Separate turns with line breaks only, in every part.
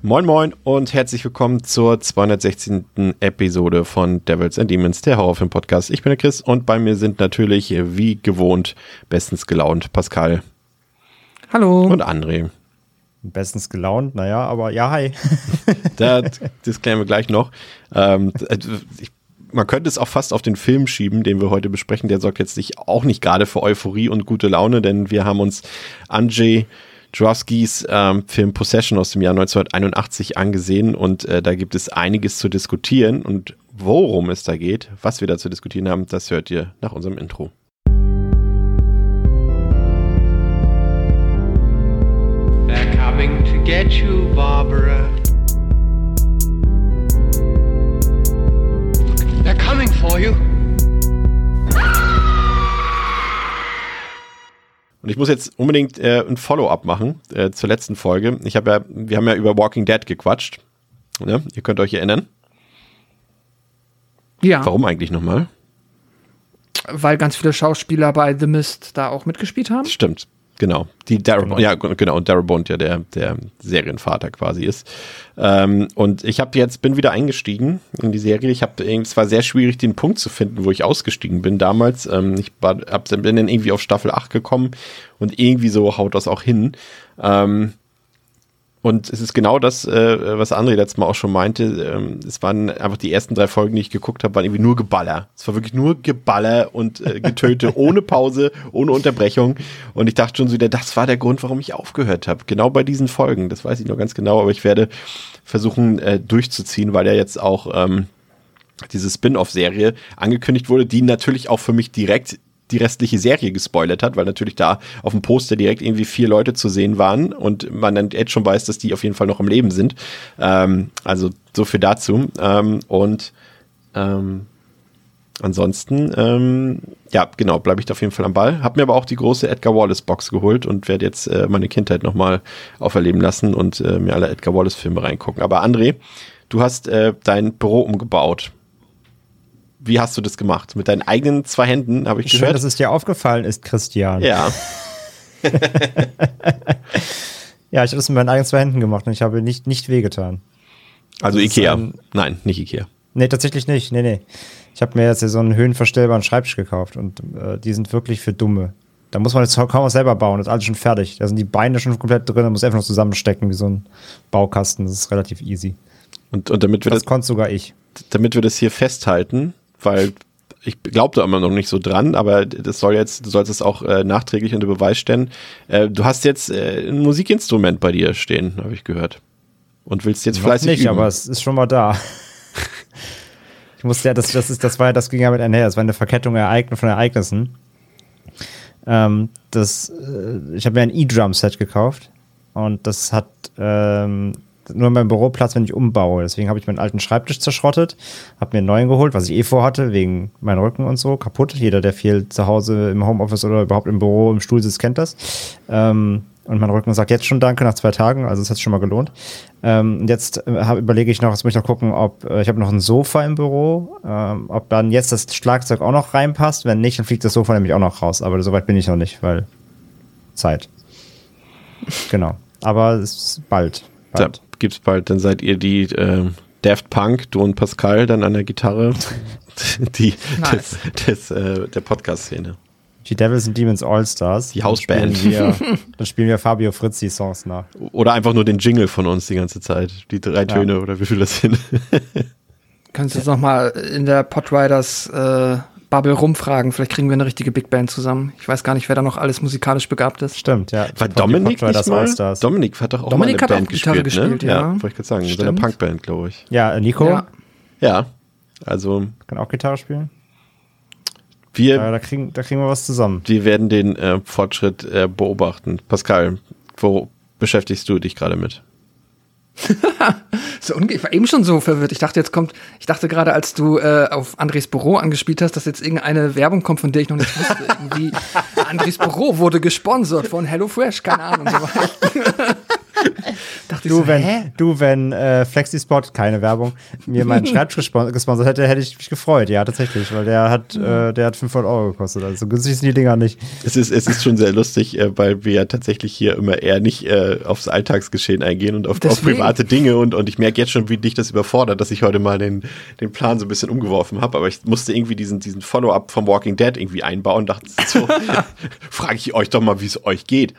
Moin Moin und herzlich willkommen zur 216. Episode von Devils and Demons, der Horrorfilm-Podcast. Ich bin der Chris und bei mir sind natürlich wie gewohnt bestens gelaunt Pascal.
Hallo.
Und André.
Bestens gelaunt, naja, aber ja, hi.
da, das klären wir gleich noch. Ähm, ich, man könnte es auch fast auf den Film schieben, den wir heute besprechen. Der sorgt jetzt nicht, auch nicht gerade für Euphorie und gute Laune, denn wir haben uns Anjay Drowskis ähm, Film Possession aus dem Jahr 1981 angesehen und äh, da gibt es einiges zu diskutieren und worum es da geht, was wir da zu diskutieren haben, das hört ihr nach unserem Intro.
They're coming to get you, Barbara. They're coming for you.
Und ich muss jetzt unbedingt äh, ein Follow-up machen äh, zur letzten Folge. Ich habe ja, wir haben ja über Walking Dead gequatscht. Ne? Ihr könnt euch erinnern.
Ja.
Warum eigentlich nochmal?
Weil ganz viele Schauspieler bei The Mist da auch mitgespielt haben.
Stimmt. Genau, die Darabont, genau. ja genau, und Darabont ja der, der Serienvater quasi ist. Ähm, und ich habe jetzt, bin wieder eingestiegen in die Serie. Ich habe, es war sehr schwierig, den Punkt zu finden, wo ich ausgestiegen bin damals. Ähm, ich war, hab, bin dann irgendwie auf Staffel 8 gekommen und irgendwie so haut das auch hin. Ähm, und es ist genau das, äh, was André letztes Mal auch schon meinte. Ähm, es waren einfach die ersten drei Folgen, die ich geguckt habe, waren irgendwie nur Geballer. Es war wirklich nur Geballer und äh, Getöte ohne Pause, ohne Unterbrechung. Und ich dachte schon so wieder, das war der Grund, warum ich aufgehört habe. Genau bei diesen Folgen. Das weiß ich noch ganz genau, aber ich werde versuchen äh, durchzuziehen, weil ja jetzt auch ähm, diese Spin-off-Serie angekündigt wurde, die natürlich auch für mich direkt die restliche Serie gespoilert hat, weil natürlich da auf dem Poster direkt irgendwie vier Leute zu sehen waren und man dann jetzt schon weiß, dass die auf jeden Fall noch am Leben sind. Ähm, also so viel dazu. Ähm, und ähm, ansonsten, ähm, ja, genau, bleibe ich da auf jeden Fall am Ball. Hab mir aber auch die große Edgar Wallace Box geholt und werde jetzt äh, meine Kindheit nochmal auferleben lassen und äh, mir alle Edgar Wallace Filme reingucken. Aber André, du hast äh, dein Büro umgebaut. Wie hast du das gemacht? Mit deinen eigenen zwei Händen, habe ich
Schön,
gehört.
dass es dir aufgefallen ist, Christian.
Ja.
ja, ich habe das mit meinen eigenen zwei Händen gemacht und ich habe nicht, nicht wehgetan.
Also
Das
Ikea.
ein-
Nein, nicht Ikea.
Nee, tatsächlich nicht. Nee, nee. Ich habe mir jetzt so einen höhenverstellbaren Schreibtisch gekauft und äh, die sind wirklich für Dumme. Da muss man jetzt kaum was selber bauen, das ist alles schon fertig. Da sind die Beine schon komplett drin, da muss einfach noch zusammenstecken wie so ein Baukasten. Das ist relativ easy.
Und, und damit wir
Das
das,
konnte sogar ich.
damit wir das hier festhalten, weil ich glaube da immer noch nicht so dran, aber das soll jetzt, du sollst es auch äh, nachträglich unter Beweis stellen. Äh, du hast jetzt äh, ein Musikinstrument bei dir stehen, habe ich gehört. Und willst jetzt
Noch
fleißig
nicht,
üben.
aber es ist schon mal da. ich musste ja, das, das ist, das war ja, das ging ja mit einher. Das war eine Verkettung von Ereignissen. Ähm, das, äh, ich habe mir ein E-Drum-Set gekauft und das hat ähm, nur mein Büroplatz, wenn ich umbaue. Deswegen habe ich meinen alten Schreibtisch zerschrottet, habe mir einen neuen geholt, was ich eh vorhatte, wegen meinem Rücken und so, kaputt. Jeder, der viel zu Hause im Homeoffice oder überhaupt im Büro im Stuhl sitzt, kennt das. Ähm, und mein Rücken sagt jetzt schon Danke nach zwei Tagen, also es hat schon mal gelohnt. Ähm, jetzt äh, hab, überlege ich noch, jetzt muss ich noch gucken, ob äh, ich habe noch ein Sofa im Büro, ähm, ob dann jetzt das Schlagzeug auch noch reinpasst. Wenn nicht, dann fliegt das Sofa nämlich auch noch raus. Aber soweit bin ich noch nicht, weil Zeit. Genau. Aber es ist bald.
Da
bald.
gibt's bald, dann seid ihr die äh, Daft Punk, du und Pascal dann an der Gitarre, die
Nice.
des, des, äh, der Podcast-Szene.
Die Devils and Demons All Stars.
Die Hausband.
Dann spielen wir, dann spielen wir Fabio Frizzi Songs nach.
Oder einfach nur den Jingle von uns die ganze Zeit. Die drei Töne oder wie viel das sind.
Kannst du jetzt noch mal in der Podriders äh, Bubble rumfragen. Vielleicht kriegen wir eine richtige Big Band zusammen. Ich weiß gar nicht, wer da noch alles musikalisch begabt ist.
Stimmt, ja.
War Dominik nicht mal?
All-Stars.
Dominik hat doch auch
Dominik
mal eine
hat
Band
auch Gitarre
gespielt, ne?
gespielt, ja.
wollte ich gerade sagen. In so einer
Stimmt.
Punkband, glaube ich.
Ja, Nico
Ja.
Ja, also
kann auch Gitarre spielen.
wir,
Ja, da, kriegen, da kriegen wir was zusammen.
wir werden den äh, Fortschritt äh, beobachten. Pascal, wo beschäftigst du dich gerade mit?
So ich war eben schon so verwirrt. Ich dachte, jetzt kommt, ich dachte gerade, als du äh, auf Andres Büro angespielt hast, dass jetzt irgendeine Werbung kommt, von der ich noch nicht wusste. Irgendwie, Andres Büro wurde gesponsert von HelloFresh, keine Ahnung. So. dachte ich
Du,
so,
wenn,
hä?
du, wenn äh, FlexiSpot, keine Werbung, mir meinen Schreibtisch gespon- gesponsert hätte, hätte ich mich gefreut. Ja, tatsächlich, weil der hat, äh, der hat 500 Euro gekostet. Also so günstig sind die Dinger nicht.
Es ist, es ist schon sehr lustig, äh, weil wir ja tatsächlich hier immer eher nicht äh, aufs Alltagsgeschehen eingehen und auf, auf private Dinge und, und ich merke jetzt schon, wie dich das überfordert, dass ich heute mal den, den Plan so ein bisschen umgeworfen habe, aber ich musste irgendwie diesen, diesen Follow-up vom Walking Dead irgendwie einbauen und dachte so, frage ich euch doch mal, wie es euch geht.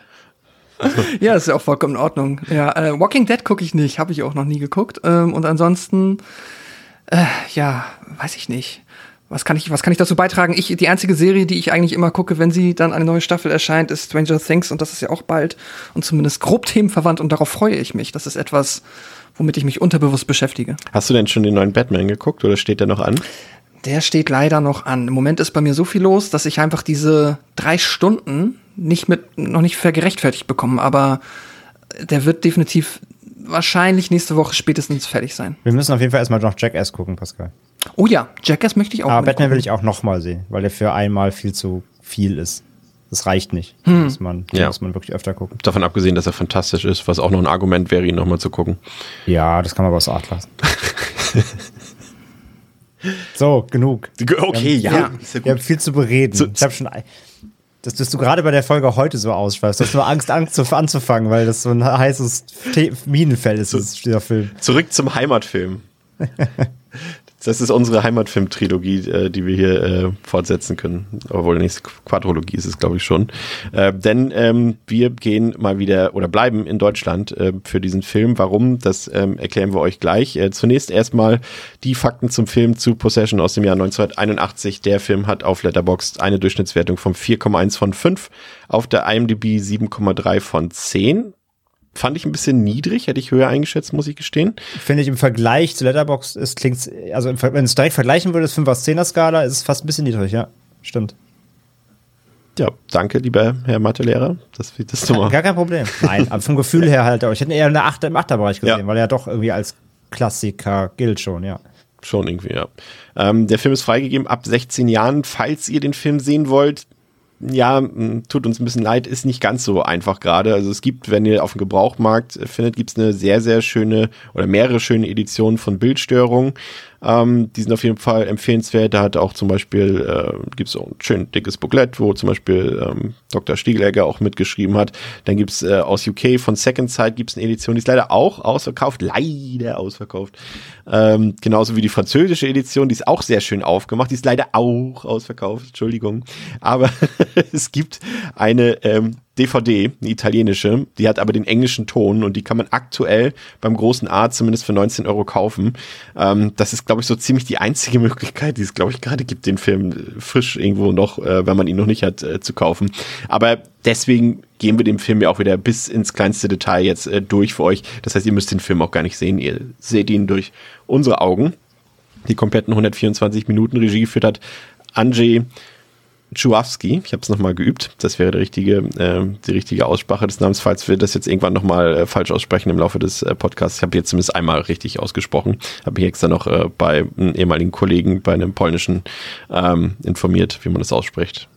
Ja, ist ja auch vollkommen in Ordnung. Ja, äh, Walking Dead gucke ich nicht, habe ich auch noch nie geguckt. Ähm, und ansonsten, äh, ja, weiß ich nicht. Was kann ich, was kann ich dazu beitragen? Ich, die einzige Serie, die ich eigentlich immer gucke, wenn sie dann eine neue Staffel erscheint, ist Stranger Things und das ist ja auch bald und zumindest grob themenverwandt und darauf freue ich mich. Das ist etwas, womit ich mich unterbewusst beschäftige.
Hast du denn schon den neuen Batman geguckt oder steht der noch an?
Der steht leider noch an. Im Moment ist bei mir so viel los, dass ich einfach diese drei Stunden nicht mit, noch nicht vergerechtfertigt bekomme, aber der wird definitiv wahrscheinlich nächste Woche spätestens fertig sein.
Wir müssen auf jeden Fall erstmal noch Jackass gucken, Pascal.
Oh ja, Jackass möchte ich auch.
Aber Batman will ich auch nochmal sehen, weil der für einmal viel zu viel ist. Das reicht nicht. Muss, man,
Ja.
muss man wirklich öfter gucken.
Davon abgesehen, dass er fantastisch ist, was auch noch ein Argument wäre, ihn nochmal zu gucken.
Ja, das kann man aber aus Art lassen. so, genug.
Okay,
ja.
Ja
Wir haben viel zu bereden.
So-
ich habe schon. Dass, dass du gerade bei der Folge heute so ausschweifst. Du hast nur Angst, Angst zu, anzufangen, weil das so ein heißes Minenfeld ist, dieses- dieser Film.
Zurück zum Heimatfilm. Das ist unsere Heimatfilm-Trilogie, äh, die wir hier äh, fortsetzen können. Obwohl, nächste Quadrologie ist es, glaube ich, schon. Äh, denn ähm, wir gehen mal wieder oder bleiben in Deutschland äh, für diesen Film. Warum? Das ähm, erklären wir euch gleich. Äh, zunächst erstmal die Fakten zum Film zu Possession aus dem Jahr 1981. Der Film hat auf Letterboxd eine Durchschnittswertung von 4,1 von 5, auf der IMDb 7,3 von 10. Fand ich ein bisschen niedrig, hätte ich höher eingeschätzt, muss ich gestehen.
Finde ich im Vergleich zu Letterboxd ist klingt's, also wenn du es direkt vergleichen würdest, 5 aus 10er Skala, ist es fast ein bisschen niedrig, ja. Stimmt.
Ja, danke, lieber Herr Mathelehrer. Das wird das nochmal.
Gar kein Problem. Nein, aber vom Gefühl her halt auch. Ich hätte eher eine 8 im Achterbereich gesehen,
Ja.
weil er ja doch irgendwie als Klassiker gilt schon, ja.
Schon irgendwie, ja. Ähm, der Film ist freigegeben ab 16 Jahren. Falls ihr den Film sehen wollt, ja, tut uns ein bisschen leid, ist nicht ganz so einfach gerade. Also es gibt, wenn ihr auf dem Gebrauchmarkt findet, gibt es eine sehr, sehr schöne oder mehrere schöne Editionen von Bildstörung. Ähm, die sind auf jeden Fall empfehlenswert. Da hat auch zum Beispiel, äh, gibt es auch ein schön dickes Booklet, wo zum Beispiel ähm, Dr. Stiegelegger auch mitgeschrieben hat. Dann gibt's äh, aus UK von Second Sight gibt's eine Edition, die ist leider auch ausverkauft, leider ausverkauft. Ähm, genauso wie die französische Edition, die ist auch sehr schön aufgemacht, die ist leider auch ausverkauft, Entschuldigung. Aber es gibt eine ähm, DVD, eine italienische, die hat aber den englischen Ton und die kann man aktuell beim großen A zumindest für 19 Euro kaufen. Ähm, das ist, glaube ich, so ziemlich die einzige Möglichkeit, die es, glaube ich, gerade gibt, den Film äh, frisch irgendwo noch, äh, wenn man ihn noch nicht hat, äh, zu kaufen. Aber deswegen gehen wir dem Film ja auch wieder bis ins kleinste Detail jetzt äh, durch für euch. Das heißt, ihr müsst den Film auch gar nicht sehen. Ihr seht ihn durch unsere Augen. Die kompletten 124 Minuten Regie führt hat Andrzej Czujawski, ich habe es nochmal geübt, das wäre die richtige, äh, die richtige Aussprache des Namens, falls wir das jetzt irgendwann nochmal äh, falsch aussprechen im Laufe des äh, Podcasts. Ich habe jetzt zumindest einmal richtig ausgesprochen, habe mich extra noch äh, bei einem ehemaligen Kollegen, bei einem polnischen, ähm, informiert, wie man das ausspricht.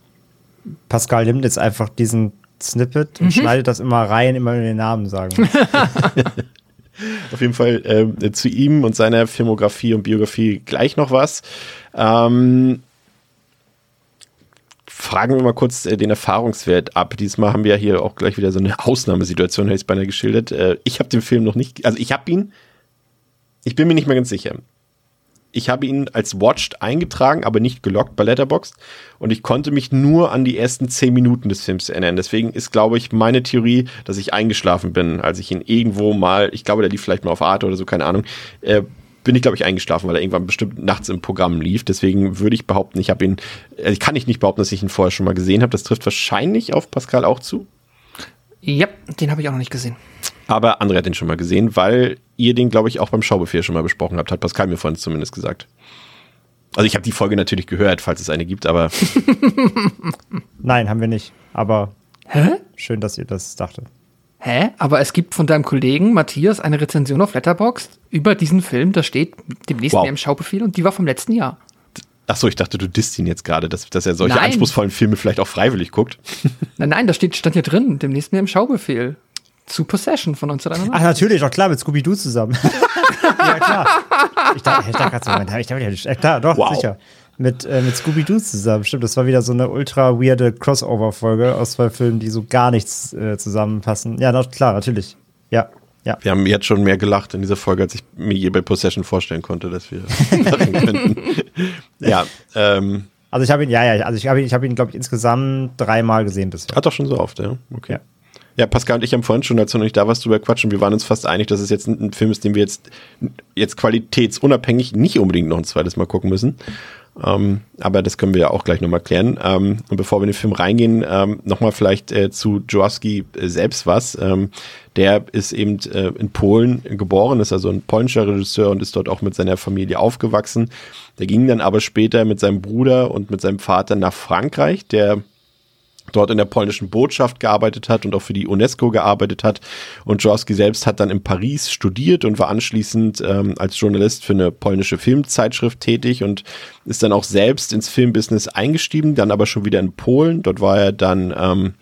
Pascal nimmt jetzt einfach diesen Snippet und schneidet das immer rein, immer den Namen sagen.
Auf jeden Fall äh, zu ihm und seiner Filmografie und Biografie gleich noch was. Ähm, fragen wir mal kurz äh, den Erfahrungswert ab. Diesmal haben wir hier auch gleich wieder so eine Ausnahmesituation, hätte ich es beinahe geschildert. Äh, ich habe den Film noch nicht, also ich habe ihn, ich bin mir nicht mehr ganz sicher. Ich habe ihn als Watched eingetragen, aber nicht gelockt bei Letterboxd und ich konnte mich nur an die ersten zehn Minuten des Films erinnern. Deswegen ist, glaube ich, meine Theorie, dass ich eingeschlafen bin, als ich ihn irgendwo mal, ich glaube, der lief vielleicht mal auf Arte oder so, keine Ahnung, äh, bin ich, glaube ich, eingeschlafen, weil er irgendwann bestimmt nachts im Programm lief. Deswegen würde ich behaupten, ich habe ihn, äh, kann ich nicht behaupten, dass ich ihn vorher schon mal gesehen habe. Das trifft wahrscheinlich auf Pascal auch zu.
Ja, den habe ich auch noch nicht gesehen.
Aber André hat den schon mal gesehen, weil ihr den, glaube ich, auch beim Schaubefehl schon mal besprochen habt, hat Pascal mir vorhin zumindest gesagt. Also ich habe die Folge natürlich gehört, falls es eine gibt, aber
Nein, haben wir nicht. Aber
Hä?
schön, dass ihr das dachtet.
Hä? Aber es gibt von deinem Kollegen Matthias eine Rezension auf Letterboxd über diesen Film. Da steht demnächst
Wow.
mehr im Schaubefehl und die war vom letzten Jahr.
Achso, ich dachte, du disst ihn jetzt gerade, dass, dass er solche
Nein.
anspruchsvollen Filme vielleicht auch freiwillig guckt.
Nein, nein, da steht, stand hier drin, demnächst mehr im Schaubefehl. Zu Possession von 1991.
Ach, natürlich, doch klar, mit Scooby-Doo zusammen. ja, klar. Ich dachte, ich dachte gerade so, Moment, ich dachte, ja, äh, klar, doch,
Wow.
sicher. Mit, äh, mit Scooby-Doo zusammen. Stimmt, das war wieder so eine ultra weirde Crossover-Folge aus zwei Filmen, die so gar nichts äh, zusammenpassen. Ja, doch, klar, natürlich. Ja, ja.
Wir haben jetzt schon mehr gelacht in dieser Folge, als ich mir je bei Possession vorstellen konnte, dass wir lachen könnten. ja, ähm,
Also ich habe ihn, ja, ja, also ich habe ihn, ich habe ihn, glaube ich, insgesamt dreimal gesehen bisher.
hat doch schon so oft, ja. Okay.
Ja.
Ja, Pascal und ich haben vorhin schon, als du noch nicht da warst, drüber quatschen. Wir waren uns fast einig, dass es jetzt ein, ein Film ist, den wir jetzt, jetzt qualitätsunabhängig nicht unbedingt noch ein zweites Mal gucken müssen. Ähm, aber das können wir ja auch gleich nochmal klären. Ähm, und bevor wir in den Film reingehen, ähm, nochmal vielleicht äh, zu Jaworski äh, selbst was. Ähm, der ist eben äh, in Polen geboren, ist also ein polnischer Regisseur und ist dort auch mit seiner Familie aufgewachsen. Der ging dann aber später mit seinem Bruder und mit seinem Vater nach Frankreich. Der dort in der polnischen Botschaft gearbeitet hat und auch für die UNESCO gearbeitet hat. Und Jaworski selbst hat dann in Paris studiert und war anschließend ähm, als Journalist für eine polnische Filmzeitschrift tätig und ist dann auch selbst ins Filmbusiness eingestiegen, dann aber schon wieder in Polen. Dort war er dann ähm,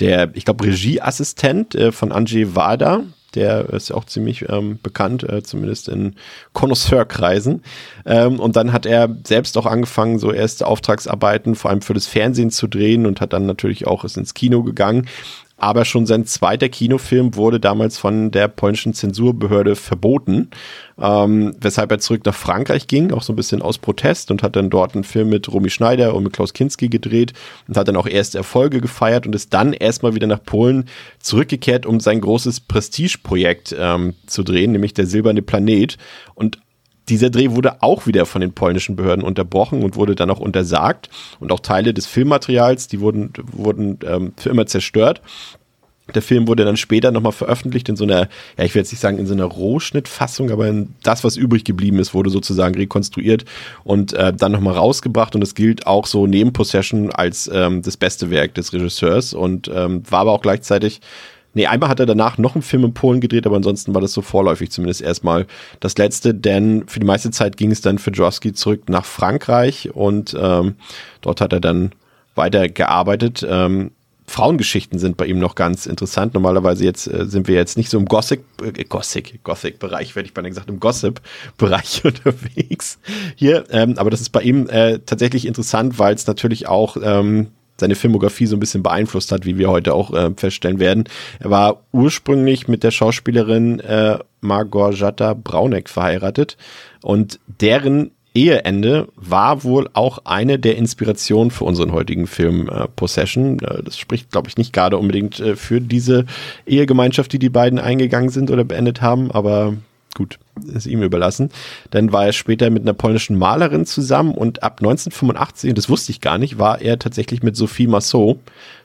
der, ich glaube, Regieassistent äh, von Andrzej Wada. Der ist ja auch ziemlich ähm, bekannt, äh, zumindest in Connoisseurkreisen. Ähm, und dann hat er selbst auch angefangen, so erste Auftragsarbeiten, vor allem für das Fernsehen zu drehen und hat dann natürlich auch ist ins Kino gegangen. Aber schon sein zweiter Kinofilm wurde damals von der polnischen Zensurbehörde verboten, ähm, weshalb er zurück nach Frankreich ging, auch so ein bisschen aus Protest und hat dann dort einen Film mit Romy Schneider und mit Klaus Kinski gedreht und hat dann auch erste Erfolge gefeiert und ist dann erstmal wieder nach Polen zurückgekehrt, um sein großes Prestigeprojekt ähm, zu drehen, nämlich der Silberne Planet. Und dieser Dreh wurde auch wieder von den polnischen Behörden unterbrochen und wurde dann auch untersagt. Und auch Teile des Filmmaterials, die wurden, wurden ähm, für immer zerstört. Der Film wurde dann später nochmal veröffentlicht in so einer, ja, ich will jetzt nicht sagen in so einer Rohschnittfassung, aber das, was übrig geblieben ist, wurde sozusagen rekonstruiert und äh, dann nochmal rausgebracht. Und es gilt auch so neben Possession als ähm, das beste Werk des Regisseurs und ähm, war aber auch gleichzeitig Nee, einmal hat er danach noch einen Film in Polen gedreht, aber ansonsten war das so vorläufig zumindest erstmal das letzte, denn für die meiste Zeit ging es dann für Jaworski zurück nach Frankreich und ähm, dort hat er dann weiter gearbeitet. Ähm, Frauengeschichten sind bei ihm noch ganz interessant. Normalerweise jetzt äh, sind wir jetzt nicht so im Gothic, äh, Gothic, Gothic-Bereich, werde ich beinahe gesagt, im Gossip-Bereich unterwegs hier. Ähm, aber das ist bei ihm äh, tatsächlich interessant, weil es natürlich auch ähm, seine Filmografie so ein bisschen beeinflusst hat, wie wir heute auch äh, feststellen werden. Er war ursprünglich mit der Schauspielerin äh, Margorjata Brauneck verheiratet und deren Eheende war wohl auch eine der Inspirationen für unseren heutigen Film äh, Possession. Äh, das spricht, glaube ich, nicht gerade unbedingt äh, für diese Ehegemeinschaft, die die beiden eingegangen sind oder beendet haben, aber gut, ist ihm überlassen. Dann war er später mit einer polnischen Malerin zusammen und ab 1985, und das wusste ich gar nicht, war er tatsächlich mit Sophie Massot.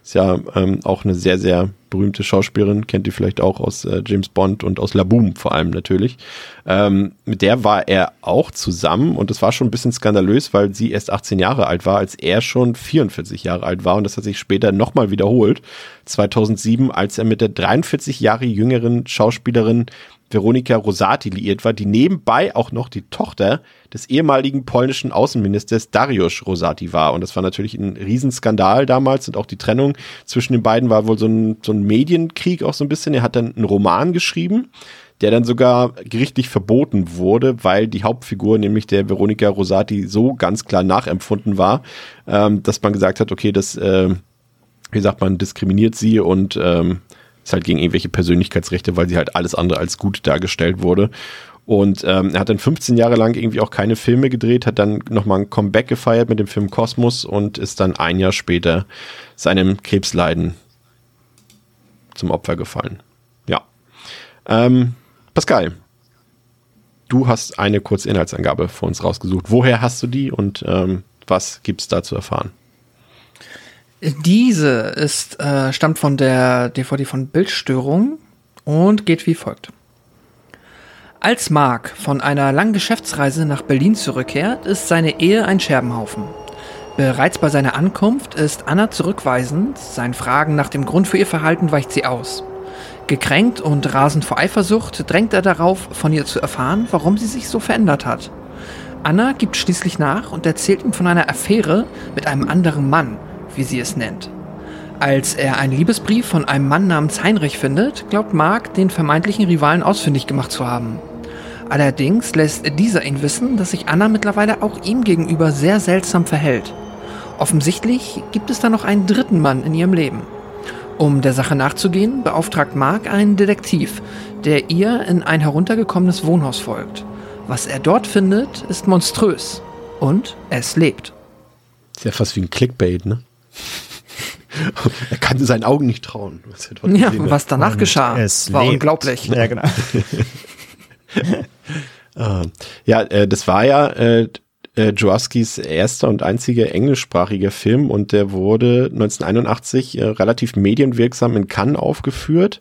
Ist ja ähm, auch eine sehr, sehr berühmte Schauspielerin, kennt ihr vielleicht auch aus äh, James Bond und aus La Boom vor allem natürlich. Ähm, mit der war er auch zusammen und das war schon ein bisschen skandalös, weil sie erst 18 Jahre alt war, als er schon 44 Jahre alt war und das hat sich später nochmal wiederholt. 2007, als er mit der 43 Jahre jüngeren Schauspielerin Veronika Rosati liiert war, die nebenbei auch noch die Tochter des ehemaligen polnischen Außenministers Dariusz Rosati war. Und das war natürlich ein Riesenskandal damals und auch die Trennung zwischen den beiden war wohl so ein, so ein Medienkrieg auch so ein bisschen. Er hat dann einen Roman geschrieben, der dann sogar gerichtlich verboten wurde, weil die Hauptfigur, nämlich der Veronika Rosati, so ganz klar nachempfunden war, ähm, dass man gesagt hat, okay, das, äh, wie sagt man, diskriminiert sie und ähm, ist halt gegen irgendwelche Persönlichkeitsrechte, weil sie halt alles andere als gut dargestellt wurde. Und ähm, er hat dann 15 Jahre lang irgendwie auch keine Filme gedreht, hat dann nochmal ein Comeback gefeiert mit dem Film Kosmos und ist dann ein Jahr später seinem Krebsleiden zum Opfer gefallen. Ja. Ähm, Pascal, du hast eine kurze Inhaltsangabe für uns rausgesucht. Woher hast du die und ähm, was gibt's da zu erfahren?
Diese ist, äh, stammt von der DVD von Bildstörung und geht wie folgt. Als Mark von einer langen Geschäftsreise nach Berlin zurückkehrt, ist seine Ehe ein Scherbenhaufen. Bereits bei seiner Ankunft ist Anna zurückweisend, seinen Fragen nach dem Grund für ihr Verhalten weicht sie aus. Gekränkt und rasend vor Eifersucht drängt er darauf, von ihr zu erfahren, warum sie sich so verändert hat. Anna gibt schließlich nach und erzählt ihm von einer Affäre mit einem anderen Mann, wie sie es nennt. Als er einen Liebesbrief von einem Mann namens Heinrich findet, glaubt Mark, den vermeintlichen Rivalen ausfindig gemacht zu haben. Allerdings lässt dieser ihn wissen, dass sich Anna mittlerweile auch ihm gegenüber sehr seltsam verhält. Offensichtlich gibt es da noch einen dritten Mann in ihrem Leben. Um der Sache nachzugehen, beauftragt Mark einen Detektiv, der ihr in ein heruntergekommenes Wohnhaus folgt. Was er dort findet, ist monströs. Und es lebt.
Ist ja fast wie ein Clickbait, ne? er kann seinen Augen nicht trauen.
Was ja, was danach geschah,
es war lebt. unglaublich.
Ja, genau. Ah. ja, äh, das war ja äh, äh, Joaskis erster und einziger englischsprachiger Film und der wurde 1981 äh, relativ medienwirksam in Cannes aufgeführt,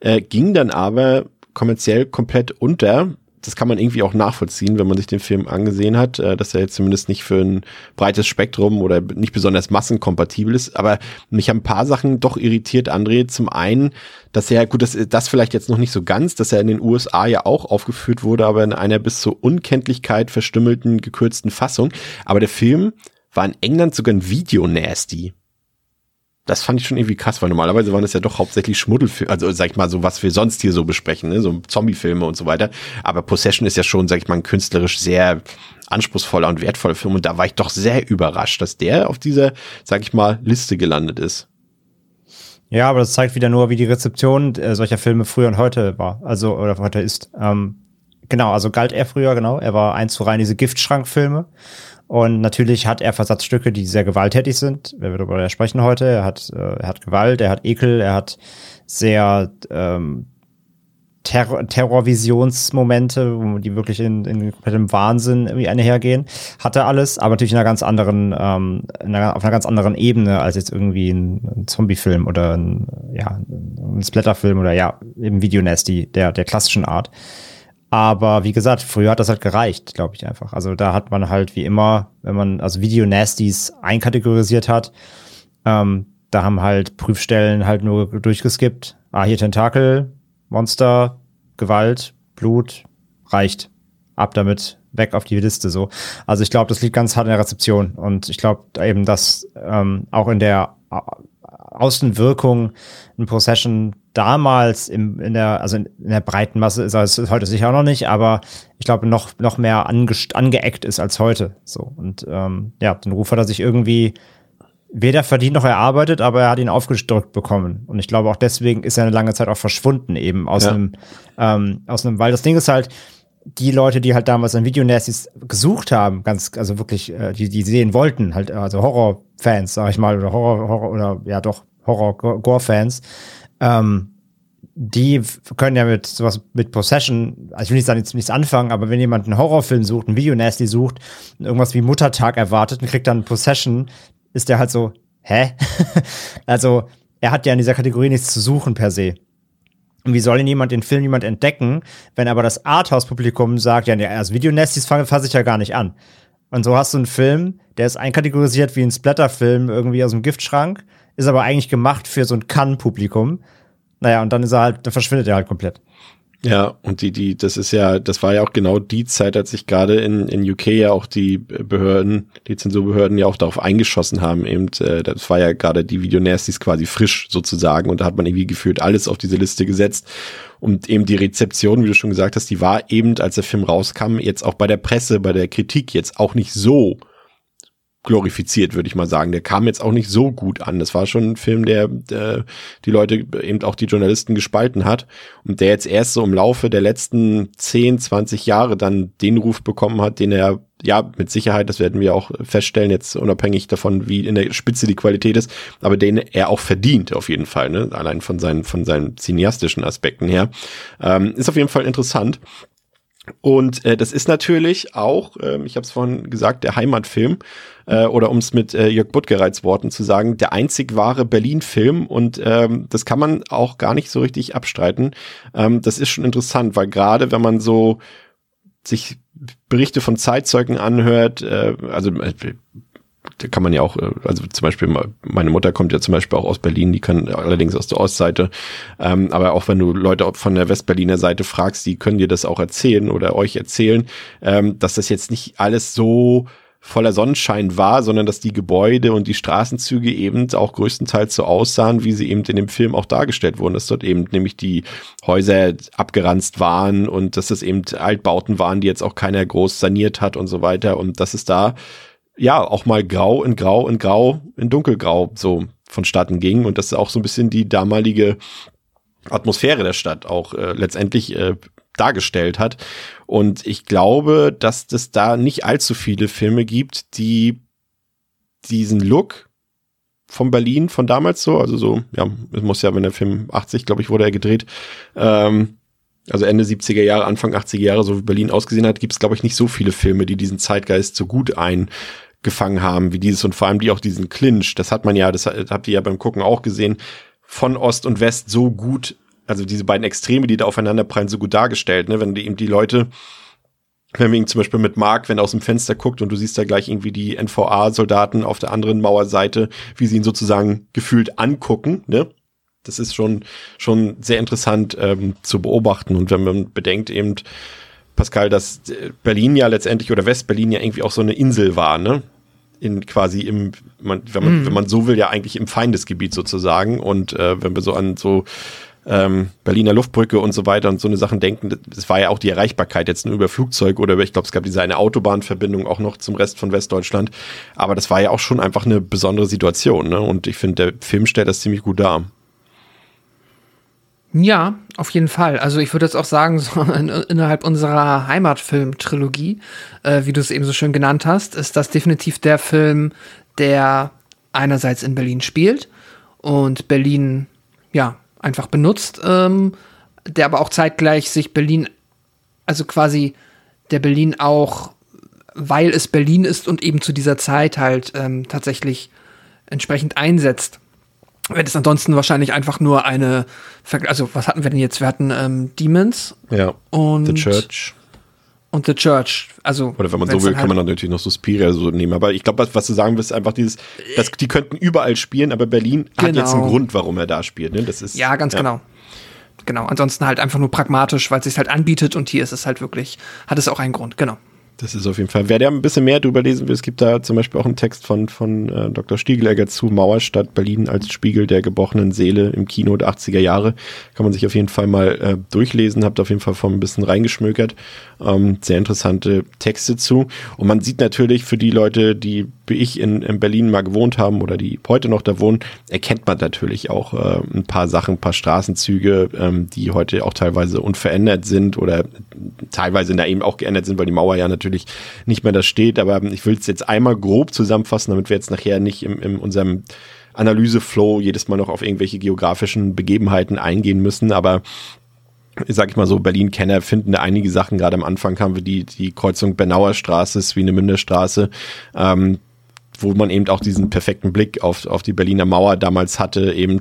äh, ging dann aber kommerziell komplett unter das kann man irgendwie auch nachvollziehen, wenn man sich den Film angesehen hat, äh, dass er jetzt zumindest nicht für ein breites Spektrum oder nicht besonders massenkompatibel ist. Aber mich haben ein paar Sachen doch irritiert, André. Zum einen, dass er, gut, das, das vielleicht jetzt noch nicht so ganz, dass er in den USA ja auch aufgeführt wurde, aber in einer bis zur Unkenntlichkeit verstümmelten, gekürzten Fassung. Aber der Film war in England sogar ein Video-Nasty das fand ich schon irgendwie krass, weil normalerweise waren das ja doch hauptsächlich Schmuddelfilme, also sag ich mal so, was wir sonst hier so besprechen, ne? so Zombiefilme und so weiter. Aber Possession ist ja schon, sag ich mal, ein künstlerisch sehr anspruchsvoller und wertvoller Film und da war ich doch sehr überrascht, dass der auf dieser, sag ich mal, Liste gelandet ist.
Ja, aber das zeigt wieder nur, wie die Rezeption äh, solcher Filme früher und heute war, also oder heute ist. Ähm, genau, also galt er früher, genau. Er war eins zu rein diese Giftschrankfilme. Und natürlich hat er Versatzstücke, die sehr gewalttätig sind. Wir werden darüber sprechen heute. Er hat, äh, er hat Gewalt, er hat Ekel, er hat sehr ähm, Terror Terrorvisionsmomente, die wirklich in, in komplettem Wahnsinn irgendwie einhergehen. Hat er alles, aber natürlich in einer ganz anderen, ähm, in einer, auf einer ganz anderen Ebene als jetzt irgendwie ein, ein Zombie-Film oder ein, ja, ein Splatter-Film oder ja, eben Videonasty der, der klassischen Art. Aber wie gesagt, früher hat das halt gereicht, glaube ich einfach. Also da hat man halt wie immer, wenn man also Video-Nasties einkategorisiert hat, ähm, da haben halt Prüfstellen halt nur durchgeskippt. Ah, hier Tentakel, Monster, Gewalt, Blut, reicht. Ab damit, weg auf die Liste so. Also ich glaube, das liegt ganz hart in der Rezeption. Und ich glaube eben, dass ähm, auch in der Außenwirkung ein Possession damals im, in der, also in, der breiten Masse ist es heute sicher auch noch nicht, aber ich glaube noch, noch mehr ange, angeeckt ist als heute. So. Und ähm, ja, den Ruf hat er sich irgendwie weder verdient noch erarbeitet, aber er hat ihn aufgedrückt bekommen. Und ich glaube auch deswegen ist er eine lange Zeit auch verschwunden, eben aus ja. einem, ähm, aus einem, weil das Ding ist halt, die Leute, die halt damals an Videonasties gesucht haben, ganz, also wirklich, äh, die, die sehen wollten, halt, also Horrorfans, sag ich mal, oder Horror, Horror, oder ja doch, Horror-Gore-Fans, ähm, die können ja mit sowas mit Possession, also ich will nicht sagen, jetzt nichts anfangen, aber wenn jemand einen Horrorfilm sucht, einen Videonasty sucht, irgendwas wie Muttertag erwartet und kriegt dann Possession, ist der halt so, hä? also, er hat ja in dieser Kategorie nichts zu suchen per se. Und wie soll denn jemand den Film jemand entdecken, wenn aber das Arthouse-Publikum sagt, ja, als Videonasties fasse ich ja gar nicht an. Und so hast du einen Film, der ist einkategorisiert wie ein Splatterfilm irgendwie aus dem Giftschrank, ist aber eigentlich gemacht für so ein Kann-Publikum. Naja, und dann ist er halt, dann verschwindet er halt komplett.
Ja, und die, die, das ist ja, das war ja auch genau die Zeit, als sich gerade in, in UK ja auch die Behörden, die Zensurbehörden ja auch darauf eingeschossen haben. Eben, äh, das war ja gerade die Videonasties quasi frisch sozusagen und da hat man irgendwie gefühlt alles auf diese Liste gesetzt. Und eben die Rezeption, wie du schon gesagt hast, die war eben, als der Film rauskam, jetzt auch bei der Presse, bei der Kritik jetzt auch nicht so glorifiziert, würde ich mal sagen. Der kam jetzt auch nicht so gut an. Das war schon ein Film, der, der die Leute, eben auch die Journalisten gespalten hat und der jetzt erst so im Laufe der letzten 10, 20 Jahre dann den Ruf bekommen hat, den er ja, mit Sicherheit, das werden wir auch feststellen, jetzt unabhängig davon, wie in der Spitze die Qualität ist, aber den er auch verdient, auf jeden Fall, ne? allein von seinen, von seinen cineastischen Aspekten her. Ähm, ist auf jeden Fall interessant. Und äh, das ist natürlich auch, äh, ich habe es vorhin gesagt, der Heimatfilm äh, oder um es mit äh, Jörg Buttgereits Worten zu sagen, der einzig wahre Berlin-Film und ähm, das kann man auch gar nicht so richtig abstreiten. Ähm, das ist schon interessant, weil gerade wenn man so sich Berichte von Zeitzeugen anhört, äh, also äh, kann man ja auch, äh, also zum Beispiel, meine Mutter kommt ja zum Beispiel auch aus Berlin, die kann allerdings aus der Ostseite. Ähm, aber auch wenn du Leute von der Westberliner Seite fragst, die können dir das auch erzählen oder euch erzählen, ähm, dass das jetzt nicht alles so voller Sonnenschein war, sondern dass die Gebäude und die Straßenzüge eben auch größtenteils so aussahen, wie sie eben in dem Film auch dargestellt wurden, dass dort eben nämlich die Häuser abgeranzt waren und dass es eben Altbauten waren, die jetzt auch keiner groß saniert hat und so weiter und dass es da ja auch mal grau in grau in grau in dunkelgrau so vonstatten ging und das auch so ein bisschen die damalige Atmosphäre der Stadt auch äh, letztendlich äh, dargestellt hat. Und ich glaube, dass es da nicht allzu viele Filme gibt, die diesen Look von Berlin von damals so, also so, ja, es muss ja, wenn der Film 80, glaube ich, wurde er gedreht, ähm, also Ende 70er Jahre, Anfang 80er Jahre, so wie Berlin ausgesehen hat, gibt es, glaube ich, nicht so viele Filme, die diesen Zeitgeist so gut eingefangen haben wie dieses und vor allem die auch diesen Clinch, das hat man ja, das habt ihr ja beim Gucken auch gesehen, von Ost und West so gut also diese beiden Extreme, die da aufeinander prallen, so gut dargestellt, ne? Wenn die eben die Leute, wenn wir ihn zum Beispiel mit Mark, wenn er aus dem Fenster guckt und du siehst da gleich irgendwie die NVA-Soldaten auf der anderen Mauerseite, wie sie ihn sozusagen gefühlt angucken, ne? Das ist schon, schon sehr interessant ähm, zu beobachten. Und wenn man bedenkt eben, Pascal, dass Berlin ja letztendlich oder West-Berlin ja irgendwie auch so eine Insel war, ne? In quasi im, man, wenn, man, mm. wenn man so will, ja eigentlich im Feindesgebiet sozusagen. Und äh, wenn wir so an so ähm, Berliner Luftbrücke und so weiter und so eine Sachen denken, es war ja auch die Erreichbarkeit jetzt nur über Flugzeug oder über, ich glaube, es gab diese eine Autobahnverbindung auch noch zum Rest von Westdeutschland. Aber das war ja auch schon einfach eine besondere Situation. Ne? Und ich finde, der Film stellt das ziemlich gut dar.
Ja, auf jeden Fall. Also ich würde jetzt auch sagen, so in, innerhalb unserer Heimatfilm-Trilogie, äh, wie du es eben so schön genannt hast, ist das definitiv der Film, der einerseits in Berlin spielt und Berlin ja einfach benutzt, ähm, der aber auch zeitgleich sich Berlin, also quasi der Berlin auch, weil es Berlin ist und eben zu dieser Zeit halt ähm, tatsächlich entsprechend einsetzt. Wenn es ansonsten wahrscheinlich einfach nur eine, also was hatten wir denn jetzt? Wir hatten ähm, Demons
ja.
und
The Church
und The Church. Also,
Oder wenn man so will, halt kann man dann natürlich noch Suspiria so nehmen. Aber ich glaube, was, was, du sagen willst, ist einfach dieses, dass die könnten überall spielen, aber Berlin genau. hat jetzt einen genau. Grund, warum er da spielt. Ne? Das ist,
ja, ganz ja. genau. Genau. Ansonsten halt einfach nur pragmatisch, weil es sich halt anbietet und hier ist es halt wirklich, hat es auch einen Grund, genau.
Das ist auf jeden Fall. Wer da ein bisschen mehr drüber lesen will, es gibt da zum Beispiel auch einen Text von, von äh, Dr. Stiegelegger zu Mauerstadt Berlin als Spiegel der gebrochenen Seele im Kino der 80er Jahre. Kann man sich auf jeden Fall mal äh, durchlesen. Habt auf jeden Fall von ein bisschen reingeschmökert. Ähm, sehr interessante Texte zu. Und man sieht natürlich für die Leute, die wie ich in, in Berlin mal gewohnt haben oder die heute noch da wohnen, erkennt man natürlich auch äh, ein paar Sachen, ein paar Straßenzüge, ähm, die heute auch teilweise unverändert sind oder teilweise da eben auch geändert sind, weil die Mauer ja natürlich nicht mehr da steht. Aber ich will es jetzt einmal grob zusammenfassen, damit wir jetzt nachher nicht im, in unserem Analyseflow jedes Mal noch auf irgendwelche geografischen Begebenheiten eingehen müssen. Aber sag ich mal so, Berlin-Kenner finden da einige Sachen. Gerade am Anfang haben wir die, die Kreuzung Bernauer Straße, Swinemünder Straße, ähm, wo man eben auch diesen perfekten Blick auf, auf die Berliner Mauer damals hatte, eben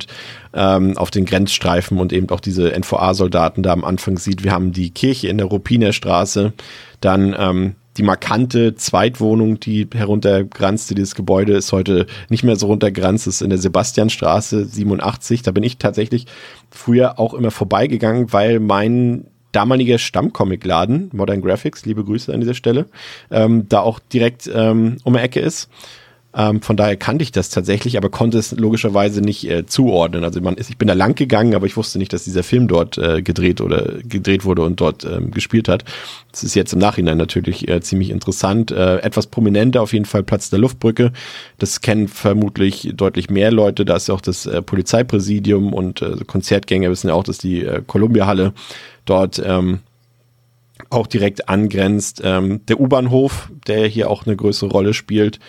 ähm, auf den Grenzstreifen und eben auch diese NVA-Soldaten da am Anfang sieht. Wir haben die Kirche in der Ruppiner Straße, dann ähm, die markante Zweitwohnung, die heruntergranzte, dieses Gebäude ist heute nicht mehr so runtergranzt, ist in der Sebastianstraße 87. Da bin ich tatsächlich früher auch immer vorbeigegangen, weil mein damaliger Stammcomicladen, Modern Graphics, liebe Grüße an dieser Stelle, ähm, da auch direkt ähm, um die Ecke ist. Ähm, von daher kannte ich das tatsächlich, aber konnte es logischerweise nicht äh, zuordnen. Also man ist, ich bin da lang gegangen, aber ich wusste nicht, dass dieser Film dort äh, gedreht oder gedreht wurde und dort ähm, gespielt hat. Das ist jetzt im Nachhinein natürlich äh, ziemlich interessant. Äh, etwas prominenter auf jeden Fall Platz der Luftbrücke. Das kennen vermutlich deutlich mehr Leute. Da ist ja auch das äh, Polizeipräsidium und äh, Konzertgänger wissen ja auch, dass die äh, Columbia-Halle dort ähm, auch direkt angrenzt. Ähm, der U-Bahnhof, der hier auch eine größere Rolle spielt,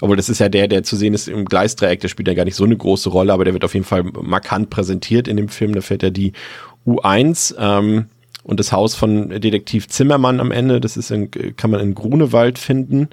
obwohl das ist ja der, der zu sehen ist im Gleisdreieck, der spielt ja gar nicht so eine große Rolle, aber der wird auf jeden Fall markant präsentiert in dem Film. Da fährt ja die U1 ähm, und das Haus von Detektiv Zimmermann am Ende, das ist in, kann man in Grunewald finden.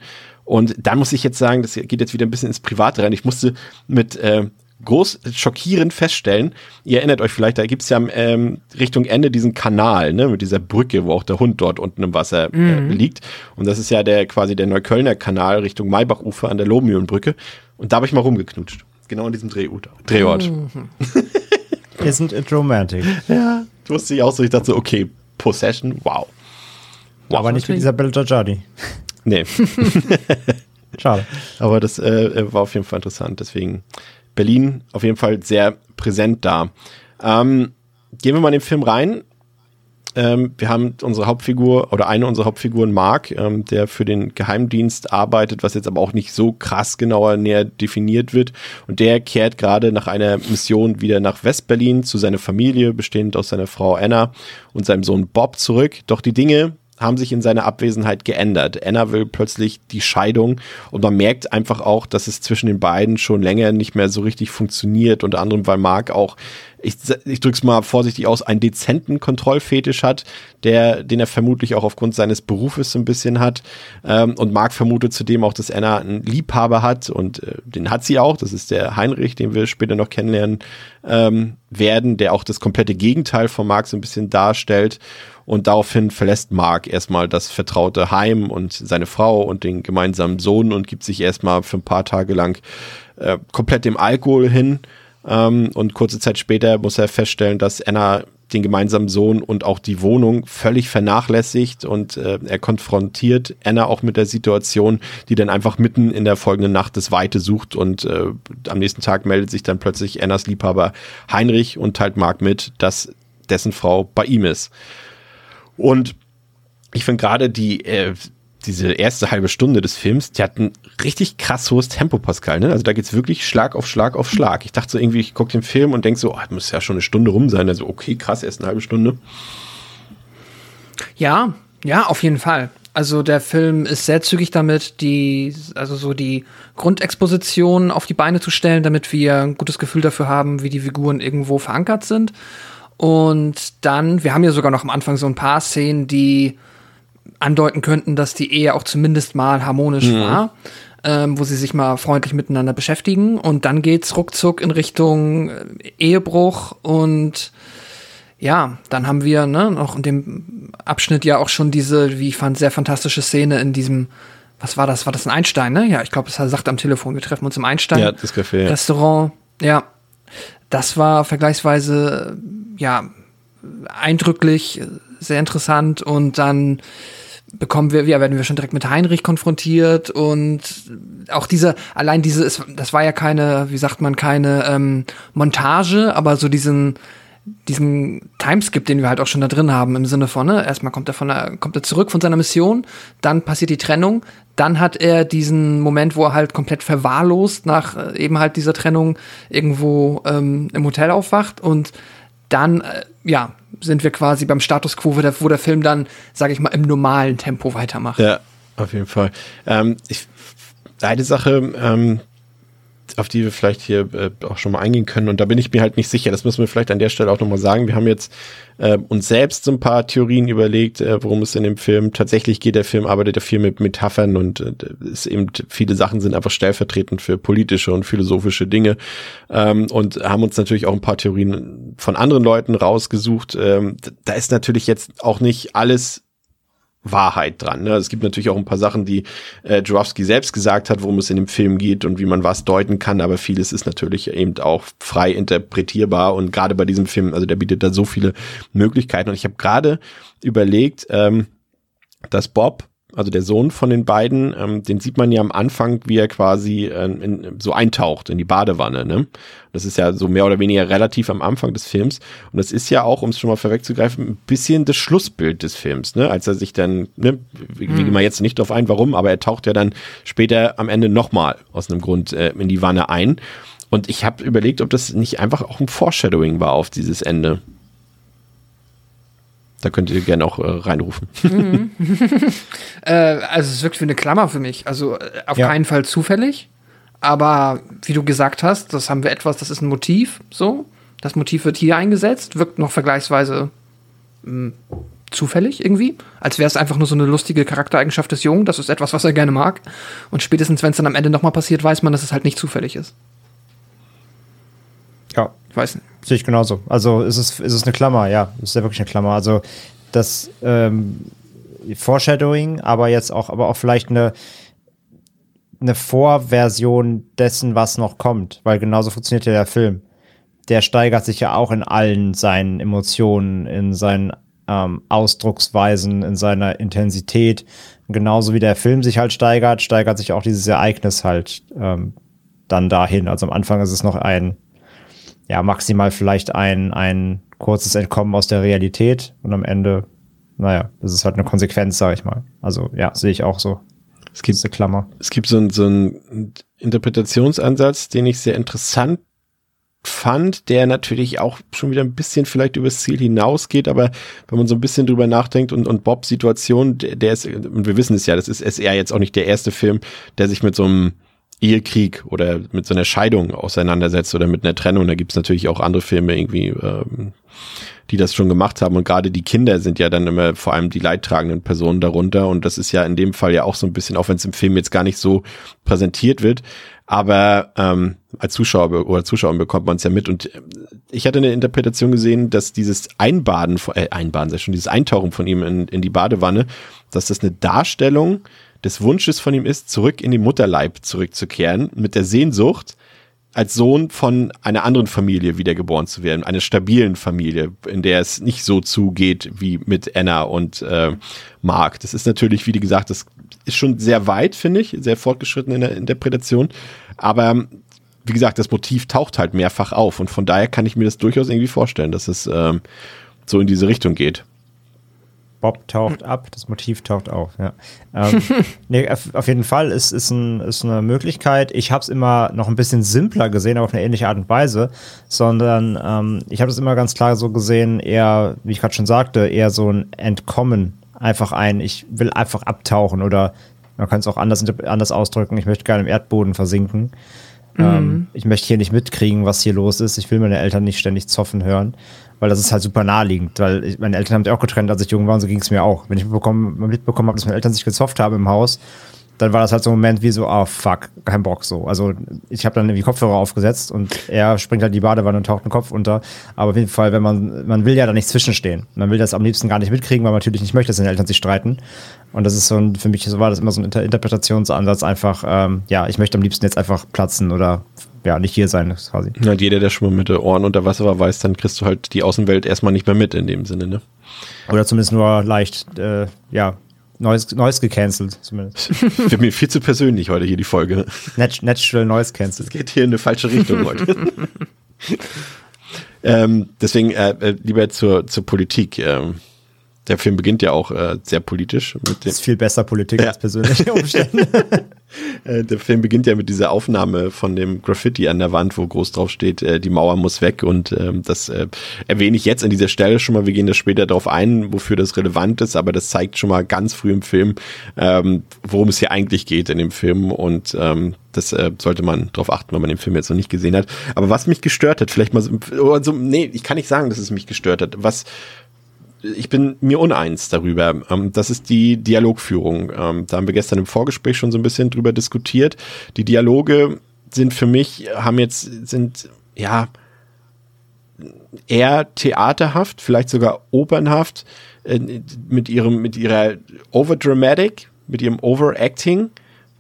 Und da muss ich jetzt sagen, das geht jetzt wieder ein bisschen ins Private rein. Ich musste mit äh, groß schockierend feststellen, ihr erinnert euch vielleicht, da gibt's ja ähm, Richtung Ende diesen Kanal, ne, mit dieser Brücke, wo auch der Hund dort unten im Wasser äh,
Mhm.
liegt. Und das ist ja der quasi der Neuköllner Kanal Richtung Maybachufer an der Lohmühlenbrücke. Und da habe ich mal rumgeknutscht. Genau an diesem Drehort. Drehort.
Mhm.
Isn't it romantic?
Ja. Wusste ich auch so, ich dachte so, okay, Possession, wow.
Aber nicht mit Isabella Giorgiardi.
Nee,
Schade.
aber das äh, war auf jeden Fall interessant. Deswegen Berlin auf jeden Fall sehr präsent da. Ähm, gehen wir mal in den Film rein. Ähm, wir haben unsere Hauptfigur oder eine unserer Hauptfiguren, Mark, ähm, der für den Geheimdienst arbeitet, was jetzt aber auch nicht so krass genauer näher definiert wird. Und der kehrt gerade nach einer Mission wieder nach Westberlin zu seiner Familie, bestehend aus seiner Frau Anna und seinem Sohn Bob zurück. Doch die Dinge haben sich in seiner Abwesenheit geändert. Anna will plötzlich die Scheidung und man merkt einfach auch, dass es zwischen den beiden schon länger nicht mehr so richtig funktioniert, unter anderem, weil Mark auch, ich, ich drück's mal vorsichtig aus, einen dezenten Kontrollfetisch hat, der, den er vermutlich auch aufgrund seines Berufes so ein bisschen hat. Ähm, und Mark vermutet zudem auch, dass Anna einen Liebhaber hat und äh, den hat sie auch. Das ist der Heinrich, den wir später noch kennenlernen ähm, werden, der auch das komplette Gegenteil von Mark so ein bisschen darstellt. Und daraufhin verlässt Mark erstmal das vertraute Heim und seine Frau und den gemeinsamen Sohn und gibt sich erstmal für ein paar Tage lang äh, komplett dem Alkohol hin. Ähm, und kurze Zeit später muss er feststellen, dass Anna den gemeinsamen Sohn und auch die Wohnung völlig vernachlässigt und äh, er konfrontiert Anna auch mit der Situation, die dann einfach mitten in der folgenden Nacht das Weite sucht und äh, am nächsten Tag meldet sich dann plötzlich Annas Liebhaber Heinrich und teilt Mark mit, dass dessen Frau bei ihm ist. Und ich finde gerade die, äh, diese erste halbe Stunde des Films, die hat ein richtig krass hohes Tempo, Pascal. Ne? Also da geht's wirklich Schlag auf Schlag auf Schlag. Ich dachte so irgendwie, ich gucke den Film und denk so, oh, muss ja schon eine Stunde rum sein. Also okay, krass, erst eine halbe Stunde.
Ja, ja, auf jeden Fall. Also der Film ist sehr zügig damit, die, also so die Grundexposition auf die Beine zu stellen, damit wir ein gutes Gefühl dafür haben, wie die Figuren irgendwo verankert sind. Und dann, wir haben ja sogar noch am Anfang so ein paar Szenen, die andeuten könnten, dass die Ehe auch zumindest mal harmonisch war, ähm, wo sie sich mal freundlich miteinander beschäftigen. Und dann geht's ruckzuck in Richtung äh, Ehebruch und ja, dann haben wir ne, noch in dem Abschnitt ja auch schon diese, wie ich fand, sehr fantastische Szene in diesem, was war das? War das ein Einstein, ne? Ja, ich glaube, es sagt am Telefon, wir treffen uns im Einstein.
Ja, das Café.
Restaurant. Ja, das war vergleichsweise, ja, eindrücklich, sehr interessant und dann bekommen wir, ja, werden wir schon direkt mit Heinrich konfrontiert und auch diese, allein diese, es- das war ja keine, wie sagt man, keine ähm, Montage, aber so diesen, diesen Timeskip, den wir halt auch schon da drin haben, im Sinne von, ne, erstmal kommt er von der, kommt er zurück von seiner Mission, dann passiert die Trennung, dann hat er diesen Moment, wo er halt komplett verwahrlost nach äh, eben halt dieser Trennung irgendwo ähm, im Hotel aufwacht und dann, äh, ja, sind wir quasi beim Status quo, wo der, wo der Film dann, sage ich mal, im normalen Tempo weitermacht.
Ja, auf jeden Fall. Ähm, ich, eine Sache, ähm, auf die wir vielleicht hier äh, auch schon mal eingehen können, und da bin ich mir halt nicht sicher, das müssen wir vielleicht an der Stelle auch nochmal sagen. Wir haben jetzt äh, uns selbst so ein paar Theorien überlegt, äh, worum es in dem Film tatsächlich geht. Der Film arbeitet ja viel mit Metaphern und äh, ist eben viele Sachen sind einfach stellvertretend für politische und philosophische Dinge ähm, und haben uns natürlich auch ein paar Theorien von anderen Leuten rausgesucht. Ähm, da ist natürlich jetzt auch nicht alles Wahrheit dran. Ne? Es gibt natürlich auch ein paar Sachen, die äh, Jurowski selbst gesagt hat, worum es in dem Film geht und wie man was deuten kann, aber vieles ist natürlich eben auch frei interpretierbar und gerade bei diesem Film, also der bietet da so viele Möglichkeiten und ich habe gerade überlegt, ähm, dass Bob also der Sohn von den beiden, ähm, den sieht man ja am Anfang, wie er quasi äh, in, so eintaucht in die Badewanne. Ne? Das ist ja so mehr oder weniger relativ am Anfang des Films. Und das ist ja auch, um es schon mal vorwegzugreifen, ein bisschen das Schlussbild des Films, ne? Als er sich dann, ne, wir gehen wir jetzt nicht drauf ein, warum, aber er taucht ja dann später am Ende nochmal aus einem Grund äh, in die Wanne ein. Und ich habe überlegt, ob das nicht einfach auch ein Foreshadowing war auf dieses Ende. Da könnt ihr gerne auch äh, reinrufen.
Äh, also es wirkt wie eine Klammer für mich. Also äh, auf
Ja.
keinen Fall zufällig. Aber wie du gesagt hast, das haben wir etwas, das ist ein Motiv, so. Das Motiv wird hier eingesetzt, wirkt noch vergleichsweise mh, zufällig irgendwie. Als wäre es einfach nur so eine lustige Charaktereigenschaft des Jungen. Das ist etwas, was er gerne mag. Und spätestens, wenn es dann am Ende nochmal passiert, weiß man, dass es halt nicht zufällig ist. weiß nicht.
Sehe ich genauso. Also ist es, ist es eine Klammer, ja. Ist ja wirklich eine Klammer. Also das ähm, Foreshadowing, aber jetzt auch, aber auch vielleicht eine, eine Vorversion dessen, was noch kommt, weil genauso funktioniert ja der Film. Der steigert sich ja auch in allen seinen Emotionen, in seinen ähm, Ausdrucksweisen, in seiner Intensität. Genauso wie der Film sich halt steigert, steigert sich auch dieses Ereignis halt ähm, dann dahin. Also am Anfang ist es noch ein, ja, maximal vielleicht ein, ein kurzes Entkommen aus der Realität und am Ende, naja, das ist halt eine Konsequenz, sag ich mal. Also ja, sehe ich auch so.
Es gibt,
eine Klammer.
Es gibt so, ein, so einen Interpretationsansatz, den ich sehr interessant fand, der natürlich auch schon wieder ein bisschen vielleicht übers Ziel hinausgeht, aber wenn man so ein bisschen drüber nachdenkt und, und Bobs Situation, der, der ist, und wir wissen es ja, das ist SR jetzt auch nicht der erste Film, der sich mit so einem Ehekrieg oder mit so einer Scheidung auseinandersetzt oder mit einer Trennung. Da gibt's natürlich auch andere Filme irgendwie, ähm, die das schon gemacht haben. Und gerade die Kinder sind ja dann immer vor allem die leidtragenden Personen darunter. Und das ist ja in dem Fall ja auch so ein bisschen, auch wenn es im Film jetzt gar nicht so präsentiert wird, aber ähm, als Zuschauer oder Zuschauer bekommt man es ja mit. Und ich hatte eine Interpretation gesehen, dass dieses Einbaden, äh, Einbaden, sei schon dieses Eintauchen von ihm in, in die Badewanne, dass das eine Darstellung des Wunsches von ihm ist, zurück in den Mutterleib zurückzukehren, mit der Sehnsucht, als Sohn von einer anderen Familie wiedergeboren zu werden, einer stabilen Familie, in der es nicht so zugeht wie mit Anna und äh, Mark. Das ist natürlich, wie gesagt, das ist schon sehr weit, finde ich, sehr fortgeschritten in der Interpretation. Aber wie gesagt, das Motiv taucht halt mehrfach auf und von daher kann ich mir das durchaus irgendwie vorstellen, dass es ähm, so in diese Richtung geht.
Bob taucht ab, das Motiv taucht auf. Ja. Ähm, nee, auf jeden Fall ist, ist, ein, ist eine Möglichkeit. Ich habe es immer noch ein bisschen simpler gesehen, aber auf eine ähnliche Art und Weise, sondern ähm, ich habe es immer ganz klar so gesehen, eher, wie ich gerade schon sagte, eher so ein Entkommen, einfach ein, ich will einfach abtauchen oder man kann es auch anders, anders ausdrücken, ich möchte gerne im Erdboden versinken. Mhm. Ähm, ich möchte hier nicht mitkriegen, was hier los ist. Ich will meine Eltern nicht ständig zoffen hören weil das ist halt super naheliegend, weil ich, meine Eltern haben sich auch getrennt, als ich jung war und so ging es mir auch. Wenn ich mitbekommen, mitbekommen habe, dass meine Eltern sich gezofft haben im Haus, dann war das halt so ein Moment wie so, oh fuck, kein Bock so. Also ich habe dann irgendwie Kopfhörer aufgesetzt und er springt halt in die Badewanne und taucht den Kopf unter. Aber auf jeden Fall, wenn man, man will ja da nicht zwischenstehen. Man will das am liebsten gar nicht mitkriegen, weil man natürlich nicht möchte, dass seine Eltern sich streiten. Und das ist so ein, für mich so war das immer so ein Inter Interpretationsansatz, einfach, ähm, ja, ich möchte am liebsten jetzt einfach platzen oder ja, nicht hier sein, quasi.
Ja, jeder, der schon mal mit den Ohren unter Wasser war, weiß, dann kriegst du halt die Außenwelt erstmal nicht mehr mit in dem Sinne, ne?
Oder zumindest nur leicht, äh, ja, Neues, Neues gecancelt, zumindest.
Für mich viel zu persönlich heute hier die Folge.
Nat Natural Noise Cancel.
Es geht hier in eine falsche Richtung heute. ähm, deswegen äh, äh, lieber zur, zur Politik. Ähm, der Film beginnt ja auch äh, sehr politisch.
Mit das ist viel besser Politik ja. als persönliche Umstände.
Äh, der Film beginnt ja mit dieser Aufnahme von dem Graffiti an der Wand, wo groß drauf steht, äh, die Mauer muss weg. Und ähm, das äh, erwähne ich jetzt an dieser Stelle schon mal. Wir gehen da später darauf ein, wofür das relevant ist. Aber das zeigt schon mal ganz früh im Film, ähm, worum es hier eigentlich geht in dem Film. Und ähm, das äh, sollte man darauf achten, wenn man den Film jetzt noch nicht gesehen hat. Aber was mich gestört hat, vielleicht mal so, so nee, ich kann nicht sagen, dass es mich gestört hat. Was ich bin mir uneins darüber. Ähm, das ist die Dialogführung. Ähm, da haben wir gestern im Vorgespräch schon so ein bisschen drüber diskutiert. Die Dialoge sind für mich, haben jetzt, sind, ja, eher theaterhaft, vielleicht sogar opernhaft, äh, mit ihrem, mit ihrer Overdramatic, mit ihrem Overacting,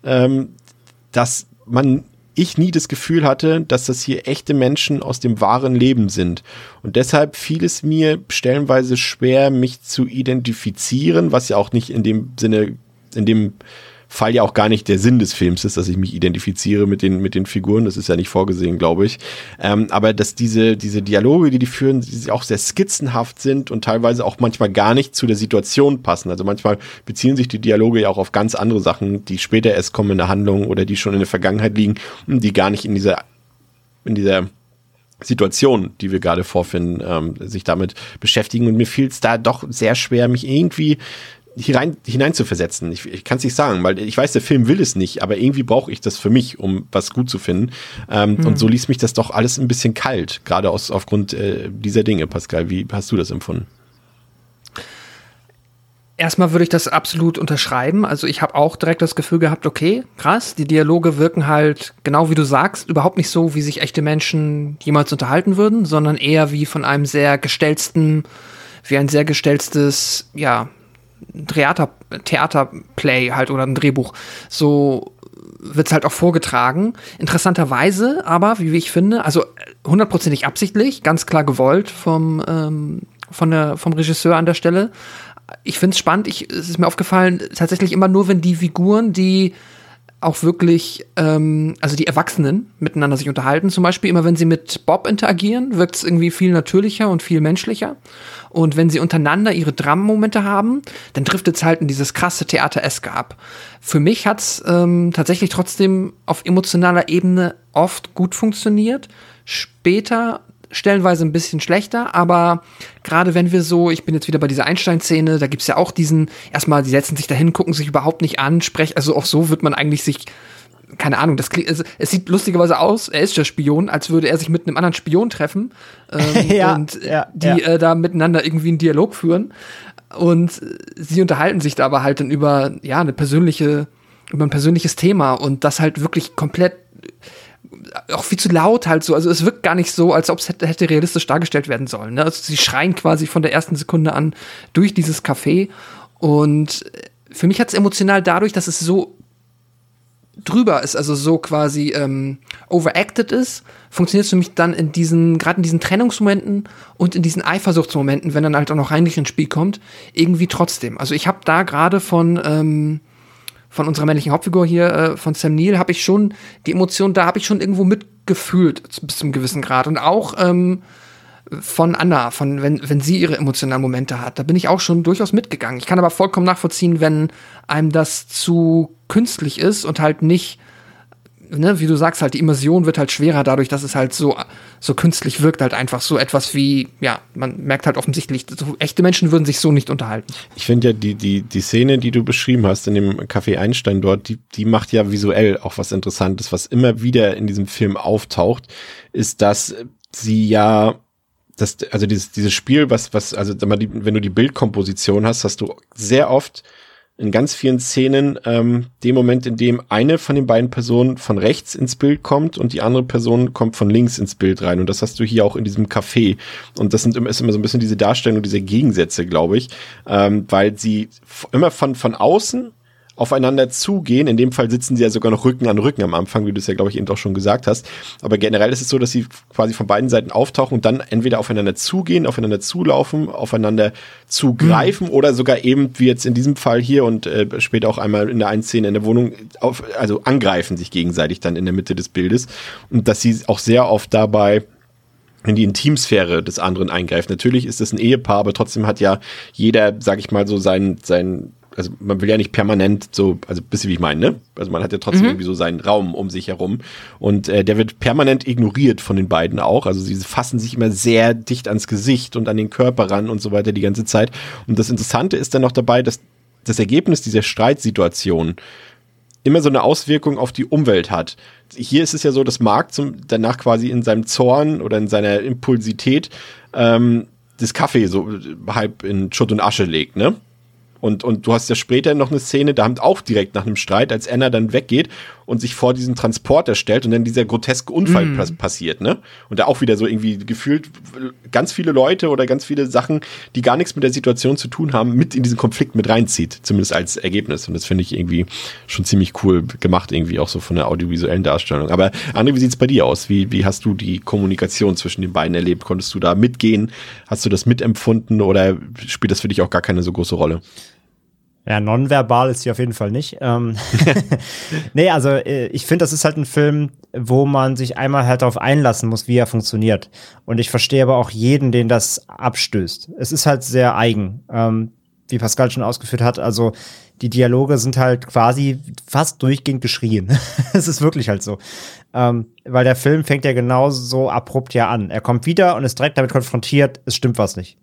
ähm, dass man ich nie das Gefühl hatte, dass das hier echte Menschen aus dem wahren Leben sind. Und deshalb fiel es mir stellenweise schwer, mich zu identifizieren, was ja auch nicht in dem Sinne, in dem Fall ja auch gar nicht der Sinn des Films ist, dass ich mich identifiziere mit den, mit den Figuren. Das ist ja nicht vorgesehen, glaube ich. Ähm, aber dass diese, diese Dialoge, die die führen, die auch sehr skizzenhaft sind und teilweise auch manchmal gar nicht zu der Situation passen. Also manchmal beziehen sich die Dialoge ja auch auf ganz andere Sachen, die später erst kommen in der Handlung oder die schon in der Vergangenheit liegen, die gar nicht in dieser, in dieser Situation, die wir gerade vorfinden, ähm, sich damit beschäftigen. Und mir fiel es da doch sehr schwer, mich irgendwie hinein, hinein zu versetzen. Ich, ich kann es nicht sagen, weil ich weiß, der Film will es nicht, aber irgendwie brauche ich das für mich, um was gut zu finden. Ähm, hm. Und so ließ mich das doch alles ein bisschen kalt, gerade aus, aufgrund äh, dieser Dinge. Pascal, wie hast du das empfunden?
Erstmal würde ich das absolut unterschreiben. Also ich habe auch direkt das Gefühl gehabt, okay, krass, die Dialoge wirken halt, genau wie du sagst, überhaupt nicht so, wie sich echte Menschen jemals unterhalten würden, sondern eher wie von einem sehr gestellten, wie ein sehr gestelltes, ja, Theater, Theaterplay halt oder ein Drehbuch. So wird's halt auch vorgetragen. Interessanterweise, aber, wie ich finde, also hundertprozentig absichtlich, ganz klar gewollt vom, ähm, von der, vom Regisseur an der Stelle ich finde es spannend, ich, es ist mir aufgefallen, tatsächlich immer nur, wenn die Figuren, die auch wirklich, ähm, also die Erwachsenen miteinander sich unterhalten, zum Beispiel immer wenn sie mit Bob interagieren, wirkt es irgendwie viel natürlicher und viel menschlicher. Und wenn sie untereinander ihre Drama-Momente haben, dann trifft es halt in dieses krasse Theater-Eske ab. Für mich hat's ähm, tatsächlich trotzdem auf emotionaler Ebene oft gut funktioniert. Später stellenweise ein bisschen schlechter, aber gerade wenn wir so, ich bin jetzt wieder bei dieser Einstein-Szene, da gibt's ja auch diesen, erstmal, die setzen sich dahin, gucken sich überhaupt nicht an, sprechen, also auch so wird man eigentlich sich, keine Ahnung, das klingt, es, es sieht lustigerweise aus, er ist der Spion, als würde er sich mit einem anderen Spion treffen ähm,
Ja,
und
ja,
die
ja.
Äh, da miteinander irgendwie einen Dialog führen und äh, sie unterhalten sich da aber halt dann über, ja, eine persönliche, über ein persönliches Thema und das halt wirklich komplett auch viel zu laut halt so. Also es wirkt gar nicht so, als ob es hätte, hätte realistisch dargestellt werden sollen. Ne? Also sie schreien quasi von der ersten Sekunde an durch dieses Café. Und für mich hat es emotional dadurch, dass es so drüber ist, also so quasi ähm, overacted ist, funktioniert es für mich dann in diesen, gerade in diesen Trennungsmomenten und in diesen Eifersuchtsmomenten, wenn dann halt auch noch Heinrich ins Spiel kommt, irgendwie trotzdem. Also ich habe da gerade von ähm, von unserer männlichen Hauptfigur hier, äh, von Sam Neill, habe ich schon die Emotion, da habe ich schon irgendwo mitgefühlt, bis zum gewissen Grad. Und auch ähm, von Anna, von wenn, wenn sie ihre emotionalen Momente hat, da bin ich auch schon durchaus mitgegangen. Ich kann aber vollkommen nachvollziehen, wenn einem das zu künstlich ist und halt nicht, ne, wie du sagst, halt die Immersion wird halt schwerer dadurch, dass es halt so, so künstlich wirkt, halt einfach so etwas wie, ja, man merkt halt offensichtlich, so, echte Menschen würden sich so nicht unterhalten.
Ich finde ja, die, die, die Szene, die du beschrieben hast in dem Café Einstein dort, die, die macht ja visuell auch was Interessantes, was immer wieder in diesem Film auftaucht, ist, dass sie ja das, also dieses, dieses Spiel, was, was, also wenn du die Bildkomposition hast, hast du sehr oft in ganz vielen Szenen ähm, den Moment, in dem eine von den beiden Personen von rechts ins Bild kommt und die andere Person kommt von links ins Bild rein. Und das hast du hier auch in diesem Café. Und das sind immer, ist immer so ein bisschen diese Darstellung, diese Gegensätze, glaube ich, ähm, weil sie immer von, von außen aufeinander zugehen. In dem Fall sitzen sie ja sogar noch Rücken an Rücken am Anfang, wie du es ja, glaube ich, eben auch schon gesagt hast. Aber generell ist es so, dass sie quasi von beiden Seiten auftauchen und dann entweder aufeinander zugehen, aufeinander zulaufen, aufeinander zugreifen oder sogar eben, wie jetzt in diesem Fall hier und äh, später auch einmal in der einen Szene in der Wohnung, auf, also angreifen sich gegenseitig dann in der Mitte des Bildes. Und dass sie auch sehr oft dabei in die Intimsphäre des anderen eingreift. Natürlich ist es ein Ehepaar, aber trotzdem hat ja jeder, sag ich mal, so sein, sein, also man will ja nicht permanent so, also bisschen wie ich meine, ne? Also man hat ja trotzdem irgendwie so seinen Raum um sich herum und äh, der wird permanent ignoriert von den beiden auch. Also sie fassen sich immer sehr dicht ans Gesicht und an den Körper ran und so weiter die ganze Zeit. Und das Interessante ist dann noch dabei, dass das Ergebnis dieser Streitsituation immer so eine Auswirkung auf die Umwelt hat. Hier ist es ja so, dass Mark zum, danach quasi in seinem Zorn oder in seiner Impulsität ähm, das Kaffee so halb in Schutt und Asche legt, ne? Und, und du hast ja später noch eine Szene, da haben auch direkt nach einem Streit, als Anna dann weggeht und sich vor diesen Transporter stellt und dann dieser groteske Unfall pass passiert, ne? Und da auch wieder so irgendwie gefühlt ganz viele Leute oder ganz viele Sachen, die gar nichts mit der Situation zu tun haben, mit in diesen Konflikt mit reinzieht, zumindest als Ergebnis. Und das finde ich irgendwie schon ziemlich cool gemacht, irgendwie auch so von der audiovisuellen Darstellung. Aber André, wie sieht's bei dir aus? Wie, wie hast du die Kommunikation zwischen den beiden erlebt? Konntest du da mitgehen? Hast du das mitempfunden oder spielt das für dich auch gar keine so große Rolle?
Ja, nonverbal ist sie auf jeden Fall nicht. Ähm nee, also äh, ich finde, das ist halt ein Film, wo man sich einmal halt darauf einlassen muss, wie er funktioniert. Und ich verstehe aber auch jeden, den das abstößt. Es ist halt sehr eigen, ähm, wie Pascal schon ausgeführt hat. Also die Dialoge sind halt quasi fast durchgehend geschrien. Es ist wirklich halt so. Ähm, weil der Film fängt ja genau so abrupt ja an. Er kommt wieder und ist direkt damit konfrontiert, es stimmt was nicht.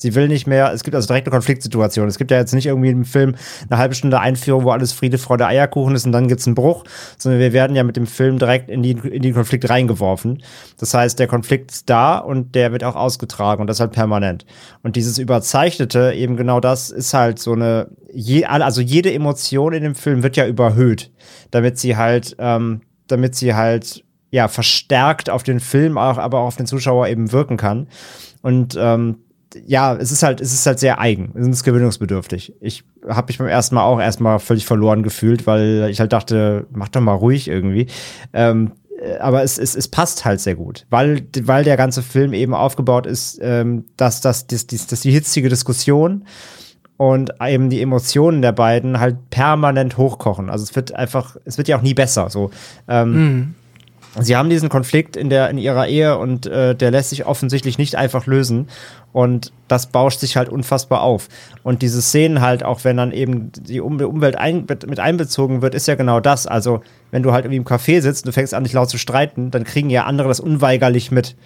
Sie will nicht mehr, es gibt also direkt eine Konfliktsituation. Es gibt ja jetzt nicht irgendwie im Film eine halbe Stunde Einführung, wo alles Friede, Freude, Eierkuchen ist und dann gibt's einen Bruch, sondern wir werden ja mit dem Film direkt in, die, in den Konflikt reingeworfen. Das heißt, der Konflikt ist da und der wird auch ausgetragen und das halt permanent. Und dieses Überzeichnete, eben genau das, ist halt so eine, je, also jede Emotion in dem Film wird ja überhöht, damit sie halt, ähm, damit sie halt ja verstärkt auf den Film, auch, aber auch auf den Zuschauer eben wirken kann. Und ähm, ja, es ist halt, es ist halt sehr eigen, es ist gewöhnungsbedürftig. Ich habe mich beim ersten Mal auch erstmal völlig verloren gefühlt, weil ich halt dachte, mach doch mal ruhig irgendwie. Ähm, äh, aber es, es, es passt halt sehr gut, weil, weil der ganze Film eben aufgebaut ist, ähm, dass, dass, dass, dass, die hitzige Diskussion und eben die Emotionen der beiden halt permanent hochkochen. Also es wird einfach, es wird ja auch nie besser. So, ähm, mhm. Sie haben diesen Konflikt in, der, in ihrer Ehe und äh, der lässt sich offensichtlich nicht einfach lösen. Und das bauscht sich halt unfassbar auf. Und diese Szenen halt, auch wenn dann eben die Umwelt ein, mit einbezogen wird, ist ja genau das. Also, wenn du halt irgendwie im Café sitzt und du fängst an, dich laut zu streiten, dann kriegen ja andere das unweigerlich mit.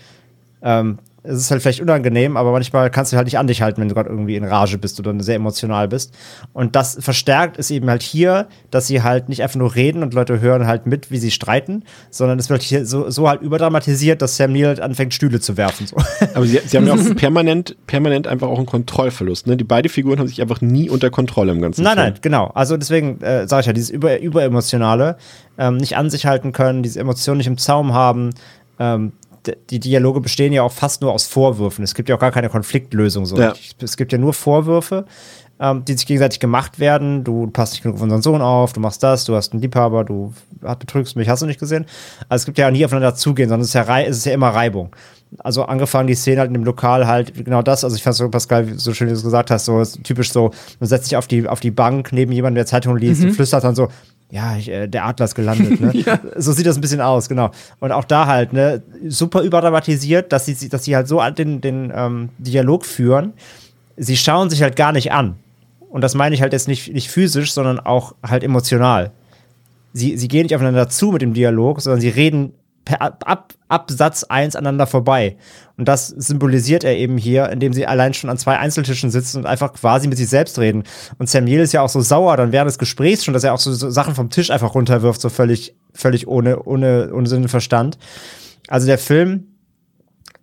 Ähm, es ist halt vielleicht unangenehm, aber manchmal kannst du halt nicht an dich halten, wenn du gerade irgendwie in Rage bist oder sehr emotional bist. Und das verstärkt ist eben halt hier, dass sie halt nicht einfach nur reden und Leute hören halt mit, wie sie streiten, sondern es wird hier so, so halt überdramatisiert, dass Sam Neill halt anfängt, Stühle zu werfen. So.
Aber sie, sie haben ja auch permanent, permanent einfach auch einen Kontrollverlust. Ne? Die beiden Figuren haben sich einfach nie unter Kontrolle im ganzen
Nein, Film. nein, genau. Also deswegen äh, sage ich ja, dieses über, überemotionale, ähm, nicht an sich halten können, diese Emotionen nicht im Zaum haben, ähm, die Dialoge bestehen ja auch fast nur aus Vorwürfen. Es gibt ja auch gar keine Konfliktlösung. So. Ja. Es gibt ja nur Vorwürfe, ähm, die sich gegenseitig gemacht werden. Du passt nicht genug auf unseren Sohn auf, du machst das, du hast einen Liebhaber, du betrügst mich, hast du nicht gesehen. Also es gibt ja nie aufeinander zugehen, sondern es ist ja, es ist ja immer Reibung. Also angefangen die Szene halt in dem Lokal halt genau das. Also ich fand so Pascal, so schön wie du es gesagt hast, so typisch so, man setzt sich auf die auf die Bank neben jemandem, der Zeitung liest mhm. und flüstert dann so, ja, ich, äh, der Adler ist gelandet. Ne? ja. So sieht das ein bisschen aus, genau. Und auch da halt, ne, super überdramatisiert, dass sie, dass sie halt so den, den ähm, Dialog führen. Sie schauen sich halt gar nicht an. Und das meine ich halt jetzt nicht, nicht physisch, sondern auch halt emotional. Sie, sie gehen nicht aufeinander zu mit dem Dialog, sondern sie reden per, ab, ab Satz 1 aneinander vorbei. Und das symbolisiert er eben hier, indem sie allein schon an zwei Einzeltischen sitzen und einfach quasi mit sich selbst reden. Und Samuel ist ja auch so sauer dann während des Gesprächs schon, dass er auch so, so Sachen vom Tisch einfach runterwirft, so völlig, völlig ohne, ohne, ohne Sinn und Verstand. Also der Film,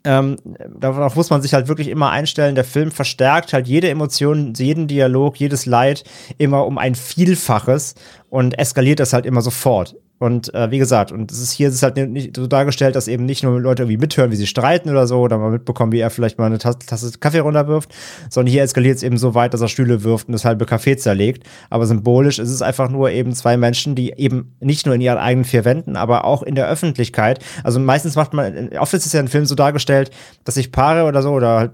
ähm, darauf muss man sich halt wirklich immer einstellen. Der Film verstärkt halt jede Emotion, jeden Dialog, jedes Leid immer um ein Vielfaches und eskaliert das halt immer sofort. Und äh, wie gesagt, und es ist hier ist es halt nicht so dargestellt, dass eben nicht nur Leute irgendwie mithören, wie sie streiten oder so, oder mal mitbekommen, wie er vielleicht mal eine Tasse, Tasse Kaffee runterwirft, sondern hier eskaliert es eben so weit, dass er Stühle wirft und das halbe Kaffee zerlegt. Aber symbolisch ist es einfach nur eben zwei Menschen, die eben nicht nur in ihren eigenen vier Wänden, aber auch in der Öffentlichkeit. Also meistens macht man, oft ist es ja ein Film so dargestellt, dass sich Paare oder so oder halt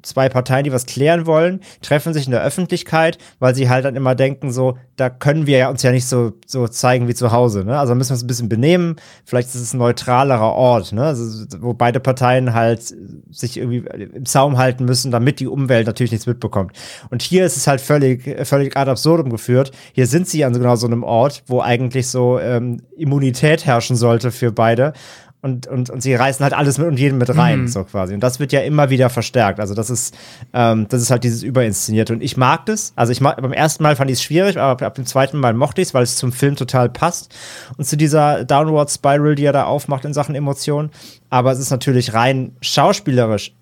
zwei Parteien, die was klären wollen, treffen sich in der Öffentlichkeit, weil sie halt dann immer denken, so, da können wir ja uns ja nicht so, so zeigen wie zu Hause. Ne? Also müssen wir uns ein bisschen benehmen. Vielleicht ist es ein neutralerer Ort, ne? Also, wo beide Parteien halt sich irgendwie im Zaum halten müssen, damit die Umwelt natürlich nichts mitbekommt. Und hier ist es halt völlig, völlig ad absurdum geführt. Hier sind sie an genau so einem Ort, wo eigentlich so ähm, Immunität herrschen sollte für beide und, und, und sie reißen halt alles mit und jeden mit rein, mhm. so quasi. Und das wird ja immer wieder verstärkt. Also das ist, ähm, das ist halt dieses Überinszenierte. Und ich mag das. Also ich mag, beim ersten Mal fand ich es schwierig, aber ab dem zweiten Mal mochte ich es, weil es zum Film total passt. Und zu dieser Downward Spiral, die er da aufmacht in Sachen Emotionen. Aber es ist natürlich rein schauspielerisch.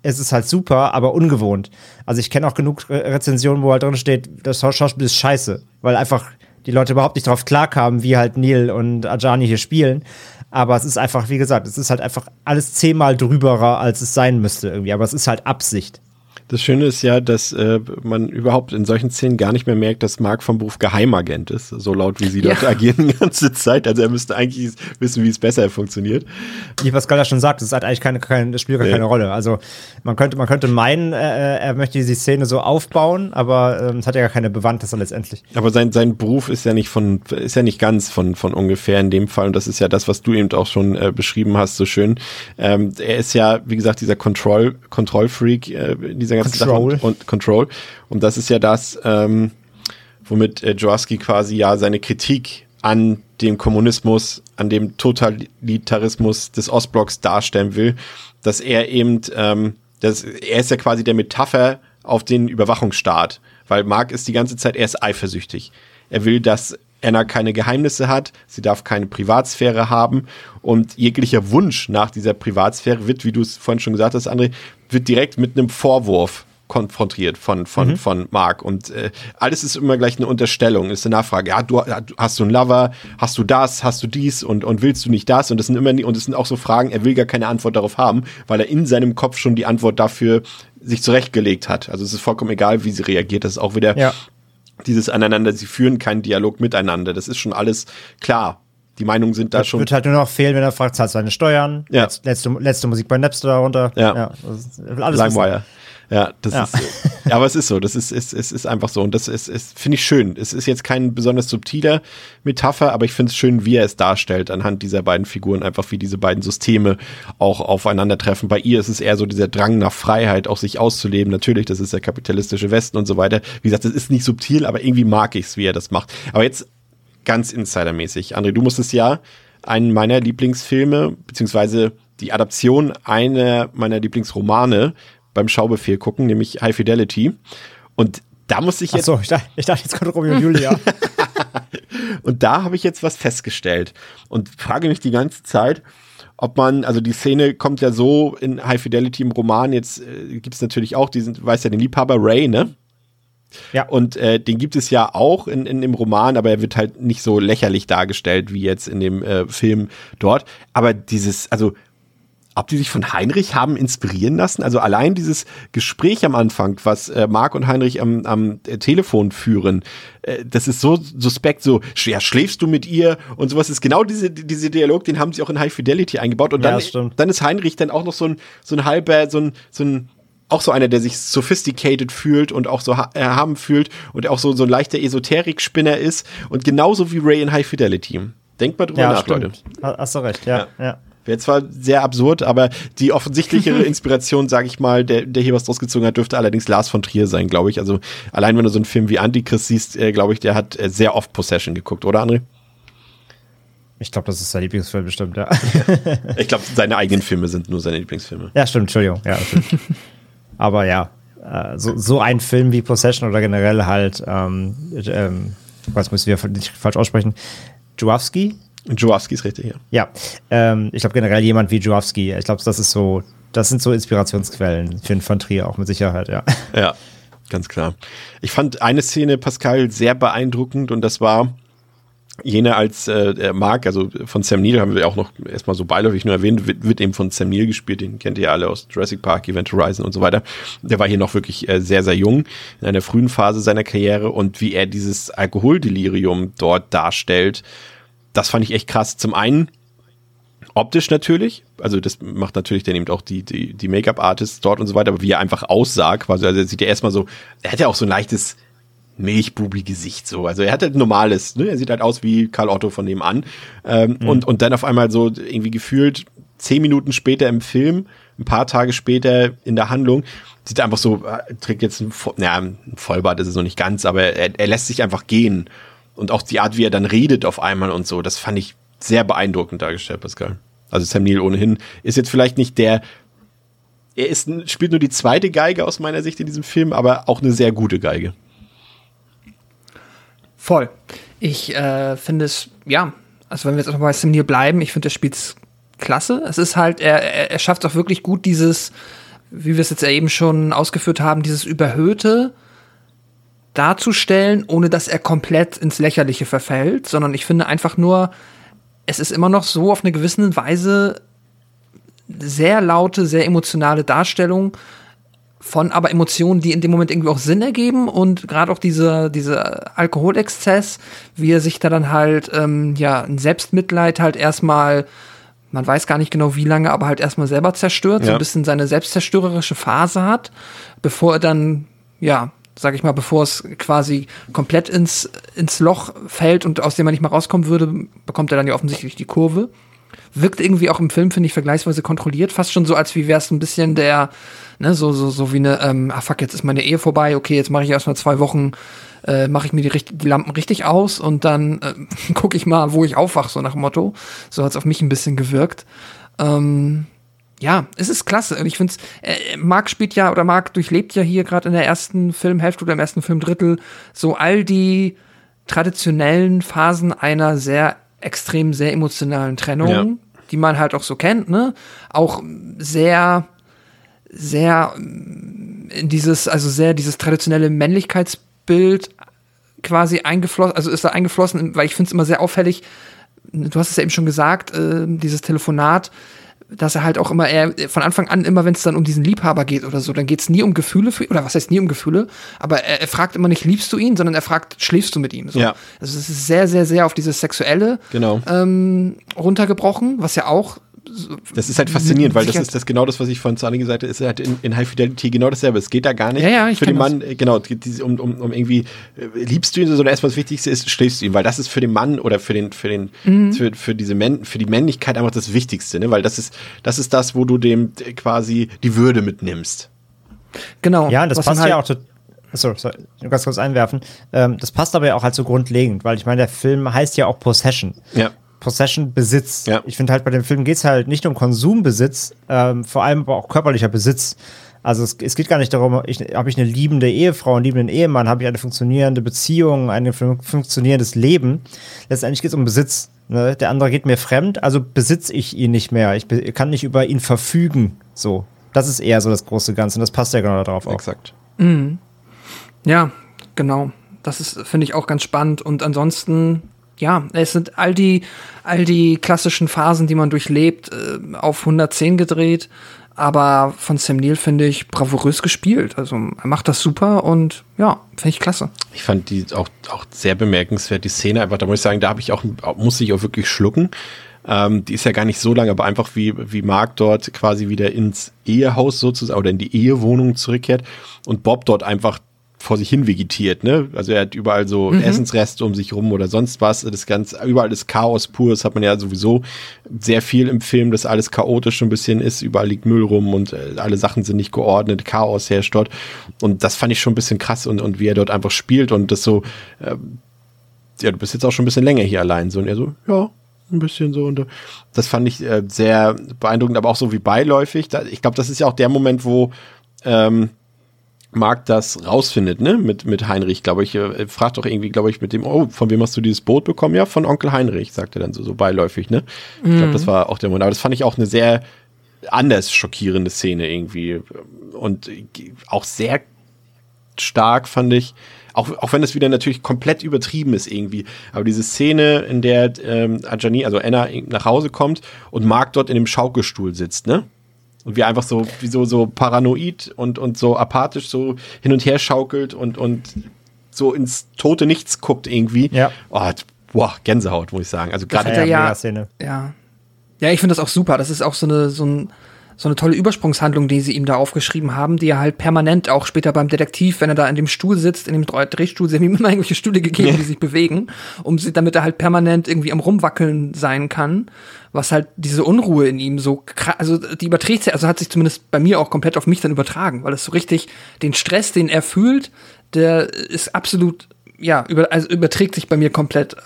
Es ist halt super, aber ungewohnt. Also ich kenne auch genug Rezensionen, wo halt drin steht, das Schauspiel ist scheiße, weil einfach die Leute überhaupt nicht drauf klarkamen, wie halt Neil und Ajani hier spielen. Aber es ist einfach, wie gesagt, es ist halt einfach alles zehnmal drüberer, als es sein müsste irgendwie. Aber es ist halt Absicht.
Das Schöne ist ja, dass äh, man überhaupt in solchen Szenen gar nicht mehr merkt, dass Mark vom Beruf Geheimagent ist, so laut wie sie dort ja. agieren die ganze Zeit. Also er müsste eigentlich wissen, wie es besser funktioniert.
Wie Pascal ja schon sagt, es hat eigentlich keine, keine das spielt gar nee. keine Rolle. Also man könnte, man könnte meinen, äh, er möchte die Szene so aufbauen, aber ähm, es hat ja gar keine Bewandtnis letztendlich.
Aber sein, sein Beruf ist ja nicht von, ist ja nicht ganz von, von ungefähr in dem Fall. Und das ist ja das, was du eben auch schon äh, beschrieben hast, so schön. Ähm, er ist ja, wie gesagt, dieser Control, Control-Freak, äh, dieser der ganzen Control. Sache und, und Control. Und das ist ja das, ähm, womit äh, Jaworski quasi ja seine Kritik an dem Kommunismus, an dem Totalitarismus des Ostblocks darstellen will, dass er eben ähm, Das, er ist ja quasi der Metapher auf den Überwachungsstaat, weil Mark ist die ganze Zeit, er ist eifersüchtig. Er will, dass Anna keine Geheimnisse hat, sie darf keine Privatsphäre haben und jeglicher Wunsch nach dieser Privatsphäre wird, wie du es vorhin schon gesagt hast, André, wird direkt mit einem Vorwurf konfrontiert von, von, mhm. von Mark. Und äh, alles ist immer gleich eine Unterstellung, ist eine Nachfrage. Ja, du hast du einen Lover, hast du das, hast du dies und, und willst du nicht das? Und das sind immer und es sind auch so Fragen, er will gar keine Antwort darauf haben, weil er in seinem Kopf schon die Antwort dafür sich zurechtgelegt hat. Also es ist vollkommen egal, wie sie reagiert. Das ist auch wieder ja dieses aneinander, sie führen keinen Dialog miteinander. Das ist schon alles klar. Die Meinungen sind da
wird,
schon.
Wird halt nur noch fehlen, wenn er fragt, zahlt seine Steuern.
Ja.
Letzte, letzte Musik bei Napster darunter.
Ja. ja alles Limewire. Ja, das ja. ist, ja, aber es ist so, das ist, ist, es ist einfach so und das ist, ist finde ich schön. Es ist jetzt kein besonders subtiler Metapher, aber ich finde es schön, wie er es darstellt anhand dieser beiden Figuren, einfach wie diese beiden Systeme auch aufeinandertreffen. Bei ihr ist es eher so dieser Drang nach Freiheit, auch sich auszuleben. Natürlich, das ist der kapitalistische Westen und so weiter. Wie gesagt, das ist nicht subtil, aber irgendwie mag ich es, wie er das macht. Aber jetzt ganz insidermäßig. André, du musstest ja einen meiner Lieblingsfilme, beziehungsweise die Adaption einer meiner Lieblingsromane beim Schaubefehl gucken, nämlich High Fidelity. Und da muss ich jetzt.
Ach so, ich dachte, ich dachte jetzt kommt Romeo und Julia.
und da habe ich jetzt was festgestellt und frage mich die ganze Zeit, ob man, also die Szene kommt ja so in High Fidelity im Roman, jetzt äh, gibt es natürlich auch diesen, weiß ja den Liebhaber Ray, ne? Ja. Und äh, den gibt es ja auch in, in dem Roman, aber er wird halt nicht so lächerlich dargestellt wie jetzt in dem äh, Film dort. Aber dieses, also ob die sich von Heinrich haben inspirieren lassen. Also allein dieses Gespräch am Anfang, was äh, Marc und Heinrich am, am äh, Telefon führen, äh, das ist so suspekt, so, ja, schläfst du mit ihr und sowas ist genau diese, diese Dialog, den haben sie auch in High Fidelity eingebaut. Und dann, ja, dann ist Heinrich dann auch noch so ein, so ein halber, so ein, so ein auch so einer, der sich sophisticated fühlt und auch so erhaben äh, fühlt und auch so, so ein leichter Esoterik-Spinner ist und genauso wie Ray in High Fidelity. Denkt mal drüber ja, nach, stimmt. Leute.
Hast du recht, ja. ja. ja.
Wäre zwar sehr absurd, aber die offensichtlichere Inspiration, sage ich mal, der, der hier was draus gezogen hat, dürfte allerdings Lars von Trier sein, glaube ich. Also allein wenn du so einen Film wie Antichrist siehst, äh, glaube ich, der hat äh, sehr oft Possession geguckt, oder André?
Ich glaube, das ist sein Lieblingsfilm bestimmt, ja.
ich glaube, seine eigenen Filme sind nur seine Lieblingsfilme.
Ja, stimmt, Entschuldigung. Ja, aber ja, äh, so, so ein Film wie Possession oder generell halt, ähm, ähm, was müssen wir nicht falsch aussprechen, Jawowski,
Jawowski ist richtig, ja.
Ja, ähm, ich glaube generell jemand wie Jawowski, ich glaube, das ist so, das sind so Inspirationsquellen für Trier auch mit Sicherheit, ja.
Ja, ganz klar. Ich fand eine Szene, Pascal, sehr beeindruckend und das war jene als äh, Mark, also von Sam Neill haben wir auch noch erstmal so beiläufig nur erwähnt, wird, wird eben von Sam Neill gespielt, den kennt ihr ja alle aus Jurassic Park, Event Horizon und so weiter. Der war hier noch wirklich äh, sehr, sehr jung, in einer frühen Phase seiner Karriere und wie er dieses Alkoholdelirium dort darstellt, das fand ich echt krass. Zum einen optisch natürlich, also das macht natürlich dann eben auch die, die, die Make-up-Artists dort und so weiter, aber wie er einfach aussah, quasi, also er sieht ja erstmal so, er hat ja auch so ein leichtes Milchbubi-Gesicht so. Also er hat halt normales, ne? er sieht halt aus wie Karl Otto von nebenan. Ähm, mhm. und, und dann auf einmal so irgendwie gefühlt zehn Minuten später im Film, ein paar Tage später in der Handlung, sieht er einfach so, äh, trägt jetzt ein, naja, ein Vollbart ist es noch nicht ganz, aber er, er lässt sich einfach gehen und auch die Art, wie er dann redet auf einmal und so, das fand ich sehr beeindruckend dargestellt, Pascal. Also Sam Neill ohnehin ist jetzt vielleicht nicht der, er ist, spielt nur die zweite Geige aus meiner Sicht in diesem Film, aber auch eine sehr gute Geige.
Voll. Ich äh, finde es, ja, also wenn wir jetzt mal bei Sam Neill bleiben, ich finde, er spielt klasse. Es ist halt, er, er, schafft auch wirklich gut dieses, wie wir es jetzt eben schon ausgeführt haben, dieses überhöhte, darzustellen, ohne dass er komplett ins Lächerliche verfällt, sondern ich finde einfach nur, es ist immer noch so auf eine gewisse Weise sehr laute, sehr emotionale Darstellung von aber Emotionen, die in dem Moment irgendwie auch Sinn ergeben und gerade auch dieser diese Alkoholexzess, wie er sich da dann halt ähm, ja ein Selbstmitleid halt erstmal man weiß gar nicht genau wie lange, aber halt erstmal selber zerstört, ja. so ein bisschen seine selbstzerstörerische Phase hat, bevor er dann ja sag ich mal, bevor es quasi komplett ins, ins Loch fällt und aus dem man nicht mal rauskommen würde, bekommt er dann ja offensichtlich die Kurve. Wirkt irgendwie auch im Film, finde ich, vergleichsweise kontrolliert, fast schon so, als wie wäre es ein bisschen der, ne, so, so, so wie eine, ähm, ah fuck, jetzt ist meine Ehe vorbei, okay, jetzt mache ich erstmal zwei Wochen, äh, mache ich mir die, die Lampen richtig aus und dann äh, gucke ich mal, wo ich aufwache, so nach Motto. So hat es auf mich ein bisschen gewirkt. Ähm, ja, es ist klasse. Und ich finde äh, Marc spielt ja oder Marc durchlebt ja hier gerade in der ersten Filmhälfte oder im ersten Filmdrittel so all die traditionellen Phasen einer sehr extrem, sehr emotionalen Trennung,
Ja.
die man halt auch so kennt, ne? Auch sehr, sehr mm, in dieses, also sehr dieses traditionelle Männlichkeitsbild quasi eingeflossen, also ist da eingeflossen, weil ich finde es immer sehr auffällig, du hast es ja eben schon gesagt, äh, dieses Telefonat, dass er halt auch immer, er von Anfang an, immer wenn es dann um diesen Liebhaber geht oder so, dann geht es nie um Gefühle für oder was heißt nie um Gefühle, aber er, er fragt immer nicht, liebst du ihn, sondern er fragt, schläfst du mit ihm? So.
Ja.
Also es ist sehr, sehr, sehr auf dieses Sexuelle
Genau.
ähm, runtergebrochen, was ja auch
Das ist halt faszinierend, weil das ist das genau das, was ich von Zahnig gesagt habe, ist halt in, in High Fidelity genau dasselbe. Es geht da gar nicht
Ja, ja, ich
für den Mann, äh, genau, um, um, um irgendwie, äh, liebst du ihn, sondern erstmal das Wichtigste ist, schläfst du ihn, weil das ist für den Mann oder für den, für den,
Mhm.
für, für diese Männ, für die Männlichkeit einfach das Wichtigste, ne? Weil das ist, das ist das, wo du dem äh, quasi die Würde mitnimmst.
genau.
Ja, und das passt
halt,
ja auch zu. Achso, sorry, ganz kurz einwerfen. Ähm, das passt aber ja auch halt so grundlegend, weil ich meine, der Film heißt ja auch Possession.
Ja.
Possession, Besitz.
Ja.
Ich finde halt bei dem Film geht es halt nicht um Konsumbesitz, ähm, vor allem aber auch körperlicher Besitz. Also es, es geht gar nicht darum, ich, habe ich eine liebende Ehefrau, einen liebenden Ehemann, habe ich eine funktionierende Beziehung, ein fun funktionierendes Leben. Letztendlich geht es um Besitz. Ne? Der andere geht mir fremd, also besitze ich ihn nicht mehr. Ich kann nicht über ihn verfügen. So. Das ist eher so das große Ganze und das passt ja genau darauf auch.
Exakt.
Ja, genau. Das ist, finde ich, auch ganz spannend. Und ansonsten, ja, es sind all die, all die klassischen Phasen, die man durchlebt, äh, auf 110 gedreht. Aber von Sam Neill finde ich bravourös gespielt. Also er macht das super und ja, finde ich klasse.
Ich fand die auch, auch sehr bemerkenswert, die Szene einfach, da muss ich sagen, da habe ich auch, musste ich auch wirklich schlucken. Ähm, die ist ja gar nicht so lang, aber einfach wie, wie Mark dort quasi wieder ins Ehehaus sozusagen oder in die Ehewohnung zurückkehrt und Bob dort einfach vor sich hin vegetiert, ne? Also er hat überall so Essensreste um sich rum oder sonst was. Das ganze, überall ist Chaos pur. Das hat man ja sowieso sehr viel im Film, dass alles chaotisch ein bisschen ist. Überall liegt Müll rum und äh, alle Sachen sind nicht geordnet. Chaos herrscht dort. Und das fand ich schon ein bisschen krass und, und wie er dort einfach spielt und das so, ähm, ja, du bist jetzt auch schon ein bisschen länger hier allein. So, und er so, ja, ein bisschen so. Und äh, das fand ich äh, sehr beeindruckend, aber auch so wie beiläufig. Da, ich glaube, das ist ja auch der Moment, wo ähm, Marc das rausfindet, ne, mit, mit Heinrich, glaube ich, äh, fragt doch irgendwie, glaube ich, mit dem, oh, von wem hast du dieses Boot bekommen? Ja, von Onkel Heinrich, sagt er dann so, so beiläufig, ne? Ich glaube, das war auch der Moment. Aber das fand ich auch eine sehr anders schockierende Szene irgendwie. Und auch sehr stark, fand ich. Auch, auch wenn es wieder natürlich komplett übertrieben ist irgendwie. Aber diese Szene, in der ähm, Ajani, also Anna, nach Hause kommt und Mark dort in dem Schaukelstuhl sitzt, ne? Und wie einfach so, wie so, so paranoid und, und so apathisch so hin und her schaukelt und, und so ins tote Nichts guckt irgendwie.
Ja.
Oh, boah, Gänsehaut, muss ich sagen. Also gerade
er ja-
Megaszene.
Ja. Ja, ich finde das auch super. Das ist auch so eine, so, ein, so eine tolle Übersprungshandlung, die sie ihm da aufgeschrieben haben, die er halt permanent auch später beim Detektiv, wenn er da in dem Stuhl sitzt, in dem Dreh- Drehstuhl, sie haben ihm immer irgendwelche Stühle gegeben, die sich bewegen, um sie, damit er halt permanent irgendwie am Rumwackeln sein kann, was halt diese Unruhe in ihm so, also die überträgt sich, also hat sich zumindest bei mir auch komplett auf mich dann übertragen, weil es so richtig den Stress, den er fühlt, der ist absolut, ja, über, also überträgt sich bei mir komplett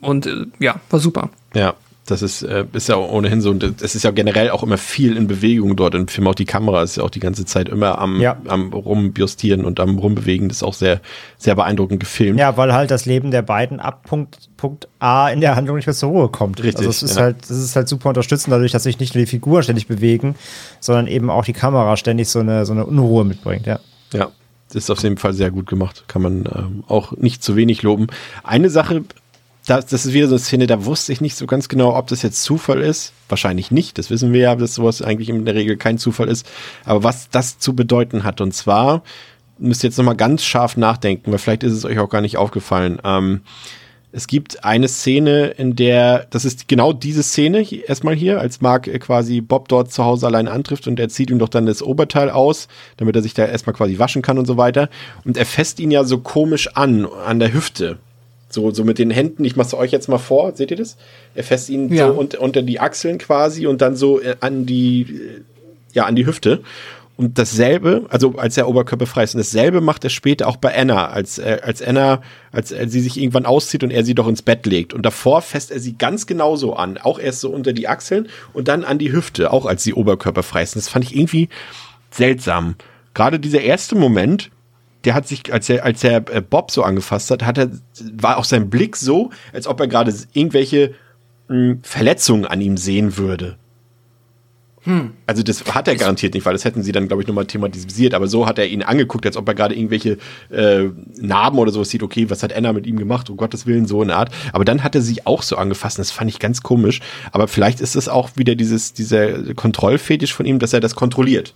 und äh, ja, war super.
Ja, das ist, äh, ist ja ohnehin so. Es ist ja generell auch immer viel in Bewegung dort im Film. Auch die Kamera ist ja auch die ganze Zeit immer am,
Ja.
am Rumbjustieren und am Rumbewegen. Das ist auch sehr, sehr beeindruckend gefilmt.
Ja, weil halt das Leben der beiden ab Punkt, Punkt A in der Handlung nicht mehr zur Ruhe kommt.
Richtig,
Also es ist
ja.
halt, das ist halt super unterstützend dadurch, dass sich nicht nur die Figuren ständig bewegen, sondern eben auch die Kamera ständig so eine, so eine Unruhe mitbringt, ja.
Ja, das ist auf jeden Fall sehr gut gemacht. Kann man ähm, auch nicht zu wenig loben. Eine Sache, das, das ist wieder so eine Szene, da wusste ich nicht so ganz genau, ob das jetzt Zufall ist. Wahrscheinlich nicht. Das wissen wir ja, dass sowas eigentlich in der Regel kein Zufall ist. Aber was das zu bedeuten hat. Und zwar müsst ihr jetzt nochmal ganz scharf nachdenken, weil vielleicht ist es euch auch gar nicht aufgefallen. Ähm, es gibt eine Szene, in der, das ist genau diese Szene, hier, erstmal hier, als Mark äh, quasi Bob dort zu Hause allein antrifft und er zieht ihm doch dann das Oberteil aus, damit er sich da erstmal quasi waschen kann und so weiter. Und er fässt ihn ja so komisch an, an der Hüfte. So, so mit den Händen, ich mach's euch jetzt mal vor, seht ihr das? Er fässt ihn
Ja.
so un unter die Achseln quasi und dann so äh, an die, äh, ja, an die Hüfte. und dasselbe, also als er oberkörperfrei ist, und dasselbe macht er später auch bei Anna, als, äh, als Anna, als, als sie sich irgendwann auszieht und er sie doch ins Bett legt. Und davor fässt er sie ganz genauso an. Auch erst so unter die Achseln und dann an die Hüfte, auch als sie oberkörperfrei ist. Und das fand ich irgendwie seltsam. Gerade dieser erste Moment, der hat sich, als er, als er äh, Bob so angefasst hat, hat er, war auch sein Blick so, als ob er gerade irgendwelche mh, Verletzungen an ihm sehen würde. Also das hat er garantiert nicht, weil das hätten sie dann, glaube ich, nochmal thematisiert. Aber so hat er ihn angeguckt, als ob er gerade irgendwelche äh, Narben oder sowas sieht. Okay, was hat Anna mit ihm gemacht? Um Gottes Willen, so eine Art. Aber dann hat er sich auch so angefasst. Das fand ich ganz komisch. Aber vielleicht ist es auch wieder dieses, dieser Kontrollfetisch von ihm, dass er das kontrolliert.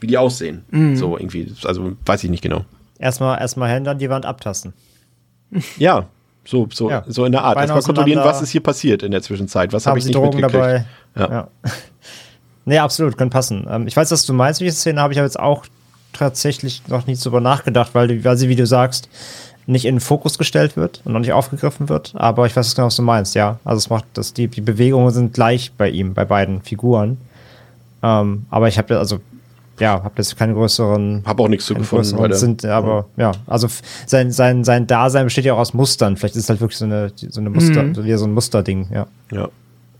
Wie die aussehen. So irgendwie. Also weiß ich nicht genau.
Erstmal, erstmal Hände an die Wand abtasten.
Ja, so, so,
Ja.
so in der Art. Erstmal kontrollieren, was ist hier passiert in der Zwischenzeit. Was habe
Haben
ich
sie
nicht
Drogen
mitgekriegt.
dabei?
Ja.
Ja. nee, absolut, kann passen. Ähm, ich weiß, was du meinst, welche Szene habe ich aber jetzt auch tatsächlich noch nicht so drüber nachgedacht, weil, weil sie, wie du sagst, nicht in den Fokus gestellt wird und noch nicht aufgegriffen wird. Aber ich weiß genau, was du meinst, ja. Also es macht, dass die, die Bewegungen sind gleich bei ihm, bei beiden Figuren. Ähm, aber ich habe also ja, habe jetzt keine größeren
Hab auch nichts zu gefunden. weiter.
Sind, aber ja, also sein, sein, sein Dasein besteht ja auch aus Mustern. Vielleicht ist es halt wirklich so eine, so eine Muster,
Mhm.
so wie so ein Musterding, ja.
Ja,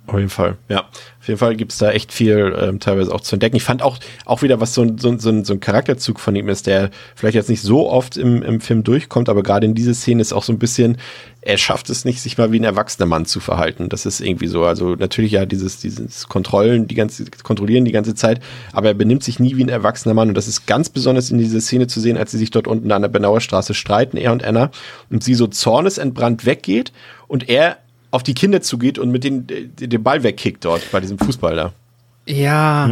auf jeden Fall. Ja, auf jeden Fall gibt's da echt viel ähm, teilweise auch zu entdecken. Ich fand auch, auch wieder, was so ein, so, ein- so, ein, so ein Charakterzug von ihm ist, der vielleicht jetzt nicht so oft im, im Film durchkommt, aber gerade in dieser Szene ist auch so ein bisschen, er schafft es nicht, sich mal wie ein erwachsener Mann zu verhalten. Das ist irgendwie so. Also natürlich ja dieses, dieses Kontrollen, die ganze, kontrollieren die ganze Zeit, aber er benimmt sich nie wie ein erwachsener Mann. Und das ist ganz besonders in dieser Szene zu sehen, als sie sich dort unten an der Benauer Straße streiten, er und Anna, und sie so zornesentbrannt weggeht und er auf die Kinder zugeht und mit den, den den Ball wegkickt dort bei diesem Fußball da.
Ja.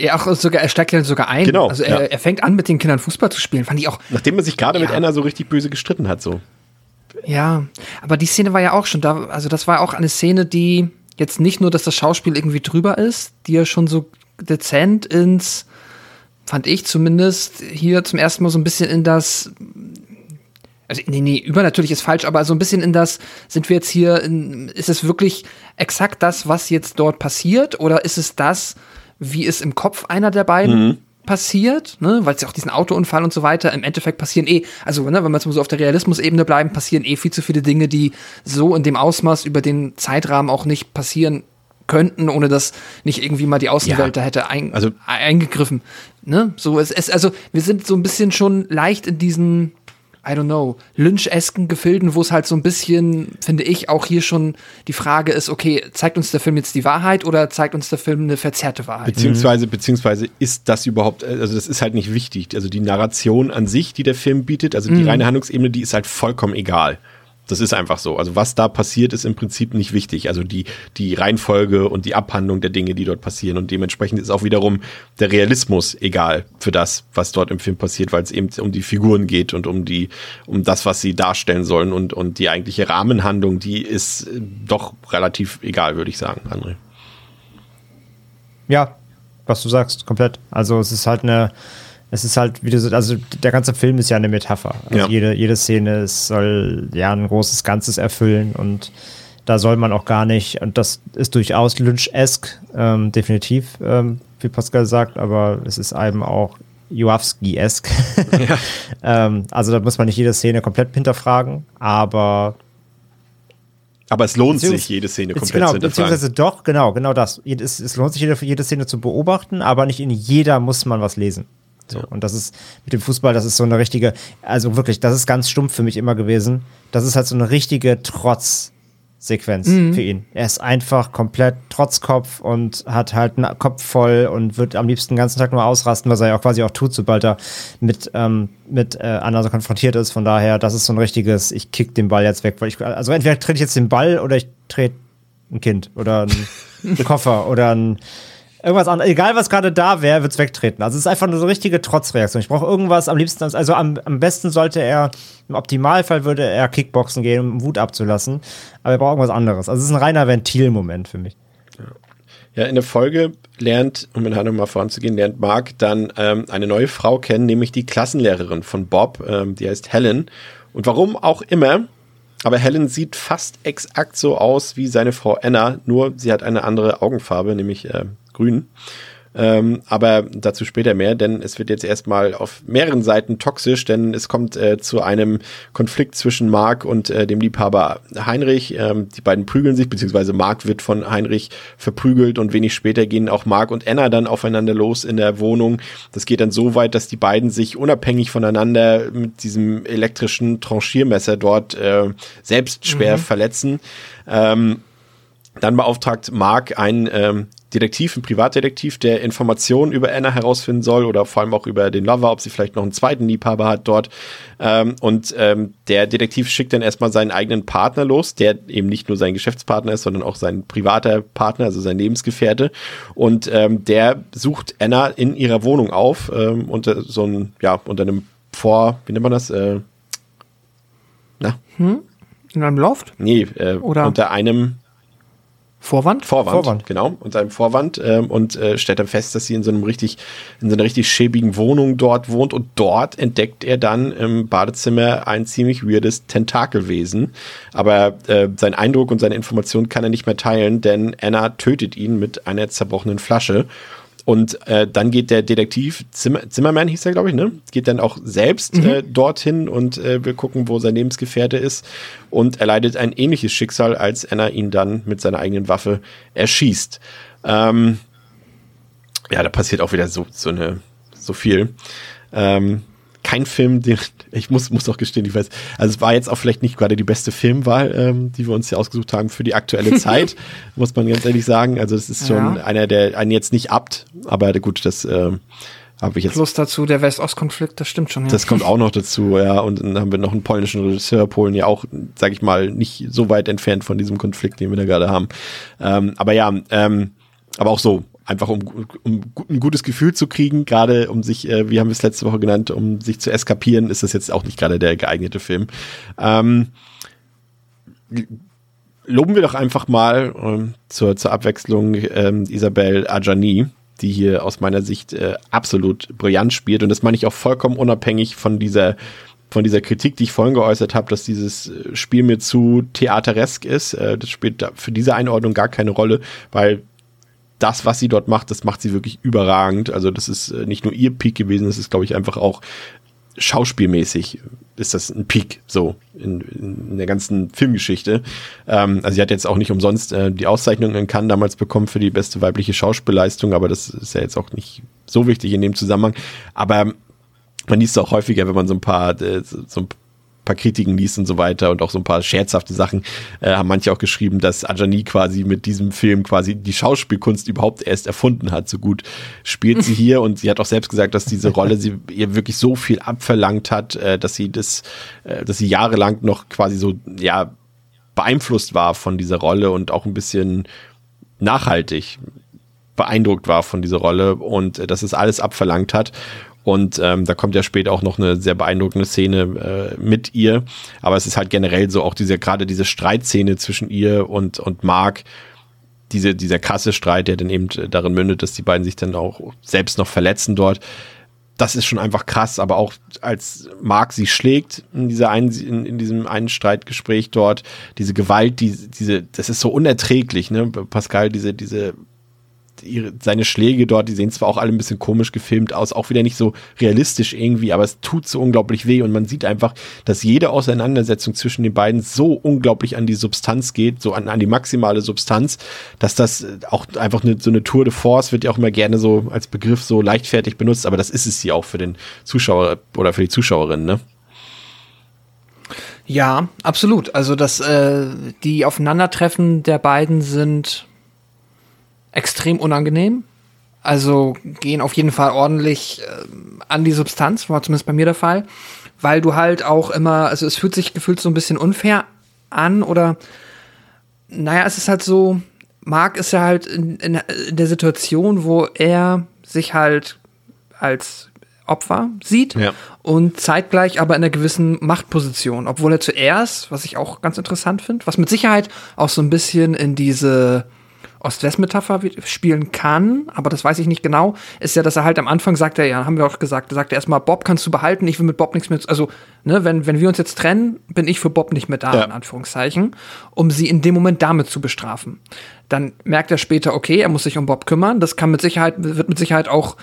Ja, auch sogar, er steigt ja sogar ein.
Genau,
Also er,
ja.
er fängt an, mit den Kindern Fußball zu spielen. Fand ich auch,
Nachdem er sich gerade mit
Ja.
Anna so richtig böse gestritten hat, so.
Ja. Aber die Szene war ja auch schon da. Also das war auch eine Szene, die jetzt nicht nur, dass das Schauspiel irgendwie drüber ist, die ja schon so dezent ins, fand ich zumindest, hier zum ersten Mal so ein bisschen in das also nee, nee, übernatürlich ist falsch, aber so ein bisschen in das, sind wir jetzt hier, in, ist es wirklich exakt das, was jetzt dort passiert, oder ist es das, wie es im Kopf einer der beiden passiert, ne? weil es ja auch diesen Autounfall und so weiter, im Endeffekt passieren eh, also ne, wenn wir jetzt mal so auf der Realismusebene bleiben, passieren eh viel zu viele Dinge, die so in dem Ausmaß über den Zeitrahmen auch nicht passieren könnten, ohne dass nicht irgendwie mal die Außenwelt
Ja.
da hätte ein,
Also-
eingegriffen. Ne? So, es, es, also wir sind so ein bisschen schon leicht in diesen, I don't know, lynchesken Gefilden, wo es halt so ein bisschen, finde ich, auch hier schon die Frage ist, okay, zeigt uns der Film jetzt die Wahrheit oder zeigt uns der Film eine verzerrte Wahrheit?
Beziehungsweise, beziehungsweise ist das überhaupt, also das ist halt nicht wichtig. Also die Narration an sich, die der Film bietet, also die reine Handlungsebene, die ist halt vollkommen egal. Das ist einfach so. Also was da passiert, ist im Prinzip nicht wichtig. Also die, die Reihenfolge und die Abhandlung der Dinge, die dort passieren. Und dementsprechend ist auch wiederum der Realismus egal für das, was dort im Film passiert, weil es eben um die Figuren geht und um die, um das, was sie darstellen sollen. Und, und die eigentliche Rahmenhandlung, die ist äh, doch relativ egal, würde ich sagen, André.
Ja, was du sagst, komplett. Also es ist halt eine, es ist halt, wie du so, also der ganze Film ist ja eine Metapher. Also
Ja.
jede, jede Szene es soll ja ein großes Ganzes erfüllen und da soll man auch gar nicht, und das ist durchaus Lynch-esque, ähm, definitiv, ähm, wie Pascal sagt, aber es ist eben auch Joawski-esque. ähm, also da muss man nicht jede Szene komplett hinterfragen, aber
Aber es lohnt sich, jede Szene komplett
genau,
zu hinterfragen.
beziehungsweise doch, genau, genau das. Es, es lohnt sich, jede, jede Szene zu beobachten, aber nicht in jeder muss man was lesen. So, Und das ist mit dem Fußball, das ist so eine richtige, also wirklich, das ist ganz stumpf für mich immer gewesen. Das ist halt so eine richtige Trotzsequenz für ihn. Er ist einfach komplett Trotzkopf und hat halt einen Kopf voll und wird am liebsten den ganzen Tag nur ausrasten, was er ja auch quasi auch tut, sobald er mit, ähm, mit äh, Anna so konfrontiert ist. Von daher, das ist so ein richtiges, ich kick den Ball jetzt weg, weil ich, also entweder trete ich jetzt den Ball oder ich trete ein Kind oder einen Koffer oder ein irgendwas anderes. Egal, was gerade da wäre, wird's wegtreten. Also es ist einfach nur so eine richtige Trotzreaktion. Ich brauche irgendwas am liebsten, also am, am besten sollte er, im Optimalfall würde er Kickboxen gehen, um Wut abzulassen. Aber er braucht irgendwas anderes. Also es ist ein reiner Ventilmoment für mich.
Ja, in der Folge lernt, um in Handlung mal voranzugehen, lernt Mark dann ähm, eine neue Frau kennen, nämlich die Klassenlehrerin von Bob, ähm, die heißt Helen. Und warum auch immer, aber Helen sieht fast exakt so aus wie seine Frau Anna, nur sie hat eine andere Augenfarbe, nämlich äh, grün. Ähm, aber dazu später mehr, denn es wird jetzt erstmal auf mehreren Seiten toxisch, denn es kommt äh, zu einem Konflikt zwischen Mark und äh, dem Liebhaber Heinrich. Ähm, die beiden prügeln sich, beziehungsweise Mark wird von Heinrich verprügelt und wenig später gehen auch Mark und Anna dann aufeinander los in der Wohnung. Das geht dann so weit, dass die beiden sich unabhängig voneinander mit diesem elektrischen Tranchiermesser dort äh, selbst schwer mhm. verletzen. Ähm, dann beauftragt Mark einen ähm, Detektiv, ein Privatdetektiv, der Informationen über Anna herausfinden soll oder vor allem auch über den Lover, ob sie vielleicht noch einen zweiten Liebhaber hat dort. Ähm, und ähm, der Detektiv schickt dann erstmal seinen eigenen Partner los, der eben nicht nur sein Geschäftspartner ist, sondern auch sein privater Partner, also sein Lebensgefährte. Und ähm, der sucht Anna in ihrer Wohnung auf, ähm, unter so einem, ja, unter einem Vor, wie nennt man das? Äh,
na? Hm? In einem Loft?
Nee, äh, Oder? unter einem
Vorwand?
Vorwand, Vorwand. genau, unter einem Vorwand ähm, und äh, stellt dann fest, dass sie in so einem richtig, in so einer richtig schäbigen Wohnung dort wohnt und dort entdeckt er dann im Badezimmer ein ziemlich weirdes Tentakelwesen. Aber äh, sein Eindruck und seine Informationen kann er nicht mehr teilen, denn Anna tötet ihn mit einer zerbrochenen Flasche und äh, dann geht der Detektiv, Zimmer, Zimmermann hieß er, glaube ich, ne? Geht dann auch selbst mhm. äh, dorthin und äh, will gucken, wo sein Lebensgefährte ist. Und erleidet ein ähnliches Schicksal, als Anna ihn dann mit seiner eigenen Waffe erschießt. Ähm, ja, da passiert auch wieder so, so eine, so viel. Ähm, kein Film, den ich muss, muss auch gestehen, ich weiß, also es war jetzt auch vielleicht nicht gerade die beste Filmwahl, ähm, die wir uns hier ausgesucht haben für die aktuelle Zeit, muss man ganz ehrlich sagen. Also es ist schon ja. einer, der einen jetzt nicht abt, aber gut, das äh, habe ich jetzt.
Plus dazu der West-Ost-Konflikt, das stimmt schon.
Ja. Das kommt auch noch dazu, ja. Und dann haben wir noch einen polnischen Regisseur, Polen ja auch, sag ich mal, nicht so weit entfernt von diesem Konflikt, den wir da gerade haben. Ähm, aber ja, ähm, aber auch so, einfach um, um ein gutes Gefühl zu kriegen, gerade um sich, äh, wie haben wir es letzte Woche genannt, um sich zu eskapieren, ist das jetzt auch nicht gerade der geeignete Film. Ähm, loben wir doch einfach mal ähm, zur, zur Abwechslung ähm, Isabelle Adjani, die hier aus meiner Sicht äh, absolut brillant spielt. Und das meine ich auch vollkommen unabhängig von dieser von dieser Kritik, die ich vorhin geäußert habe, dass dieses äh, Spiel mir zu theateresk ist. Äh, das spielt für diese Einordnung gar keine Rolle, weil das, was sie dort macht, das macht sie wirklich überragend. Also das ist äh, nicht nur ihr Peak gewesen, das ist, glaube ich, einfach auch schauspielmäßig ist das ein Peak so in, in der ganzen Filmgeschichte. Ähm, also sie hat jetzt auch nicht umsonst äh, die Auszeichnung in Cannes damals bekommen für die beste weibliche Schauspielleistung, aber das ist ja jetzt auch nicht so wichtig in dem Zusammenhang. Aber man liest auch häufiger, wenn man so ein paar äh, so ein paar Kritiken liest und so weiter und auch so ein paar scherzhafte Sachen, äh, haben manche auch geschrieben, dass Ajani quasi mit diesem Film quasi die Schauspielkunst überhaupt erst erfunden hat. So gut spielt sie hier und sie hat auch selbst gesagt, dass diese Rolle sie ihr wirklich so viel abverlangt hat, äh, dass sie das, äh, dass sie jahrelang noch quasi so, ja, beeinflusst war von dieser Rolle und auch ein bisschen nachhaltig beeindruckt war von dieser Rolle und äh, dass es alles abverlangt hat. Und ähm, da kommt ja später auch noch eine sehr beeindruckende Szene äh, mit ihr. Aber es ist halt generell so auch diese, gerade diese Streitszene zwischen ihr und, und Mark, diese, dieser krasse Streit, der dann eben darin mündet, dass die beiden sich dann auch selbst noch verletzen dort. Das ist schon einfach krass, aber auch als Mark sie schlägt in dieser einen, in, in diesem einen Streitgespräch dort, diese Gewalt, die, diese, das ist so unerträglich, ne? Pascal, diese, diese ihre, seine Schläge dort, die sehen zwar auch alle ein bisschen komisch gefilmt aus, auch wieder nicht so realistisch irgendwie, aber es tut so unglaublich weh und man sieht einfach, dass jede Auseinandersetzung zwischen den beiden so unglaublich an die Substanz geht, so an, an die maximale Substanz, dass das auch einfach eine, so eine Tour de Force wird ja auch immer gerne so als Begriff so leichtfertig benutzt, aber das ist es hier auch für den Zuschauer oder für die Zuschauerin, ne?
Ja, absolut. Also das, äh, die Aufeinandertreffen der beiden sind extrem unangenehm. Also gehen auf jeden Fall ordentlich äh, an die Substanz, war zumindest bei mir der Fall, weil du halt auch immer, also es fühlt sich gefühlt so ein bisschen unfair an oder naja, es ist halt so, Mark ist ja halt in, in, in der Situation, wo er sich halt als Opfer sieht ja. und zeitgleich aber in einer gewissen Machtposition, obwohl er zuerst, was ich auch ganz interessant finde, was mit Sicherheit auch so ein bisschen in diese Ost-West-Metapher spielen kann, aber das weiß ich nicht genau, ist ja, dass er halt am Anfang sagt er ja, haben wir auch gesagt, er sagt erstmal, Bob kannst du behalten, ich will mit Bob nichts mehr, also, ne, wenn, wenn wir uns jetzt trennen, bin ich für Bob nicht mehr da, ja. in Anführungszeichen, um sie in dem Moment damit zu bestrafen. dann merkt er später, okay, er muss sich um Bob kümmern. Das kann mit Sicherheit, wird mit Sicherheit auch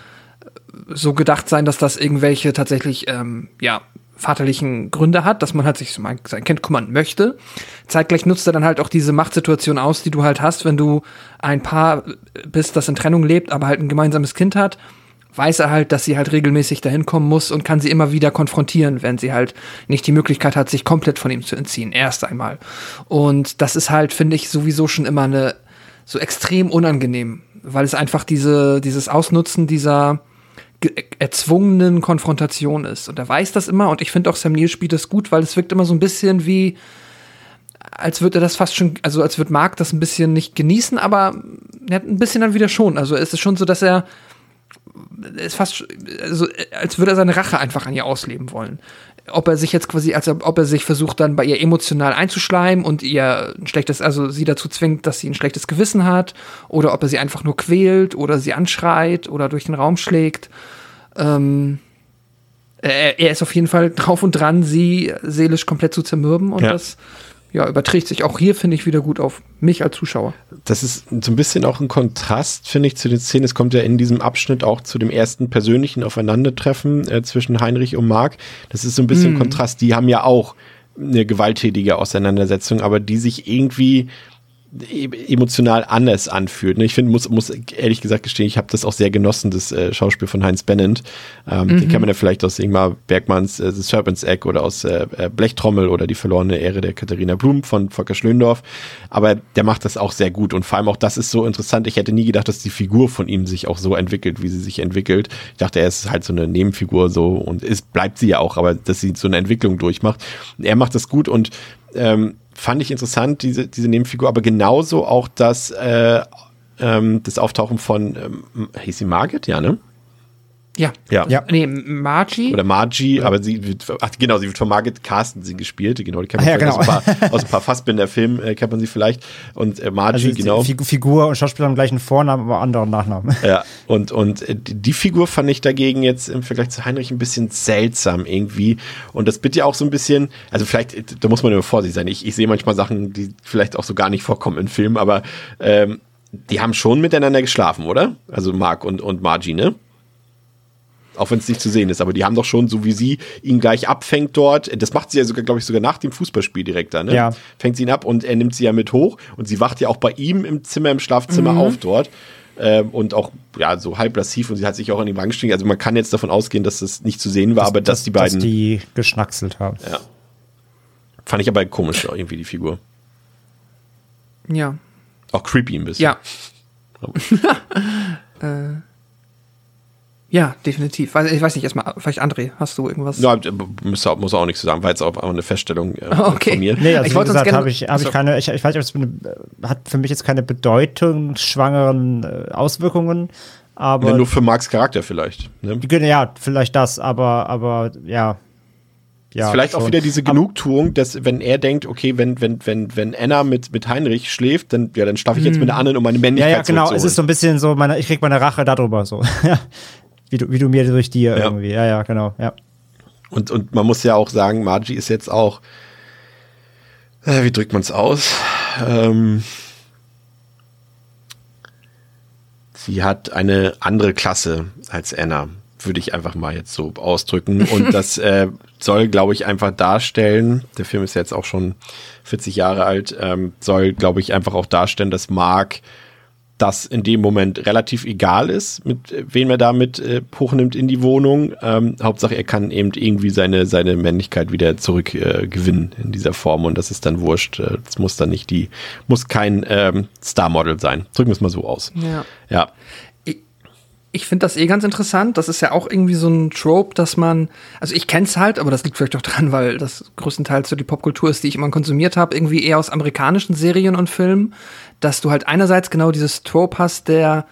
so gedacht sein, dass das irgendwelche tatsächlich, ähm, ja, vaterlichen Gründe hat, dass man halt sich um sein Kind kümmern möchte. Zeitgleich nutzt er dann halt auch diese Machtsituation aus, die du halt hast, wenn du ein Paar bist, das in Trennung lebt, aber halt ein gemeinsames Kind hat, weiß er halt, dass sie halt regelmäßig dahin kommen muss und kann sie immer wieder konfrontieren, wenn sie halt nicht die Möglichkeit hat, sich komplett von ihm zu entziehen. Erst einmal. Und das ist halt, finde ich, sowieso schon immer eine so extrem unangenehm, weil es einfach diese, dieses Ausnutzen dieser erzwungenen Konfrontation ist. Und er weiß das immer und ich finde auch Sam Neill spielt das gut, weil es wirkt immer so ein bisschen wie, als würde er das fast schon, also als würde Mark das ein bisschen nicht genießen, aber er hat ein bisschen dann wieder schon. Also es ist schon so, dass er ist fast, also, als würde er seine Rache einfach an ihr ausleben wollen. Ob er sich jetzt quasi, als ob er sich versucht, dann bei ihr emotional einzuschleimen und ihr ein schlechtes, also sie dazu zwingt, dass sie ein schlechtes Gewissen hat, oder ob er sie einfach nur quält oder sie anschreit oder durch den Raum schlägt. Ähm, er, er ist auf jeden Fall drauf und dran, sie seelisch komplett zu zermürben und ja. das ja, überträgt sich auch hier, finde ich, wieder gut auf mich als Zuschauer.
Das ist so ein bisschen auch ein Kontrast, finde ich, zu den Szenen. Es kommt ja in diesem Abschnitt auch zu dem ersten persönlichen Aufeinandertreffen äh, zwischen Heinrich und Marc. Das ist so ein bisschen mm. Kontrast. Die haben ja auch eine gewalttätige Auseinandersetzung, aber die sich irgendwie emotional anders anfühlt. Ne? Ich finde, muss, muss ehrlich gesagt gestehen, ich habe das auch sehr genossen, das äh, Schauspiel von Heinz Bennent. Ähm, mhm. Den kennt man ja vielleicht aus Ingmar Bergmanns äh, The Serpent's Egg oder aus äh, äh, Blechtrommel oder Die verlorene Ehre der Katharina Blum von Volker Schlöndorf. Aber der macht das auch sehr gut und vor allem auch das ist so interessant. Ich hätte nie gedacht, dass die Figur von ihm sich auch so entwickelt, wie sie sich entwickelt. Ich dachte, er ist halt so eine Nebenfigur so und ist, bleibt sie ja auch, aber dass sie so eine Entwicklung durchmacht. Er macht das gut und ähm, fand ich interessant, diese, diese Nebenfigur, aber genauso auch das, äh, ähm, das Auftauchen von, ähm, hieß sie Margit, ja, ne?
Ja.
Ja. ja.
Nee, Margie.
Oder Margie, ja. aber sie wird, ach genau, sie wird von Margit Carstensen gespielt. Genau, die kennt man
ja, genau.
aus, ein paar, aus ein paar Fassbinder-Filmen, äh, kennt man sie vielleicht. Und äh, Margie, also genau.
Figur und Schauspieler haben gleichen Vornamen, aber anderen Nachnamen.
Ja, und, und äh, die Figur fand ich dagegen jetzt im Vergleich zu Heinrich ein bisschen seltsam irgendwie. Und das bitte auch so ein bisschen, also vielleicht, da muss man immer vorsichtig sein. Ich, ich sehe manchmal Sachen, die vielleicht auch so gar nicht vorkommen in Filmen, aber ähm, die haben schon miteinander geschlafen, oder? Also Mark und, und Margie, ne? Auch wenn es nicht zu sehen ist, aber die haben doch schon, so wie sie ihn gleich abfängt dort, das macht sie ja sogar, glaube ich, sogar nach dem Fußballspiel direkt da, ne?
Ja.
Fängt sie ihn ab und er nimmt sie ja mit hoch und sie wacht ja auch bei ihm im Zimmer, im Schlafzimmer mhm. auf dort. Ähm, und auch, ja, so halb lassiv und sie hat sich auch an die Wangen gestiegen. Also man kann jetzt davon ausgehen, dass das nicht zu sehen war, das, aber dass, dass die beiden. Dass
die geschnackselt haben.
Ja. Fand ich aber komisch, irgendwie, die Figur.
Ja.
Auch creepy ein bisschen.
Ja. äh. Ja, definitiv. Ich weiß nicht, erstmal, vielleicht André, hast du irgendwas?
Ja, muss, muss auch nichts zu sagen, war jetzt auch eine Feststellung äh,
okay.
von mir.
Nee, also ich wie gesagt, habe ich, hab ich keine, ich, ich weiß nicht, eine, hat für mich jetzt keine bedeutungsschwangeren äh, Auswirkungen, aber.
Ja, nur für Marks Charakter vielleicht. Ne?
Ja, vielleicht das, aber, aber ja,
ja, vielleicht schon. auch wieder diese Genugtuung, dass wenn er denkt, okay, wenn wenn wenn wenn Anna mit mit Heinrich schläft, dann ja, dann schlafe ich jetzt mit der anderen, um meine Männlichkeit
Ja, ja, genau. Es ist so ein bisschen so, meine, ich krieg meine Rache darüber so. Wie du, wie du mir durch dir ja. irgendwie. Ja, ja, genau, ja.
Und, und man muss ja auch sagen, Margie ist jetzt auch, äh, wie drückt man es aus? Ähm, sie hat eine andere Klasse als Anna, würde ich einfach mal jetzt so ausdrücken. Und das äh, soll, glaube ich, einfach darstellen, der Film ist jetzt auch schon 40 Jahre alt, ähm, soll, glaube ich, einfach auch darstellen, dass Mark das in dem Moment relativ egal ist, mit wem er damit äh, hochnimmt in die Wohnung. Ähm, Hauptsache, er kann eben irgendwie seine, seine Männlichkeit wieder zurückgewinnen äh, in dieser Form und das ist dann wurscht. Äh, das muss dann nicht die, muss kein ähm, Star-Model sein. Drücken wir es mal so aus.
Ja.
ja.
Ich, ich finde das eh ganz interessant. Das ist ja auch irgendwie so ein Trope, dass man, also ich kenne es halt, aber das liegt vielleicht auch dran, weil das größtenteils so die Popkultur ist, die ich immer konsumiert habe, irgendwie eher aus amerikanischen Serien und Filmen dass du halt einerseits genau dieses Trope hast der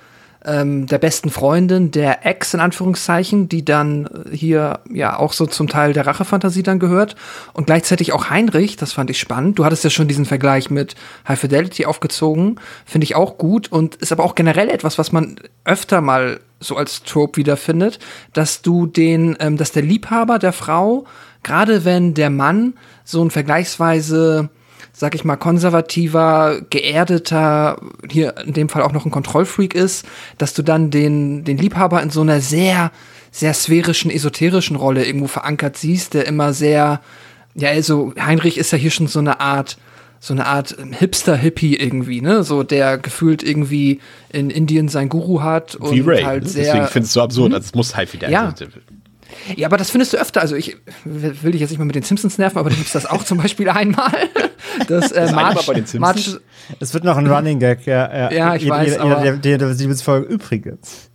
ähm, der besten Freundin, der Ex in Anführungszeichen, die dann hier ja auch so zum Teil der Rachefantasie dann gehört und gleichzeitig auch Heinrich, das fand ich spannend. Du hattest ja schon diesen Vergleich mit High Fidelity aufgezogen, finde ich auch gut und ist aber auch generell etwas, was man öfter mal so als Trope wiederfindet, dass du den, ähm, dass der Liebhaber der Frau, gerade wenn der Mann so ein vergleichsweise sag ich mal, konservativer, geerdeter, hier in dem Fall auch noch ein Kontrollfreak ist, dass du dann den, den Liebhaber in so einer sehr, sehr sphärischen, esoterischen Rolle irgendwo verankert siehst, der immer sehr, ja, also Heinrich ist ja hier schon so eine Art, so eine Art Hipster-Hippie irgendwie, ne? So der gefühlt irgendwie in Indien sein Guru hat und
Wie Ray.
halt
ne?
sehr.
Deswegen findest du so absurd. Also es muss halt wieder.
Ja. Ja, aber das findest du öfter. Also ich will dich jetzt nicht mal mit den Simpsons nerven, aber da gibt's das auch zum Beispiel einmal. Das, äh, Marge,
Mal bei den Simpsons?
Marge,
Es wird noch ein Running Gag, ja. Ja,
Ja, ich
jeder,
weiß,
Jeder,
aber-
der, der, der Siebensfolge übrigens.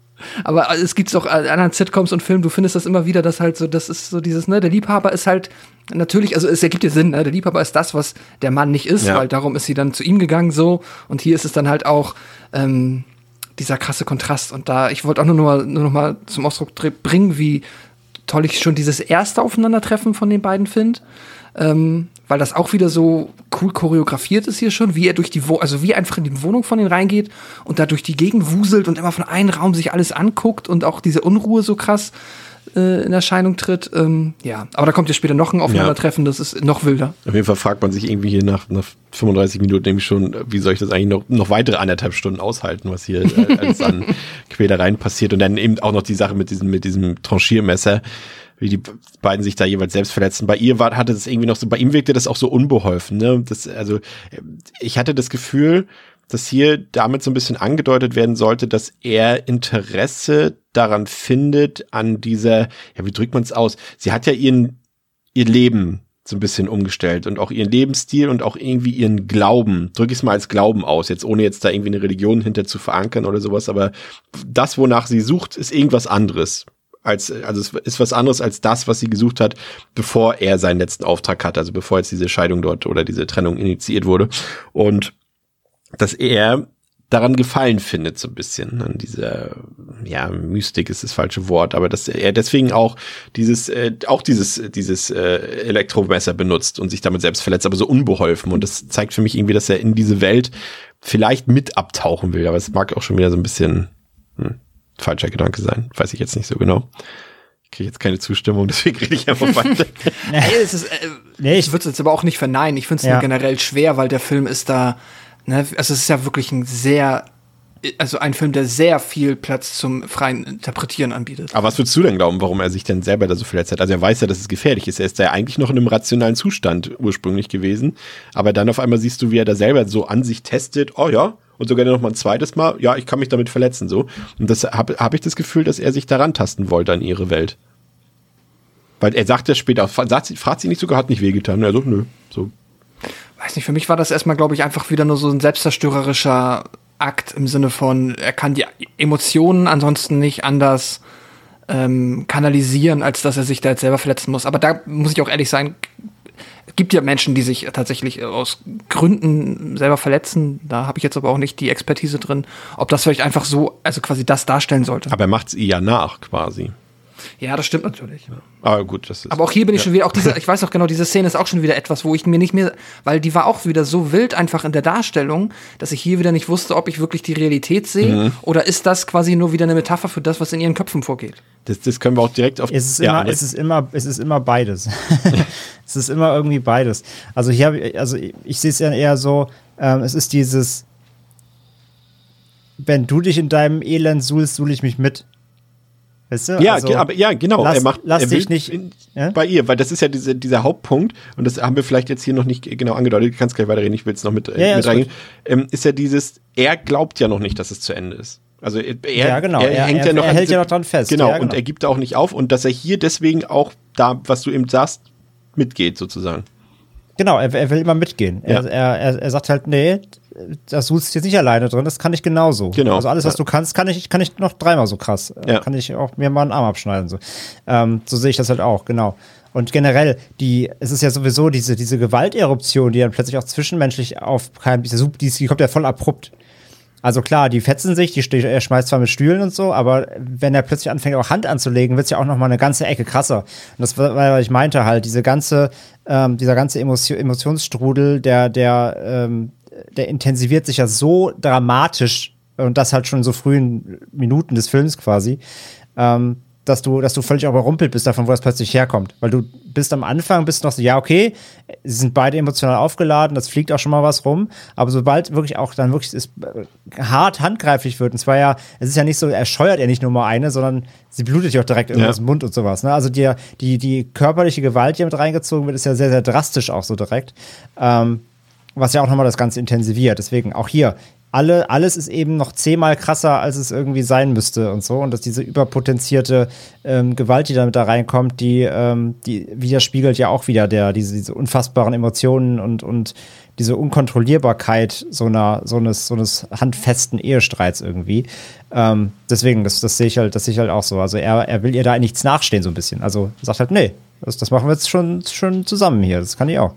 aber es gibt's auch an anderen Sitcoms und Filmen, du findest das immer wieder, dass halt so, das ist so dieses, ne, der Liebhaber ist halt natürlich, also es ergibt dir Sinn, ne, der Liebhaber ist das, was der Mann nicht ist,
Ja.
weil darum ist sie dann zu ihm gegangen so und hier ist es dann halt auch ähm, dieser krasse Kontrast und da, ich wollte auch nur noch mal, nur noch mal zum Ausdruck dr- bringen, wie toll ich schon dieses erste Aufeinandertreffen von den beiden finde. Ähm, weil das auch wieder so cool choreografiert ist hier schon, wie er durch die Wo also wie er einfach in die Wohnung von denen reingeht und da durch die Gegend wuselt und immer von einem Raum sich alles anguckt und auch diese Unruhe so krass äh, in Erscheinung tritt. Ähm, ja, aber da kommt ja später noch ein Aufeinandertreffen, das ist noch wilder.
Auf jeden Fall fragt man sich irgendwie hier nach, nach 35 Minuten nämlich schon, wie soll ich das eigentlich noch, noch weitere anderthalb Stunden aushalten, was hier äh, alles an Quälereien passiert. Und dann eben auch noch die Sache mit diesem, mit diesem Tranchiermesser, wie die beiden sich da jeweils selbst verletzen. Bei ihr war, hatte das irgendwie noch so, bei ihm wirkte das auch so unbeholfen. Ne? Das, also ich hatte das Gefühl, dass hier damit so ein bisschen angedeutet werden sollte, dass er Interesse daran findet, an dieser, ja, wie drückt man es aus? Sie hat ja ihren, ihr Leben so ein bisschen umgestellt und auch ihren Lebensstil und auch irgendwie ihren Glauben, drücke ich es mal als Glauben aus, jetzt ohne jetzt da irgendwie eine Religion hinter zu verankern oder sowas, aber das, wonach sie sucht, ist irgendwas anderes. Als, also es ist was anderes als das, was sie gesucht hat, bevor er seinen letzten Auftrag hatte, also bevor jetzt diese Scheidung dort oder diese Trennung initiiert wurde. Und dass er daran Gefallen findet, so ein bisschen, an dieser, ja, Mystik ist das falsche Wort, aber dass er deswegen auch dieses, äh, auch dieses, dieses äh, Elektromesser benutzt und sich damit selbst verletzt, aber so unbeholfen. Und das zeigt für mich irgendwie, dass er in diese Welt vielleicht mit abtauchen will, aber es mag auch schon wieder so ein bisschen hm, falscher Gedanke sein. Weiß ich jetzt nicht so genau. Ich kriege jetzt keine Zustimmung, deswegen rede ich einfach weiter.
Ey, es ist, äh,
Nee, ich-
würde es jetzt aber auch nicht verneinen. Ich finde es
Ja.
generell schwer, weil der Film ist da, ne, also es ist ja wirklich ein sehr, also ein Film, der sehr viel Platz zum freien Interpretieren anbietet.
Aber was würdest du denn glauben, warum er sich denn selber da so verletzt hat? Also er weiß ja, dass es gefährlich ist. Er ist ja eigentlich noch in einem rationalen Zustand ursprünglich gewesen. Aber dann auf einmal siehst du, wie er da selber so an sich testet. Oh ja. Und sogar noch mal ein zweites Mal. Ja, ich kann mich damit verletzen, so. Und das habe hab ich das Gefühl, dass er sich daran tasten wollte an ihre Welt. Weil er sagt ja später, fragt sie nicht sogar, hat nicht wehgetan. Er so, nö. So.
Weiß nicht, für mich war das erstmal, glaube ich, einfach wieder nur so ein selbstzerstörerischer Akt im Sinne von, er kann die Emotionen ansonsten nicht anders ähm, kanalisieren, als dass er sich da jetzt selber verletzen muss. Aber da muss ich auch ehrlich sein, es gibt ja Menschen, die sich tatsächlich aus Gründen selber verletzen. Da habe ich jetzt aber auch nicht die Expertise drin, ob das vielleicht einfach so, also quasi das darstellen sollte.
Aber er macht es ihr ja nach, quasi.
Ja, das stimmt natürlich.
Aber gut, das ist.
Aber auch hier bin ich schon wieder, auch diese, ich weiß auch genau, diese Szene ist auch schon wieder etwas, wo ich mir nicht mehr, weil die war auch wieder so wild einfach in der Darstellung, dass ich hier wieder nicht wusste, ob ich wirklich die Realität sehe
Mhm.
oder ist das quasi nur wieder eine Metapher für das, was in ihren Köpfen vorgeht.
das, das können wir auch direkt auf.
Es ist,
ja,
immer, es ist immer, es ist immer beides. es ist immer irgendwie beides. Also hier habe ich, also ich, ich sehe es ja eher so, ähm, es ist dieses, wenn du dich in deinem Elend suhlst, suhl ich mich mit. Weißt du?
Ja,
Also,
aber ja, genau.
lass-
er macht,
lass
er
dich nicht-
in,
ja?
bei ihr, weil das ist ja diese, dieser Hauptpunkt und das haben wir vielleicht jetzt hier noch nicht genau angedeutet. Du kannst gleich weiterreden, ich will es noch mit, äh,
Ja, ja,
mit
ist
reingehen. Ähm, ist ja dieses, er glaubt ja noch nicht, dass es zu Ende ist. Also er,
Ja, genau.
er,
Er-
hängt
er-
ja noch
er hält
diese-
ja noch dran fest.
Genau,
genau.
und er gibt auch nicht auf und dass er hier deswegen auch da, was du eben sagst, mitgeht sozusagen.
Genau, er, er will immer mitgehen. Er, er, er sagt halt, nee, das suchst jetzt nicht alleine drin, das kann ich genauso.
Genau.
Also alles, was du kannst, kann ich, kann ich noch dreimal so krass. Äh,
Ja.
Kann ich auch mir mal einen Arm abschneiden. So, ähm, so sehe ich das halt auch, genau. Und generell, die, es ist ja sowieso diese, diese Gewalteruption, die dann plötzlich auch zwischenmenschlich aufkeimt, diese, die, kommt ja voll abrupt. Also klar, die fetzen sich, die, er schmeißt zwar mit Stühlen und so, aber wenn er plötzlich anfängt, auch Hand anzulegen, wird's ja auch noch mal eine ganze Ecke krasser. Und das war, was ich meinte halt, diese ganze, ähm, dieser ganze Emotio Emotionsstrudel, der, der, ähm, der intensiviert sich ja so dramatisch und das halt schon in so frühen Minuten des Films quasi, ähm, dass du, dass du völlig überrumpelt bist davon, wo das plötzlich herkommt. Weil du bist am Anfang, bist noch so, ja, okay, sie sind beide emotional aufgeladen, das fliegt auch schon mal was rum, aber sobald wirklich auch dann wirklich es äh, hart handgreiflich wird, und zwar ja, es ist ja nicht so, er scheuert ja nicht nur mal eine, sondern sie blutet ja auch direkt ja. aus dem Mund und sowas. Ne? Also die, die, die körperliche Gewalt, die mit reingezogen wird, ist ja sehr, sehr drastisch auch so direkt. Ähm, was ja auch nochmal das Ganze intensiviert. Deswegen auch hier, alle, alles ist eben noch zehnmal krasser, als es irgendwie sein müsste und so. Und dass diese überpotenzierte ähm, Gewalt, die damit da reinkommt, die, ähm, die widerspiegelt ja auch wieder der, diese, diese unfassbaren Emotionen und, und diese Unkontrollierbarkeit so, einer, so, eines, so eines handfesten Ehestreits irgendwie. Ähm, deswegen, das, das sehe ich halt, das sehe ich halt auch so. Also er, er will ihr da nichts nachstehen, so ein bisschen. Also sagt halt, nee, das, das machen wir jetzt schon, schon zusammen hier. Das kann ich auch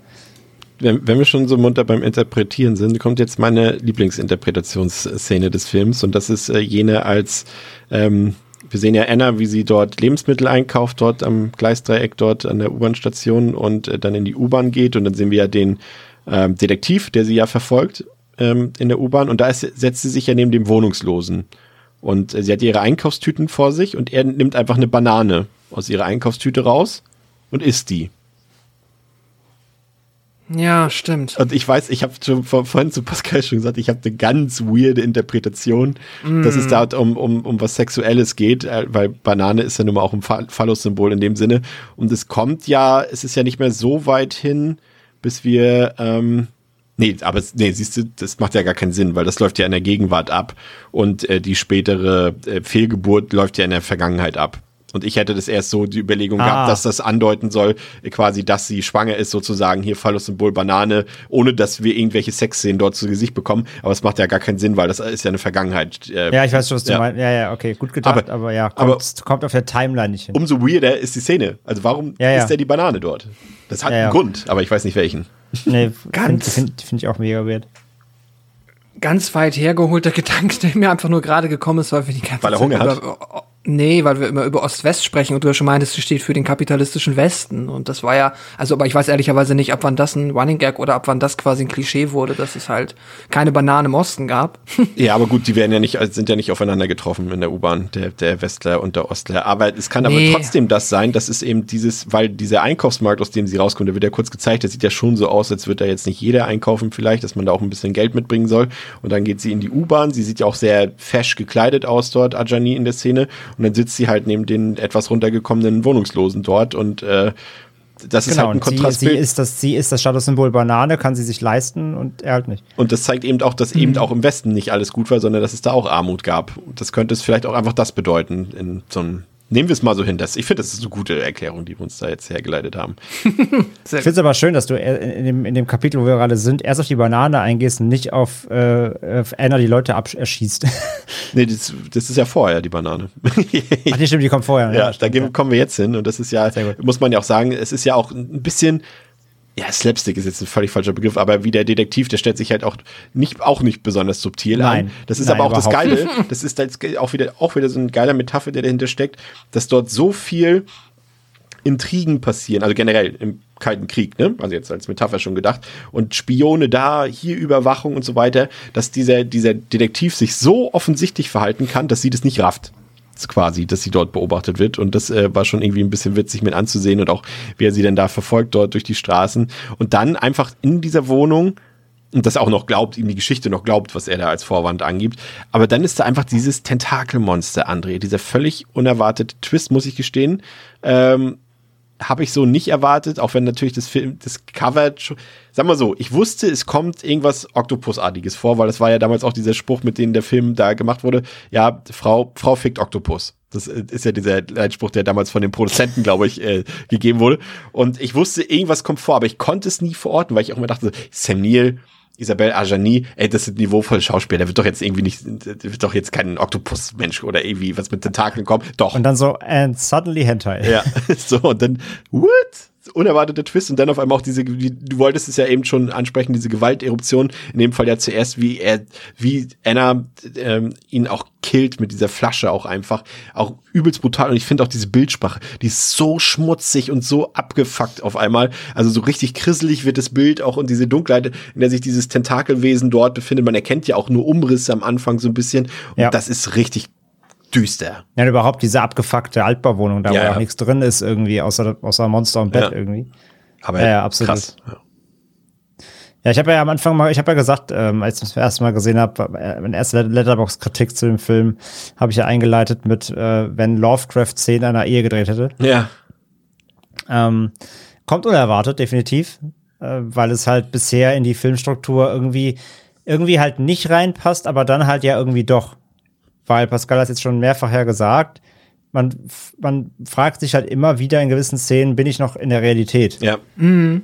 wenn, wenn wir schon so munter beim Interpretieren sind, kommt jetzt meine Lieblingsinterpretationsszene des Films. Und das ist äh, jene als ähm, wir sehen ja Anna, wie sie dort Lebensmittel einkauft, dort am Gleisdreieck, dort an der U-Bahn-Station und äh, dann in die U-Bahn geht. Und dann sehen wir ja den ähm, Detektiv, der sie ja verfolgt ähm, in der U-Bahn. Und da ist, setzt sie sich ja neben dem Wohnungslosen. Und äh, sie hat ihre Einkaufstüten vor sich und er nimmt einfach eine Banane aus ihrer Einkaufstüte raus und isst die.
Ja, stimmt.
Und ich weiß, ich habe schon vor, vorhin zu Pascal schon gesagt, ich habe eine ganz weirde Interpretation, mm. dass es da um, um, um was Sexuelles geht, äh, weil Banane ist ja nun mal auch ein Phallus-Symbol in dem Sinne. Und es kommt ja, es ist ja nicht mehr so weit hin, bis wir, ähm, nee, aber nee, siehst du, das macht ja gar keinen Sinn, weil das läuft ja in der Gegenwart ab und äh, die spätere äh, Fehlgeburt läuft ja in der Vergangenheit ab. Und ich hätte das erst so die Überlegung ah. gehabt, dass das andeuten soll, quasi, dass sie schwanger ist, sozusagen hier Phallus-Symbol Banane, ohne dass wir irgendwelche Sexszenen dort zu Gesicht bekommen. Aber es macht ja gar keinen Sinn, weil das ist ja eine Vergangenheit.
Äh, ja, ich weiß schon, was du ja. meinst. Ja, ja, okay, gut gedacht, aber, aber ja, kommt, aber kommt auf der Timeline nicht hin.
Umso weirder ist die Szene. Also warum ja, ja. ist ja die Banane dort? Das hat einen Grund, aber ich weiß nicht welchen.
Nee, finde find, find ich auch mega weird
ganz weit hergeholter Gedanke, der mir einfach nur gerade gekommen ist, weil wir die ganze
weil er Hunger
Zeit
hat.
Nee, weil wir immer über Ost-West sprechen und du ja schon meintest, es steht für den kapitalistischen Westen. Und das war ja, also, aber ich weiß ehrlicherweise nicht, ab wann das ein Running Gag oder ab wann das quasi ein Klischee wurde, dass es halt keine Bananen im Osten gab.
ja, aber gut, die werden ja nicht, also sind ja nicht aufeinander getroffen in der U-Bahn, der, der Westler und der Ostler. Aber es kann nee. aber trotzdem das sein, das ist eben dieses, weil dieser Einkaufsmarkt, aus dem sie rauskommt, der wird ja kurz gezeigt, der sieht ja schon so aus, als würde da jetzt nicht jeder einkaufen vielleicht, dass man da auch ein bisschen Geld mitbringen soll. Und dann geht sie in die U-Bahn, sie sieht ja auch sehr fesch gekleidet aus dort, Ajani in der Szene. Und dann sitzt sie halt neben den etwas runtergekommenen Wohnungslosen dort und äh, das genau, ist halt ein Kontrastbild.
Sie, sie, ist das, sie ist das Statussymbol Banane, kann sie sich leisten und er halt nicht.
Und das zeigt eben auch, dass mhm. eben auch im Westen nicht alles gut war, sondern dass es da auch Armut gab. Das könnte es vielleicht auch einfach das bedeuten in so einem Nehmen wir es mal so hin. Das, ich finde, das ist eine gute Erklärung, die wir uns da jetzt hergeleitet haben.
ich finde es aber schön, dass du in dem, in dem Kapitel, wo wir gerade sind, erst auf die Banane eingehst und nicht auf, äh, auf Anna die Leute erschießt.
nee, das, das, ist ja vorher, die Banane.
Ach, die stimmt, die kommt vorher.
Ja, ja da ja. kommen wir jetzt hin. Und das ist ja, muss man ja auch sagen, es ist ja auch ein bisschen ja, Slapstick ist jetzt ein völlig falscher Begriff, aber wie der Detektiv, der stellt sich halt auch nicht, auch nicht besonders subtil Nein. an. Das ist Nein, aber auch das Geile. Das ist auch wieder, auch wieder so ein geiler Metapher, der dahinter steckt, dass dort so viel Intrigen passieren, also generell im Kalten Krieg, ne? Also jetzt als Metapher schon gedacht. Und Spione da, hier Überwachung und so weiter, dass dieser, dieser Detektiv sich so offensichtlich verhalten kann, dass sie das nicht rafft quasi, dass sie dort beobachtet wird. Und das äh, war schon irgendwie ein bisschen witzig mit anzusehen und auch, wie er sie denn da verfolgt dort durch die Straßen. Und dann einfach in dieser Wohnung und das auch noch glaubt, ihm die Geschichte noch glaubt, was er da als Vorwand angibt. Aber dann ist da einfach dieses Tentakelmonster, André. Dieser völlig unerwartete Twist, muss ich gestehen. Ähm, habe ich so nicht erwartet, auch wenn natürlich das Film, das Cover, sag mal so, ich wusste, es kommt irgendwas Oktopusartiges vor, weil das war ja damals auch dieser Spruch, mit dem der Film da gemacht wurde. Ja, Frau, Frau fickt Oktopus. Das äh, ist ja dieser Leitspruch, der damals von den Produzenten, glaube ich, äh, gegeben wurde. Und ich wusste, irgendwas kommt vor, aber ich konnte es nie verorten, weil ich auch immer dachte, Sam Neill, Isabelle Ajani, ey, das sind niveauvolle Schauspieler, der wird doch jetzt irgendwie nicht, der wird doch jetzt kein Oktopus-Mensch oder irgendwie was mit Tentakeln kommen. Doch.
Und dann so, and suddenly Hentai.
Ja, so, und dann, what? Unerwarteter Twist und dann auf einmal auch diese, du wolltest es ja eben schon ansprechen, diese Gewalteruption, in dem Fall ja zuerst, wie er, wie Anna ähm, ihn auch killt mit dieser Flasche auch einfach, auch übelst brutal und ich finde auch diese Bildsprache, die ist so schmutzig und so abgefuckt auf einmal, also so richtig krisselig wird das Bild auch und diese Dunkelheit, in der sich dieses Tentakelwesen dort befindet, man erkennt ja auch nur Umrisse am Anfang so ein bisschen. Und ja. das ist richtig düster.
Ja, überhaupt diese abgefuckte Altbauwohnung, da
Ja,
wo
ja.
auch nichts drin ist, irgendwie, außer, außer Monster und Bett
Ja.
irgendwie.
Aber
Ja, ja, absolut.
krass. Ja.
Ich habe ja am Anfang mal, ich habe ja gesagt, ähm, als ich das erste Mal gesehen habe, äh, meine erste Letterbox-Kritik zu dem Film, habe ich ja eingeleitet mit, äh, wenn Lovecraft Szenen einer Ehe gedreht hätte.
ja.
Ähm, kommt unerwartet, definitiv, äh, weil es halt bisher in die Filmstruktur irgendwie, irgendwie halt nicht reinpasst, aber dann halt ja irgendwie doch. Weil Pascal hat jetzt schon mehrfach ja gesagt, man, man fragt sich halt immer wieder in gewissen Szenen, bin ich noch in der Realität?
Ja.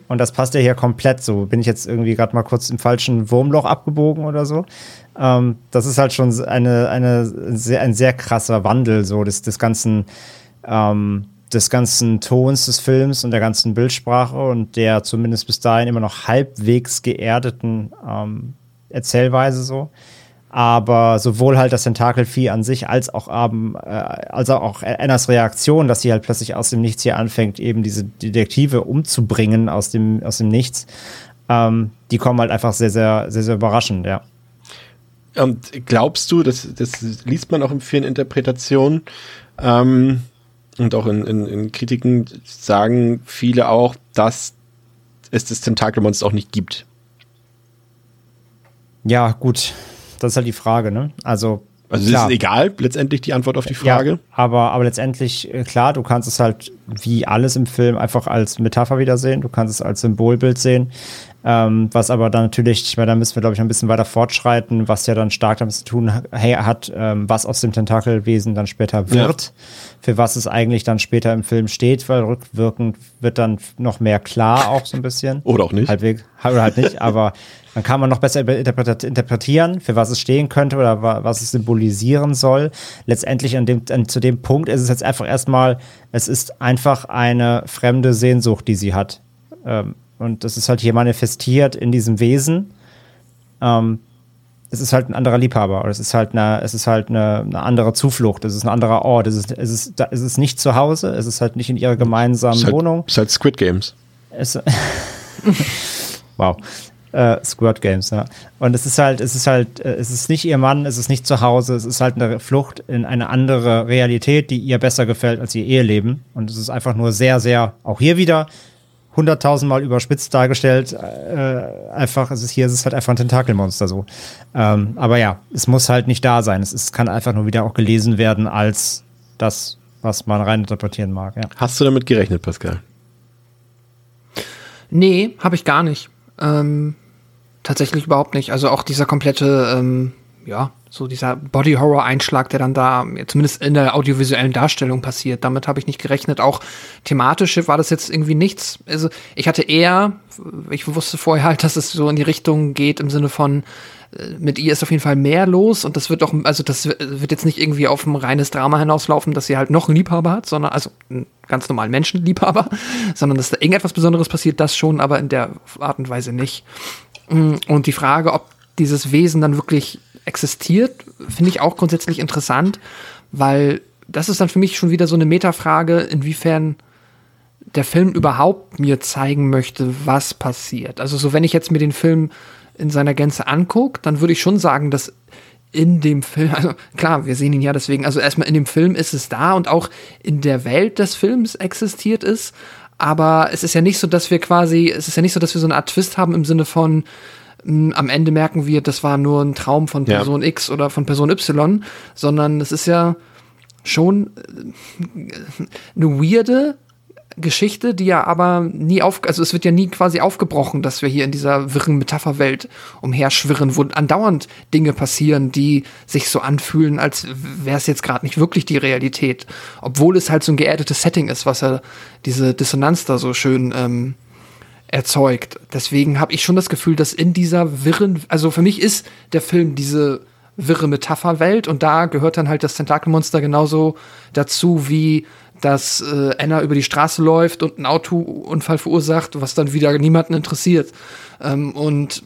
Und das passt ja hier komplett so. Bin ich jetzt irgendwie gerade mal kurz im falschen Wurmloch abgebogen oder so? Ähm, das ist halt schon eine, eine sehr, ein sehr krasser Wandel so des, des ganzen ähm, des ganzen Tons des Films und der ganzen Bildsprache und der zumindest bis dahin immer noch halbwegs geerdeten ähm, Erzählweise so. Aber sowohl halt das Tentakelvieh an sich als auch, ähm, äh, als auch Annas Reaktion, dass sie halt plötzlich aus dem Nichts hier anfängt, eben diese Detektive umzubringen aus dem, aus dem Nichts, ähm, die kommen halt einfach sehr, sehr, sehr, sehr überraschend, ja.
Und glaubst du, das, das liest man auch in vielen Interpretationen ähm, und auch in, in, in Kritiken sagen viele auch, dass es das Tentakelmonster auch nicht gibt.
Ja, gut. Das ist halt die Frage, ne? Also,
Also
klar.
es ist egal, letztendlich die Antwort auf die Frage.
Ja, aber, aber letztendlich, äh, klar, du kannst es halt wie alles im Film einfach als Metapher wieder sehen. Du kannst es als Symbolbild sehen. Ähm, was aber dann natürlich, ich meine, da müssen wir, glaube ich, ein bisschen weiter fortschreiten, was ja dann stark damit zu tun hat, ähm, was aus dem Tentakelwesen dann später wird, für was es eigentlich dann später im Film steht, weil rückwirkend wird dann noch mehr klar auch so ein bisschen.
Oder auch nicht.
Halbwegs, oder halt nicht, aber dann kann man noch besser interpretieren, für was es stehen könnte oder wa- was es symbolisieren soll. Letztendlich an dem, an, zu dem Punkt ist es jetzt einfach erstmal, es ist einfach eine fremde Sehnsucht, die sie hat. Ähm, und das ist halt hier manifestiert in diesem Wesen. Ähm, es ist halt ein anderer Liebhaber oder es ist halt eine, es ist halt eine, eine andere Zuflucht, es ist ein anderer Ort, es ist, es ist, es ist nicht zu Hause, es ist halt nicht in ihrer gemeinsamen
halt,
Wohnung.
ist halt Squid Games.
Es, wow. Äh, Squirt Games, ja. Und es ist halt, es ist halt, äh, es ist nicht ihr Mann, es ist nicht zu Hause, es ist halt eine Flucht in eine andere Realität, die ihr besser gefällt als ihr Eheleben. Und es ist einfach nur sehr, sehr, auch hier wieder, hunderttausendmal überspitzt dargestellt. Äh, einfach, es ist hier, es ist halt einfach ein Tentakelmonster so. Ähm, aber ja, es muss halt nicht da sein. Es ist, kann einfach nur wieder auch gelesen werden als das, was man reininterpretieren mag, ja.
Hast du damit gerechnet, Pascal?
Nee, habe ich gar nicht. Ähm, tatsächlich überhaupt nicht. Also auch dieser komplette, ähm, ja, so dieser Body-Horror-Einschlag, der dann da zumindest in der audiovisuellen Darstellung passiert, damit habe ich nicht gerechnet. Auch thematisch war das jetzt irgendwie nichts. Also ich hatte eher, ich wusste vorher halt, dass es so in die Richtung geht im Sinne von, äh, mit ihr ist auf jeden Fall mehr los und das wird doch, also das wird jetzt nicht irgendwie auf ein reines Drama hinauslaufen, dass sie halt noch einen Liebhaber hat, sondern also einen ganz normalen Menschenliebhaber, sondern dass da irgendetwas Besonderes passiert, das schon, aber in der Art und Weise nicht. Mm, Und die Frage, ob dieses Wesen dann wirklich existiert, finde ich auch grundsätzlich interessant, weil das ist dann für mich schon wieder so eine Metafrage, inwiefern der Film überhaupt mir zeigen möchte, was passiert. Also so, wenn ich jetzt mir den Film in seiner Gänze angucke, dann würde ich schon sagen, dass in dem Film, also klar, wir sehen ihn ja deswegen, also erstmal in dem Film ist es da und auch in der Welt des Films existiert es, aber es ist ja nicht so, dass wir quasi, es ist ja nicht so, dass wir so eine Art Twist haben im Sinne von, am Ende merken wir, das war nur ein Traum von
Ja.
Person X oder von Person Y, sondern es ist ja schon äh, eine weirde Geschichte, die ja aber nie auf, also es wird ja nie quasi aufgebrochen, dass wir hier in dieser wirren Metapherwelt umherschwirren, wo andauernd Dinge passieren, die sich so anfühlen, als wäre es jetzt gerade nicht wirklich die Realität, obwohl es halt so ein geerdetes Setting ist, was ja diese Dissonanz da so schön ähm, erzeugt. Deswegen habe ich schon das Gefühl, dass in dieser wirren, also für mich ist der Film diese wirre Metapherwelt und da gehört dann halt das Tentakelmonster genauso dazu wie dass äh, Anna über die Straße läuft und einen Autounfall verursacht, was dann wieder niemanden interessiert. Ähm, und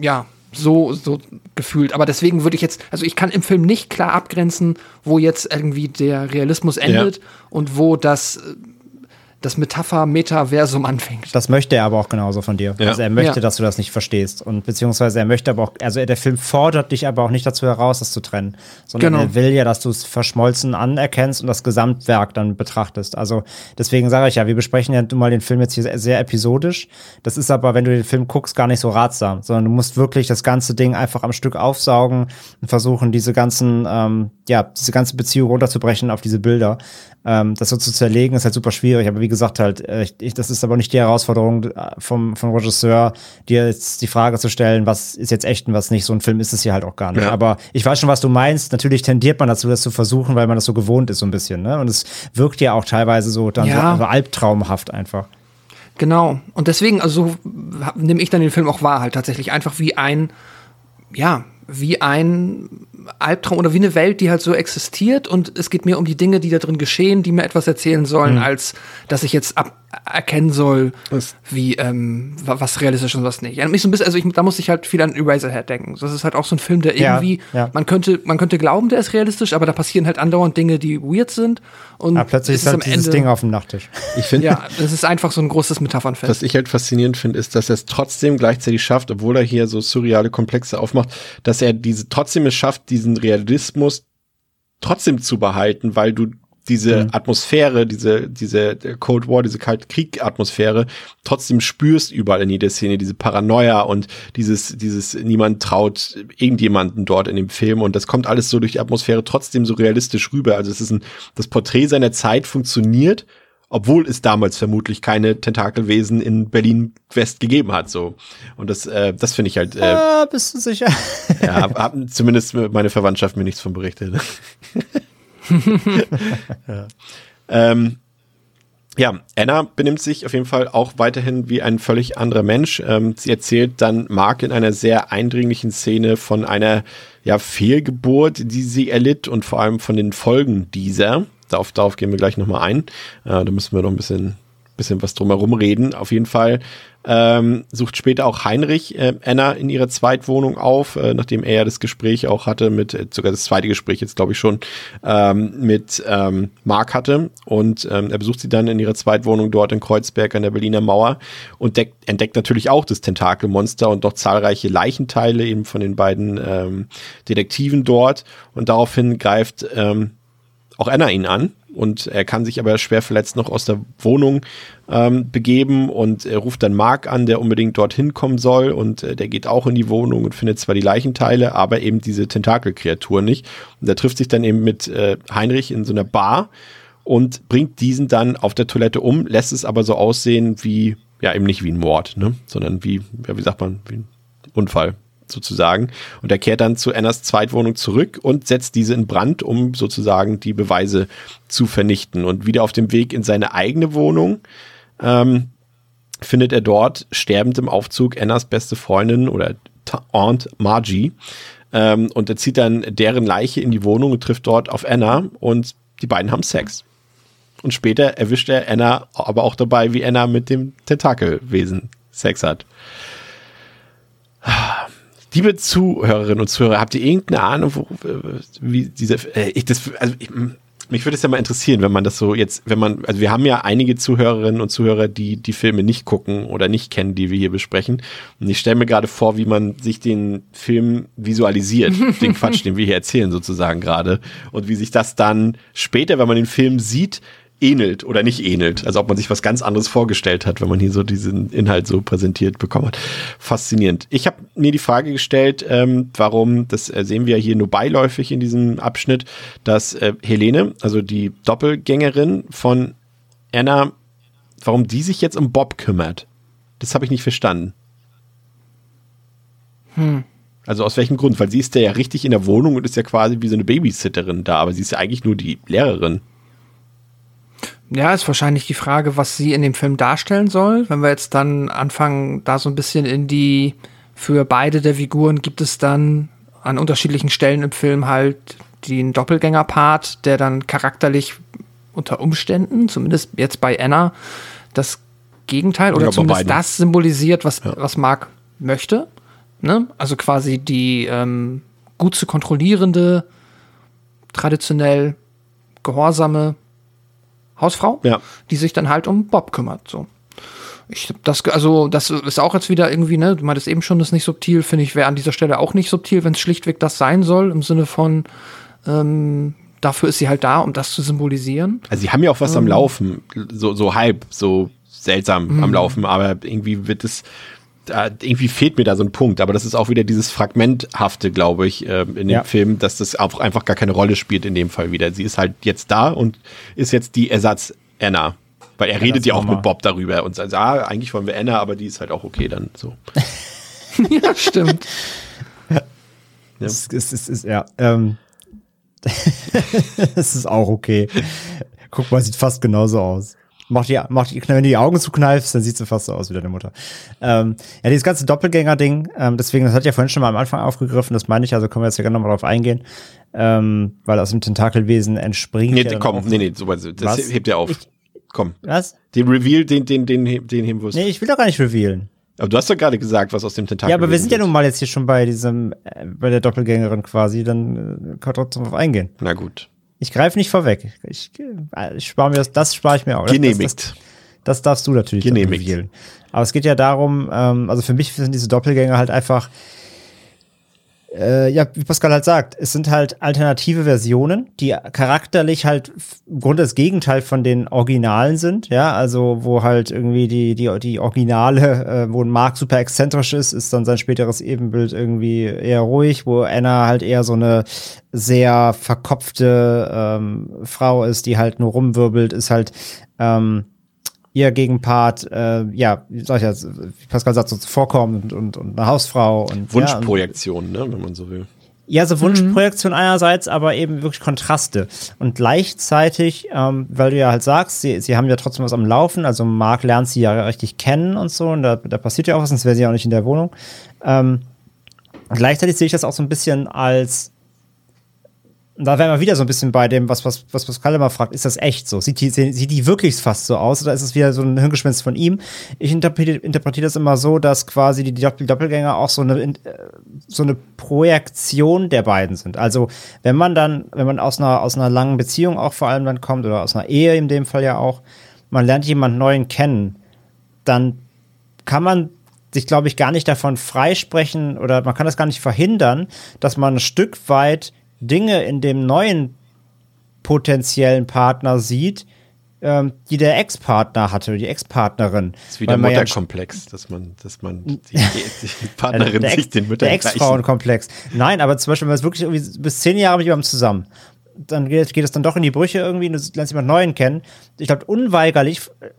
ja, so, so gefühlt. Aber deswegen würde ich jetzt, also ich kann im Film nicht klar abgrenzen, wo jetzt irgendwie der Realismus endet und wo das, äh, das Metapher-Metaversum anfängt.
Das möchte er aber auch genauso von dir.
Ja.
Also er möchte,
Ja.
dass du das nicht verstehst. Und beziehungsweise er möchte aber auch, also der Film fordert dich aber auch nicht dazu heraus, das zu trennen. Sondern
Genau.
er will ja, dass du es verschmolzen anerkennst und das Gesamtwerk dann betrachtest. Also deswegen sage ich ja, wir besprechen ja nun mal den Film jetzt hier sehr, sehr episodisch. Das ist aber, wenn du den Film guckst, gar nicht so ratsam, sondern du musst wirklich das ganze Ding einfach am Stück aufsaugen und versuchen, diese ganzen, ähm, ja, diese ganze Beziehung runterzubrechen auf diese Bilder. Ähm, das so zu zerlegen, ist halt super schwierig. Aber wie gesagt, halt, äh, ich, ich, das ist aber nicht die Herausforderung äh, vom, vom Regisseur, dir jetzt die Frage zu stellen, was ist jetzt echt und was nicht. So ein Film ist es hier halt auch gar nicht.
Ja.
Aber ich weiß schon, was du meinst. Natürlich tendiert man dazu, das zu versuchen, weil man das so gewohnt ist, so ein bisschen. Ne? Und es wirkt ja auch teilweise so dann
Ja.
so, so albtraumhaft einfach.
Genau. Und deswegen, also so nehme ich dann den Film auch wahr, halt tatsächlich einfach wie ein, ja, wie ein Albtraum oder wie eine Welt, die halt so existiert und es geht mir um die Dinge, die da drin geschehen, die mir etwas erzählen sollen, als dass ich jetzt ab erkennen soll, wie ähm, wa- was realistisch und was nicht. Ja, mich so ein bisschen, also ich, da muss ich halt viel an Eraserhead denken. Das ist halt auch so ein Film, der
Ja,
irgendwie,
ja.
man könnte, man könnte glauben, der ist realistisch, aber da passieren halt andauernd Dinge, die weird sind. Und
Aber plötzlich
es
ist halt dieses Ding auf dem Nachttisch.
Ich finde,
Ja, das ist einfach so ein großes Metaphernfeld.
was ich halt faszinierend finde, ist, dass er es trotzdem gleichzeitig schafft, obwohl er hier so surreale Komplexe aufmacht, dass er diese trotzdem es schafft, diesen Realismus trotzdem zu behalten, weil du diese Atmosphäre, diese, diese Cold War, diese Kalte Krieg-Atmosphäre trotzdem spürst überall in jeder Szene, diese Paranoia und dieses, dieses niemand traut irgendjemanden dort in dem Film und das kommt alles so durch die Atmosphäre trotzdem so realistisch rüber. Also es ist ein, das Porträt seiner Zeit funktioniert, obwohl es damals vermutlich keine Tentakelwesen in Berlin West gegeben hat, so. Und das, äh, das finde ich halt, äh,
Ah, bist du sicher?
ja, hab, hab zumindest meine Verwandtschaft mir nichts von berichtet. ja. Ähm, ja, Anna benimmt sich auf jeden Fall auch weiterhin wie ein völlig anderer Mensch. Ähm, sie erzählt dann Mark in einer sehr eindringlichen Szene von einer ja, Fehlgeburt, die sie erlitt und vor allem von den Folgen dieser. Darauf, darauf gehen wir gleich nochmal ein. Äh, da müssen wir noch ein bisschen, bisschen was drumherum reden. Auf jeden Fall ähm, sucht später auch Heinrich äh, Anna in ihrer Zweitwohnung auf, äh, nachdem er das Gespräch auch hatte mit, äh, sogar das zweite Gespräch jetzt glaube ich schon, ähm, mit ähm, Mark hatte. Und ähm, er besucht sie dann in ihrer Zweitwohnung dort in Kreuzberg an der Berliner Mauer und deckt, entdeckt natürlich auch das Tentakelmonster und doch zahlreiche Leichenteile eben von den beiden ähm, Detektiven dort. Und daraufhin greift ähm, auch Anna ihn an und er kann sich aber schwer verletzt noch aus der Wohnung ähm, begeben und er ruft dann Mark an, der unbedingt dorthin kommen soll und äh, der geht auch in die Wohnung und findet zwar die Leichenteile, aber eben diese Tentakelkreatur nicht. Und er trifft sich dann eben mit äh, Heinrich in so einer Bar und bringt diesen dann auf der Toilette um, lässt es aber so aussehen wie, ja eben nicht wie ein Mord, ne, sondern wie, ja, wie sagt man, wie ein Unfall sozusagen. Und er kehrt dann zu Annas Zweitwohnung zurück und setzt diese in Brand, um sozusagen die Beweise zu vernichten. Und wieder auf dem Weg in seine eigene Wohnung ähm, findet er dort sterbend im Aufzug Annas beste Freundin oder Aunt Margie. Ähm, und er zieht dann deren Leiche in die Wohnung und trifft dort auf Anna und die beiden haben Sex. Und später erwischt er Anna aber auch dabei, wie Anna mit dem Tentakelwesen Sex hat. Liebe Zuhörerinnen und Zuhörer, habt ihr irgendeine Ahnung, wo, wie diese, äh, ich das, also ich, mich würde es ja mal interessieren, wenn man das so jetzt, wenn man, also wir haben ja einige Zuhörerinnen und Zuhörer, die die Filme nicht gucken oder nicht kennen, die wir hier besprechen. Und ich stelle mir gerade vor, wie man sich den Film visualisiert, den Quatsch, den wir hier erzählen sozusagen gerade. Und wie sich das dann später, wenn man den Film sieht, ähnelt oder nicht ähnelt. Also ob man sich was ganz anderes vorgestellt hat, wenn man hier so diesen Inhalt so präsentiert bekommen hat. Faszinierend. Ich habe mir die Frage gestellt, ähm, warum, das äh, sehen wir hier nur beiläufig in diesem Abschnitt, dass äh, Helene, also die Doppelgängerin von Anna, warum die sich jetzt um Bob kümmert. Das habe ich nicht verstanden. Also aus welchem Grund? Weil sie ist ja richtig in der Wohnung und ist ja quasi wie so eine Babysitterin da, aber sie ist ja eigentlich nur die Lehrerin.
Ja, ist wahrscheinlich die Frage, was sie in dem Film darstellen soll. Wenn wir jetzt dann anfangen, da so ein bisschen in die, für beide der Figuren gibt es dann an unterschiedlichen Stellen im Film halt den Doppelgänger-Part, der dann charakterlich unter Umständen, zumindest jetzt bei Anna, das Gegenteil oder
Ja,
zumindest das symbolisiert, was, was Mark möchte. Ne? Also quasi die ähm, gut zu kontrollierende, traditionell gehorsame Hausfrau,
Ja.
die sich dann halt um Bob kümmert. So. Ich hab das, also das ist auch jetzt wieder irgendwie, ne, du meintest eben schon, das ist nicht subtil, finde ich, wäre an dieser Stelle auch nicht subtil, wenn es schlichtweg das sein soll, im Sinne von, ähm, dafür ist sie halt da, um das zu symbolisieren.
Also sie haben ja auch was am Laufen, so, so halb, so seltsam
Mhm.
am Laufen, aber irgendwie wird es, da, irgendwie fehlt mir da so ein Punkt, aber das ist auch wieder dieses Fragmenthafte, glaube ich, ähm, in dem
Ja.
Film, dass das auch einfach gar keine Rolle spielt in dem Fall wieder. Sie ist halt jetzt da und ist jetzt die Ersatz-Anna. Weil er redet
das
ja auch mit Bob darüber und sagt, ah, eigentlich wollen wir Anna, aber die ist halt auch okay dann so.
ja, stimmt.
Es ist, es ist, ja. Ähm, es ist auch okay. Guck mal, sieht fast genauso aus. Mach die, mach die, wenn du die Augen zukneifst, dann sieht sie fast so aus wie deine Mutter. Ähm, ja, dieses ganze Doppelgänger-Ding, ähm, deswegen, das hat ja vorhin schon mal am Anfang aufgegriffen, das meine ich, also können wir jetzt ja gerne nochmal drauf eingehen, ähm, weil aus dem Tentakelwesen entspringt.
Nee,
ja
komm, nee, nee, so, das
Was?
hebt er auf.
Ich-
komm.
Was?
Den Reveal, den, den, den, den, heben wir uns.
Nee, ich will doch gar nicht revealen.
Aber du hast doch gerade gesagt, was aus dem Tentakel
Ja, aber wir sind ja nun mal jetzt hier schon bei diesem, äh, bei der Doppelgängerin quasi, dann äh, kann man trotzdem drauf eingehen.
Na gut.
Ich greife nicht vorweg. Ich, ich spare mir das, das spare ich mir auch.
Genehmigt.
Das, das, das darfst du natürlich
Genehmigt.
Aber es geht ja darum, ähm, also für mich sind diese Doppelgänger halt einfach, äh, ja, wie Pascal halt sagt, es sind halt alternative Versionen, die charakterlich halt im Grunde das Gegenteil von den Originalen sind, ja, also wo halt irgendwie die, die, die Originale, äh, wo Mark super exzentrisch ist, ist dann sein späteres Ebenbild irgendwie eher ruhig, wo Anna halt eher so eine sehr verkopfte ähm, Frau ist, die halt nur rumwirbelt, ist halt ähm, ihr Gegenpart, äh, ja, wie sag ich jetzt, wie Pascal sagt, so zuvorkommend und, und, und eine Hausfrau und ja, und,
Wunschprojektion, ne, wenn man so will.
ja, so Wunschprojektion einerseits, aber eben wirklich Kontraste. Und gleichzeitig, ähm, weil du ja halt sagst, sie, sie haben ja trotzdem was am Laufen, also Marc lernt sie ja richtig kennen und so, und da, da passiert ja auch was, sonst wäre sie ja auch nicht in der Wohnung. Ähm, gleichzeitig sehe ich das auch so ein bisschen als und da wären wir wieder so ein bisschen bei dem, was, was, was Pascal immer fragt, ist das echt so? Sieht die, sieht die wirklich fast so aus oder ist es wieder so ein Hirngespinst von ihm? Ich interpretiere, interpretiere das immer so, dass quasi die Doppel Doppelgänger auch so eine, äh, so eine Projektion der beiden sind. Also, wenn man dann, wenn man aus einer, aus einer langen Beziehung auch vor allem dann kommt oder aus einer Ehe in dem Fall ja auch, man lernt jemanden neuen kennen, dann kann man sich, glaube ich, gar nicht davon freisprechen oder man kann das gar nicht verhindern, dass man ein Stück weit Dinge in dem neuen potenziellen Partner sieht, ähm, die der Ex-Partner hatte, die Ex-Partnerin.
Das ist wieder
Weil man ja
Mutterkomplex, dass man, dass man die, die, die Partnerin
der
sich
Ex-
den Müttern
Der Ex-Frauenkomplex. Nein, aber zum Beispiel, wenn es wirklich irgendwie bis zehn Jahre mit jemandem zusammen, dann geht, geht es dann doch in die Brüche irgendwie und du lernst jemand Neuen kennen. Ich glaube, unweigerlich äh,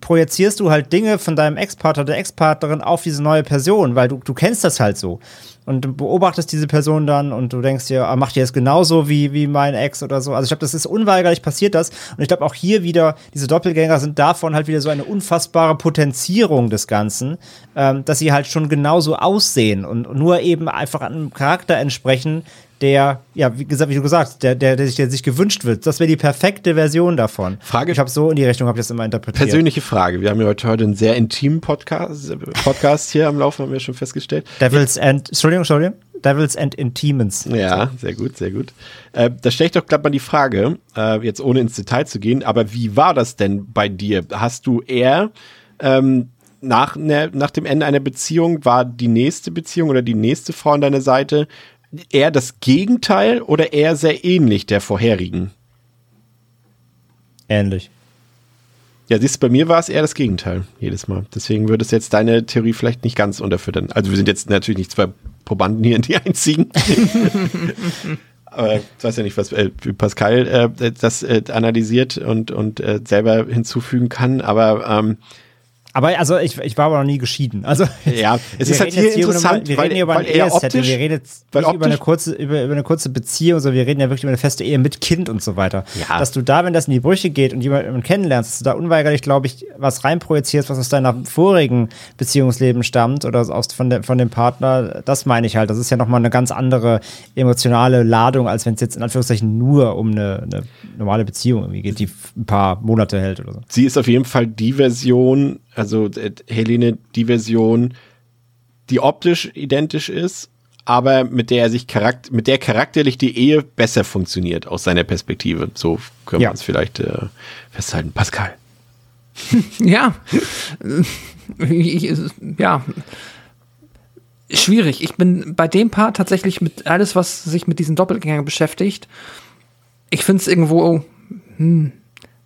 projizierst du halt Dinge von deinem Ex-Partner, der Ex-Partnerin auf diese neue Person, weil du, du kennst das halt so. Und du beobachtest diese Person dann und du denkst dir, ah, macht die das genauso wie, wie mein Ex oder so. Also ich glaube, das ist unweigerlich passiert das. Und ich glaube auch hier wieder, diese Doppelgänger sind davon halt wieder so eine unfassbare Potenzierung des Ganzen, ähm, dass sie halt schon genauso aussehen und nur eben einfach einem Charakter entsprechen, der, ja, wie gesagt, wie du gesagt der, der, der, sich, der sich gewünscht wird. Das wäre die perfekte Version davon.
Frage-
Ich habe so in die Richtung, habe ich das immer interpretiert.
Persönliche Frage. Wir haben ja heute, heute einen sehr intimen Podcast, Podcast hier am Laufen, haben wir schon festgestellt.
Devils and, Entschuldigung, Entschuldigung, Devils and Intimens.
Ja, sehr gut, sehr gut. Äh, da stelle ich doch glatt mal die Frage, äh, jetzt ohne ins Detail zu gehen, aber wie war das denn bei dir? Hast du eher ähm, nach, ne, nach dem Ende einer Beziehung, war die nächste Beziehung oder die nächste Frau an deiner Seite eher das Gegenteil oder eher sehr ähnlich der vorherigen?
Ähnlich.
Ja, siehst du, bei mir war es eher das Gegenteil jedes Mal. Deswegen würde es jetzt deine Theorie vielleicht nicht ganz unterfüttern. Also wir sind jetzt natürlich nicht zwei Probanden hier, die einzigen. Aber ich weiß ja nicht, was äh, Pascal äh, das äh, analysiert und, und äh, selber hinzufügen kann. Aber ähm,
Aber also ich, ich war aber noch nie geschieden. Also
Ja, es ist halt hier
jetzt über
interessant,
wir
weil-
reden hier über ein Ehesetting, wir reden jetzt
weil
nicht über eine kurze über, über eine kurze Beziehung, sondern wir reden ja wirklich über eine feste Ehe mit Kind und so weiter.
Ja.
Dass du da, wenn das in die Brüche geht und jemanden kennenlernst, dass du da unweigerlich, glaube ich, was reinprojizierst, was aus deiner vorigen Beziehungsleben stammt oder aus von, der, von dem Partner, das meine ich halt. Das ist ja nochmal eine ganz andere emotionale Ladung, als wenn es jetzt in Anführungszeichen nur um eine, eine normale Beziehung irgendwie geht, die ein paar Monate hält oder so.
sie ist auf jeden Fall die Version, also äh, Helene, die Version, die optisch identisch ist, aber mit der er sich charakter mit der charakterlich die Ehe besser funktioniert aus seiner Perspektive. So können
Ja.
wir es vielleicht äh, festhalten. Pascal.
Ja. Ja. Schwierig. Ich bin bei dem Part tatsächlich mit alles, was sich mit diesen Doppelgängern beschäftigt. Ich finde es irgendwo, hm,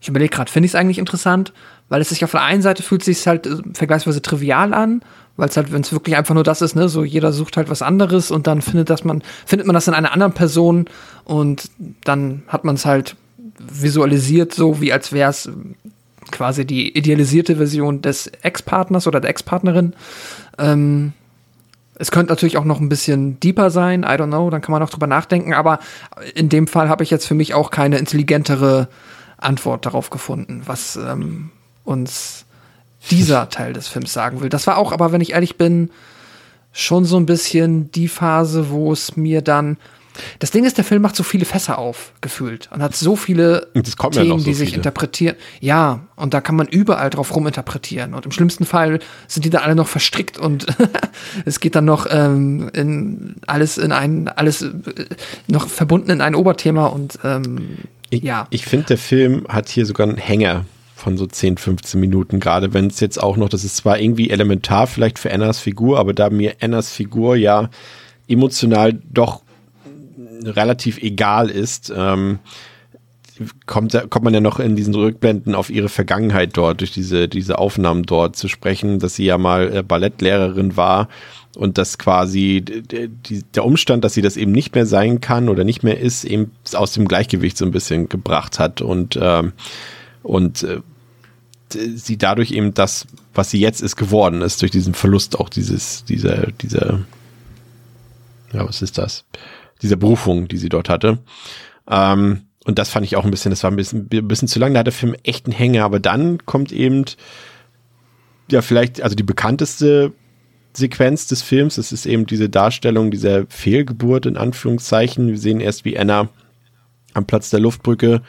ich überlege gerade, finde ich es eigentlich interessant, weil es sich auf der einen Seite fühlt sich halt äh, vergleichsweise trivial an, weil es halt, wenn es wirklich einfach nur das ist, ne, so jeder sucht halt was anderes und dann findet das man, findet man das in einer anderen Person und dann hat man es halt visualisiert, so wie als wäre es quasi die idealisierte Version des Ex-Partners oder der Ex-Partnerin. Ähm, es könnte natürlich auch noch ein bisschen deeper sein, I don't know, dann kann man noch drüber nachdenken, aber in dem Fall habe ich jetzt für mich auch keine intelligentere Antwort darauf gefunden, was ähm, uns dieser Teil des Films sagen will. Das war auch, aber wenn ich ehrlich bin, schon so ein bisschen die Phase, wo es mir dann. Das Ding ist, der Film macht so viele Fässer auf, gefühlt. Und hat so viele
ja
Themen,
noch so
die sich
viele.
interpretieren. Ja, und da kann man überall drauf ruminterpretieren. Und im schlimmsten Fall sind die dann alle noch verstrickt und es geht dann noch ähm, in alles in ein, alles äh, noch verbunden in ein Oberthema und ähm,
Ich,
ja.
ich finde, der Film hat hier sogar einen Hänger von so 10, 15 Minuten, gerade wenn es jetzt auch noch, das ist zwar irgendwie elementar vielleicht für Annas Figur, aber da mir Annas Figur ja emotional doch relativ egal ist, ähm, kommt, kommt man ja noch in diesen Rückblenden auf ihre Vergangenheit dort, durch diese, diese Aufnahmen dort zu sprechen, dass sie ja mal äh, Ballettlehrerin war und dass quasi der Umstand, dass sie das eben nicht mehr sein kann oder nicht mehr ist, eben aus dem Gleichgewicht so ein bisschen gebracht hat. Und, ähm, und äh, sie dadurch eben das, was sie jetzt ist, geworden ist, durch diesen Verlust auch dieses, dieser, dieser, ja, was ist das? Dieser Berufung, die sie dort hatte. Ähm, und das fand ich auch ein bisschen, das war ein bisschen, ein bisschen zu lang, da hat der Film echt einen Hänger, aber dann kommt eben, ja, vielleicht, also die bekannteste Sequenz des Films, das ist eben diese Darstellung dieser Fehlgeburt in Anführungszeichen. Wir sehen erst, wie Anna am Platz der Luftbrücke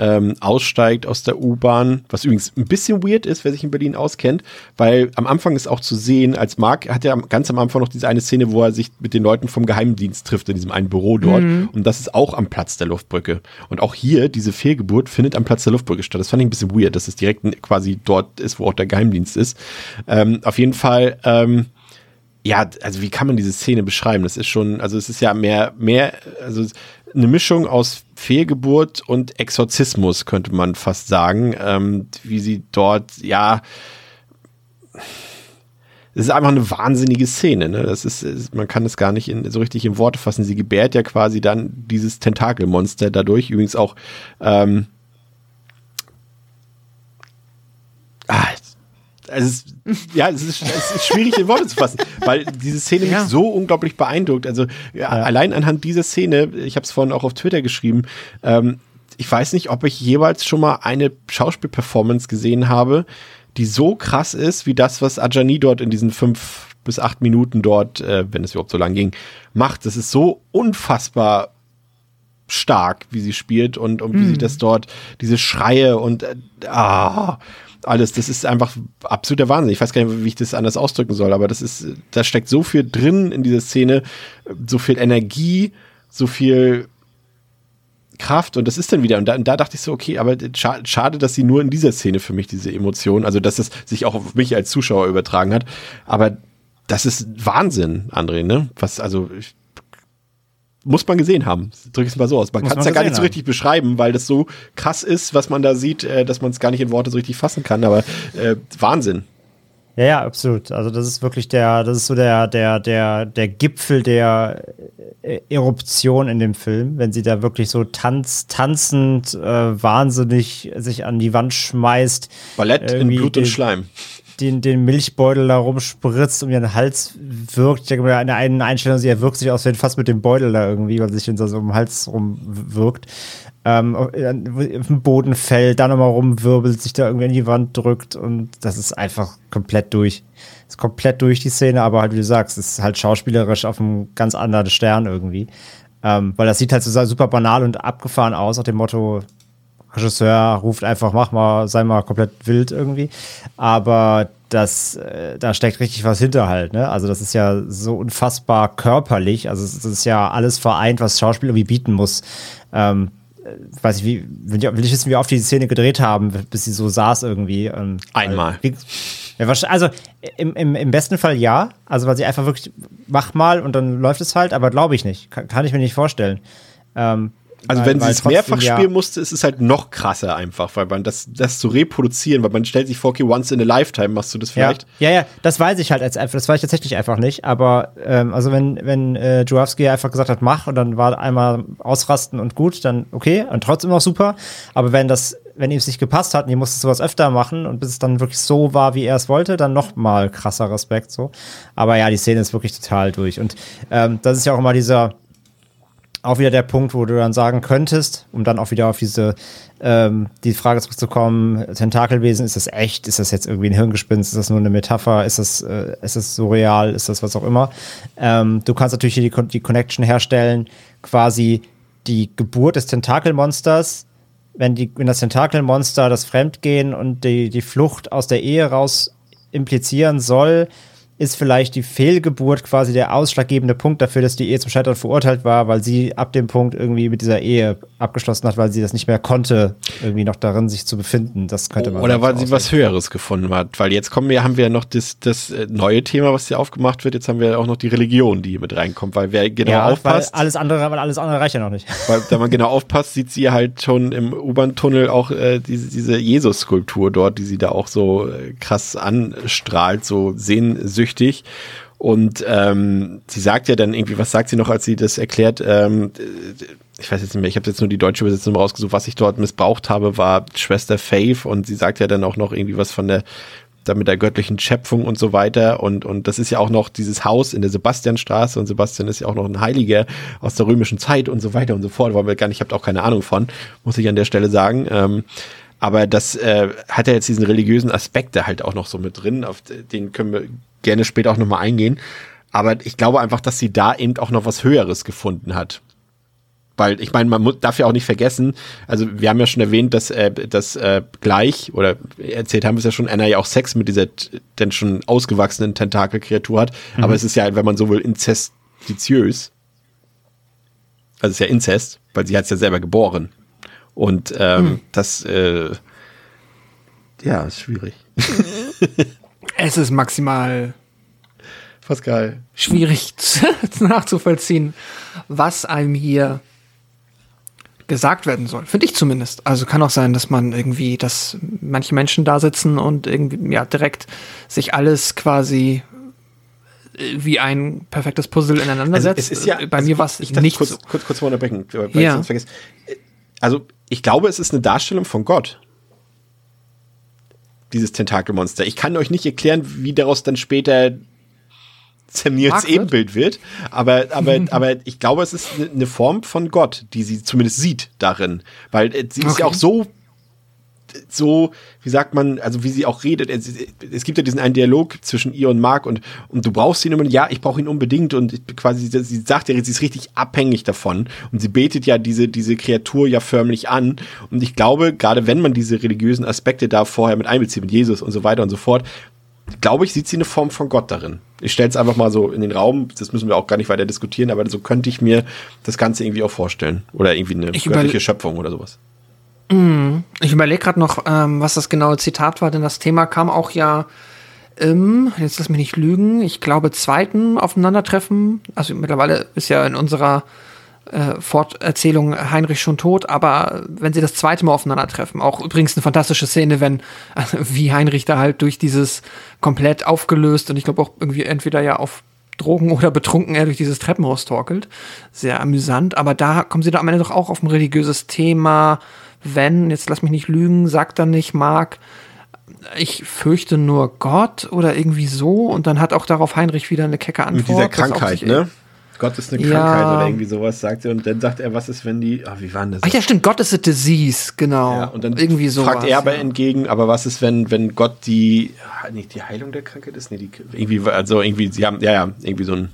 ähm, aussteigt aus der U-Bahn, was übrigens ein bisschen weird ist, wer sich in Berlin auskennt, weil am Anfang ist auch zu sehen, als Mark hat er am- ganz am Anfang noch diese eine Szene, wo er sich mit den Leuten vom Geheimdienst trifft in diesem einen Büro dort und das ist auch am Platz der Luftbrücke. Und auch hier, diese Fehlgeburt findet am Platz der Luftbrücke statt. Das fand ich ein bisschen weird, dass es direkt quasi dort ist, wo auch der Geheimdienst ist. Ähm, auf jeden Fall, ähm, ja, also wie kann man diese Szene beschreiben? Das ist schon, also es ist ja mehr, mehr, also eine Mischung aus Fehlgeburt und Exorzismus, könnte man fast sagen, ähm, wie sie dort, ja, es ist einfach eine wahnsinnige Szene, ne? Das ist, ist man kann es gar nicht in, so richtig in Worte fassen. Sie gebärt ja quasi dann dieses Tentakelmonster dadurch, übrigens auch, ähm, ah, also es ist, ja, es ist, es ist schwierig in Worte zu fassen, weil diese Szene
Ja.
mich so unglaublich beeindruckt. Also ja, allein anhand dieser Szene, ich habe es vorhin auch auf Twitter geschrieben, ähm, ich weiß nicht, ob ich jeweils schon mal eine Schauspielperformance gesehen habe, die so krass ist, wie das, was Ajani dort in diesen fünf bis acht Minuten dort, äh, wenn es überhaupt so lang ging, macht. Das ist so unfassbar stark, wie sie spielt und, und wie sie das dort, diese Schreie und äh, ah, alles, das ist einfach absoluter Wahnsinn. Ich weiß gar nicht, wie ich das anders ausdrücken soll, aber das ist, da steckt so viel drin in dieser Szene, so viel Energie, so viel Kraft und das ist dann wieder, und da, und da dachte ich so, okay, aber scha schade, dass sie nur in dieser Szene für mich diese Emotion, also dass es sich auch auf mich als Zuschauer übertragen hat, aber das ist Wahnsinn, André, ne? Was, also, ich, muss man gesehen haben. Drück es mal so aus. Man kann es ja gar nicht so
haben.
richtig beschreiben, weil das so krass ist, was man da sieht, äh, dass man es gar nicht in Worte so richtig fassen kann. Aber äh, Wahnsinn.
Ja, ja, absolut. Also das ist wirklich der, das ist so der, der, der, der Gipfel der äh, Eruption in dem Film, wenn sie da wirklich so tanz, tanzend, äh, wahnsinnig sich an die Wand schmeißt.
Ballett in Blut und Schleim.
Den, den Milchbeutel da rumspritzt, um ihren Hals wirkt. Ich denke mal, in der einen Einstellung, sie erwirkt sich aus, fast mit dem Beutel da irgendwie, weil sich in so einem Hals rumwirkt. Ähm, auf den Boden fällt, dann nochmal rumwirbelt, sich da irgendwie in die Wand drückt und das ist einfach komplett durch. Ist komplett durch die Szene, aber halt, wie du sagst, ist halt schauspielerisch auf einem ganz anderen Stern irgendwie. Ähm, weil das sieht halt so super banal und abgefahren aus, nach dem Motto, Regisseur ruft einfach, mach mal, sei mal komplett wild irgendwie. Aber das, äh, da steckt richtig was hinter halt, ne? Also das ist ja so unfassbar körperlich. Also es ist ja alles vereint, was Schauspiel irgendwie bieten muss. Ähm, äh, weiß ich, wie, will ich wissen, wie oft die Szene gedreht haben, bis sie so saß irgendwie. Ähm,
Einmal.
Ja, also im, im, im besten Fall ja. Also weil sie einfach wirklich, mach mal und dann läuft es halt, aber glaube ich nicht. Kann, kann ich mir nicht vorstellen. Ähm,
also weil, wenn sie es mehrfach ja spielen musste, ist es halt noch krasser einfach, weil man das, das zu reproduzieren, weil man stellt sich vor, okay, once in a lifetime machst du das vielleicht.
Ja, ja, ja das weiß ich halt als einfach, das weiß ich tatsächlich einfach nicht, aber ähm, also wenn, wenn äh, Jurowski einfach gesagt hat, mach und dann war einmal ausrasten und gut, dann okay und trotzdem noch super, aber wenn das wenn ihm es nicht gepasst hat und ihr musstet sowas öfter machen und bis es dann wirklich so war, wie er es wollte, dann noch mal krasser Respekt so. Aber ja, die Szene ist wirklich total durch und ähm, das ist ja auch immer dieser auch wieder der Punkt, wo du dann sagen könntest, um dann auch wieder auf diese ähm, die Frage zurückzukommen, Tentakelwesen, ist das echt? Ist das jetzt irgendwie ein Hirngespinst? Ist das nur eine Metapher? Ist das, äh, ist das surreal? Ist das was auch immer? Ähm, du kannst natürlich hier die, die Connection herstellen, quasi die Geburt des Tentakelmonsters, wenn, die, wenn das Tentakelmonster das Fremdgehen und die, die Flucht aus der Ehe raus implizieren soll, ist vielleicht die Fehlgeburt quasi der ausschlaggebende Punkt dafür, dass die Ehe zum Scheitern verurteilt war, weil sie ab dem Punkt irgendwie mit dieser Ehe abgeschlossen hat, weil sie das nicht mehr konnte, irgendwie noch darin sich zu befinden. Das könnte man.
Oder weil sie was Höheres gefunden hat. Weil jetzt kommen wir, haben wir ja noch das, das äh, neue Thema, was hier aufgemacht wird. Jetzt haben wir auch noch die Religion, die hier mit reinkommt, weil wer genau ja, aufpasst.
Weil alles andere, weil alles andere reicht ja noch nicht.
Weil, wenn man genau aufpasst, sieht sie halt schon im U-Bahn-Tunnel auch äh, diese, diese Jesus-Skulptur dort, die sie da auch so äh, krass anstrahlt, so sehnsüchtig flüchtig. Und ähm, sie sagt ja dann irgendwie, was sagt sie noch, als sie das erklärt? Ähm, ich weiß jetzt nicht mehr, ich habe jetzt nur die deutsche Übersetzung rausgesucht. Was ich dort missbraucht habe, war Schwester Faith und sie sagt ja dann auch noch irgendwie was von der mit der göttlichen Schöpfung und so weiter. Und, und das ist ja auch noch dieses Haus in der Sebastianstraße und Sebastian ist ja auch noch ein Heiliger aus der römischen Zeit und so weiter und so fort. Wollen wir gar nicht, ich habe auch keine Ahnung von, muss ich an der Stelle sagen. Ähm, aber das äh, hat ja jetzt diesen religiösen Aspekt da halt auch noch so mit drin, auf den können wir gerne später auch nochmal eingehen. Aber ich glaube einfach, dass sie da eben auch noch was Höheres gefunden hat. Weil ich meine, man darf ja auch nicht vergessen, also wir haben ja schon erwähnt, dass, äh, dass äh, gleich, oder erzählt haben wir es ja schon, Anna ja auch Sex mit dieser denn schon ausgewachsenen Tentakelkreatur hat. Mhm. Aber es ist ja, wenn man so will, inzestiziös. Also es ist ja Inzest, weil sie hat es ja selber geboren. Und ähm, mhm. das, äh, ja, ist schwierig.
Es ist maximal
Pascal.
schwierig nachzuvollziehen, was einem hier gesagt werden soll. Finde ich zumindest. Also kann auch sein, dass man irgendwie, dass manche Menschen da sitzen und irgendwie, ja, direkt sich alles quasi wie ein perfektes Puzzle ineinander
also
setzt.
Es ist ja,
Bei also mir war es nicht
kurz,
so.
kurz, kurz mal unterbrechen, weil ja. ich sonst vergesse. Also, ich glaube, es ist eine Darstellung von Gott dieses Tentakelmonster. Ich kann euch nicht erklären, wie daraus dann später Samnils Ebenbild wird, aber, aber, aber ich glaube, es ist eine Form von Gott, die sie zumindest sieht darin, weil äh, sie ist okay. ja auch so so, wie sagt man, also wie sie auch redet. Es, es, gibt ja diesen einen Dialog zwischen ihr und Mark und, und du brauchst ihn immer, ja, ich brauche ihn unbedingt und quasi, sie sagt ja, sie ist richtig abhängig davon und sie betet ja diese, diese Kreatur ja förmlich an und ich glaube, gerade wenn man diese religiösen Aspekte da vorher mit einbezieht, mit Jesus und so weiter und so fort, glaube ich, sieht sie eine Form von Gott darin. Ich stelle es einfach mal so in den Raum, das müssen wir auch gar nicht weiter diskutieren, aber so könnte ich mir das Ganze irgendwie auch vorstellen. Oder irgendwie eine ich göttliche Schöpfung oder sowas.
Mhm. Ich überlege gerade noch, ähm, was das genaue Zitat war, denn das Thema kam auch ja im, jetzt lass mich nicht lügen, ich glaube zweiten Aufeinandertreffen. Also mittlerweile ist ja in unserer äh, Forterzählung Heinrich schon tot, aber wenn sie das zweite Mal aufeinandertreffen, auch übrigens eine fantastische Szene, wenn also wie Heinrich da halt durch dieses komplett aufgelöst und ich glaube auch irgendwie entweder ja auf Drogen oder betrunken er durch dieses Treppenhaus torkelt. Sehr amüsant, aber da kommen sie da am Ende doch auch auf ein religiöses Thema wenn, jetzt lass mich nicht lügen, sagt dann nicht Mark, ich fürchte nur Gott oder irgendwie so und dann hat auch darauf Heinrich wieder eine kecke Antwort.
Mit dieser Krankheit, ne? Gott ist eine Krankheit ja. oder irgendwie sowas, sagt er. Und dann sagt er, was ist, wenn die, ah, wie war denn das?
Ach ja, stimmt, Gott ist a disease, genau. Ja,
und dann irgendwie so fragt er aber ja. entgegen, aber was ist, wenn, wenn Gott die, nicht die Heilung der Krankheit ist? Nee, die, irgendwie, also irgendwie, sie haben, ja, ja, irgendwie so ein,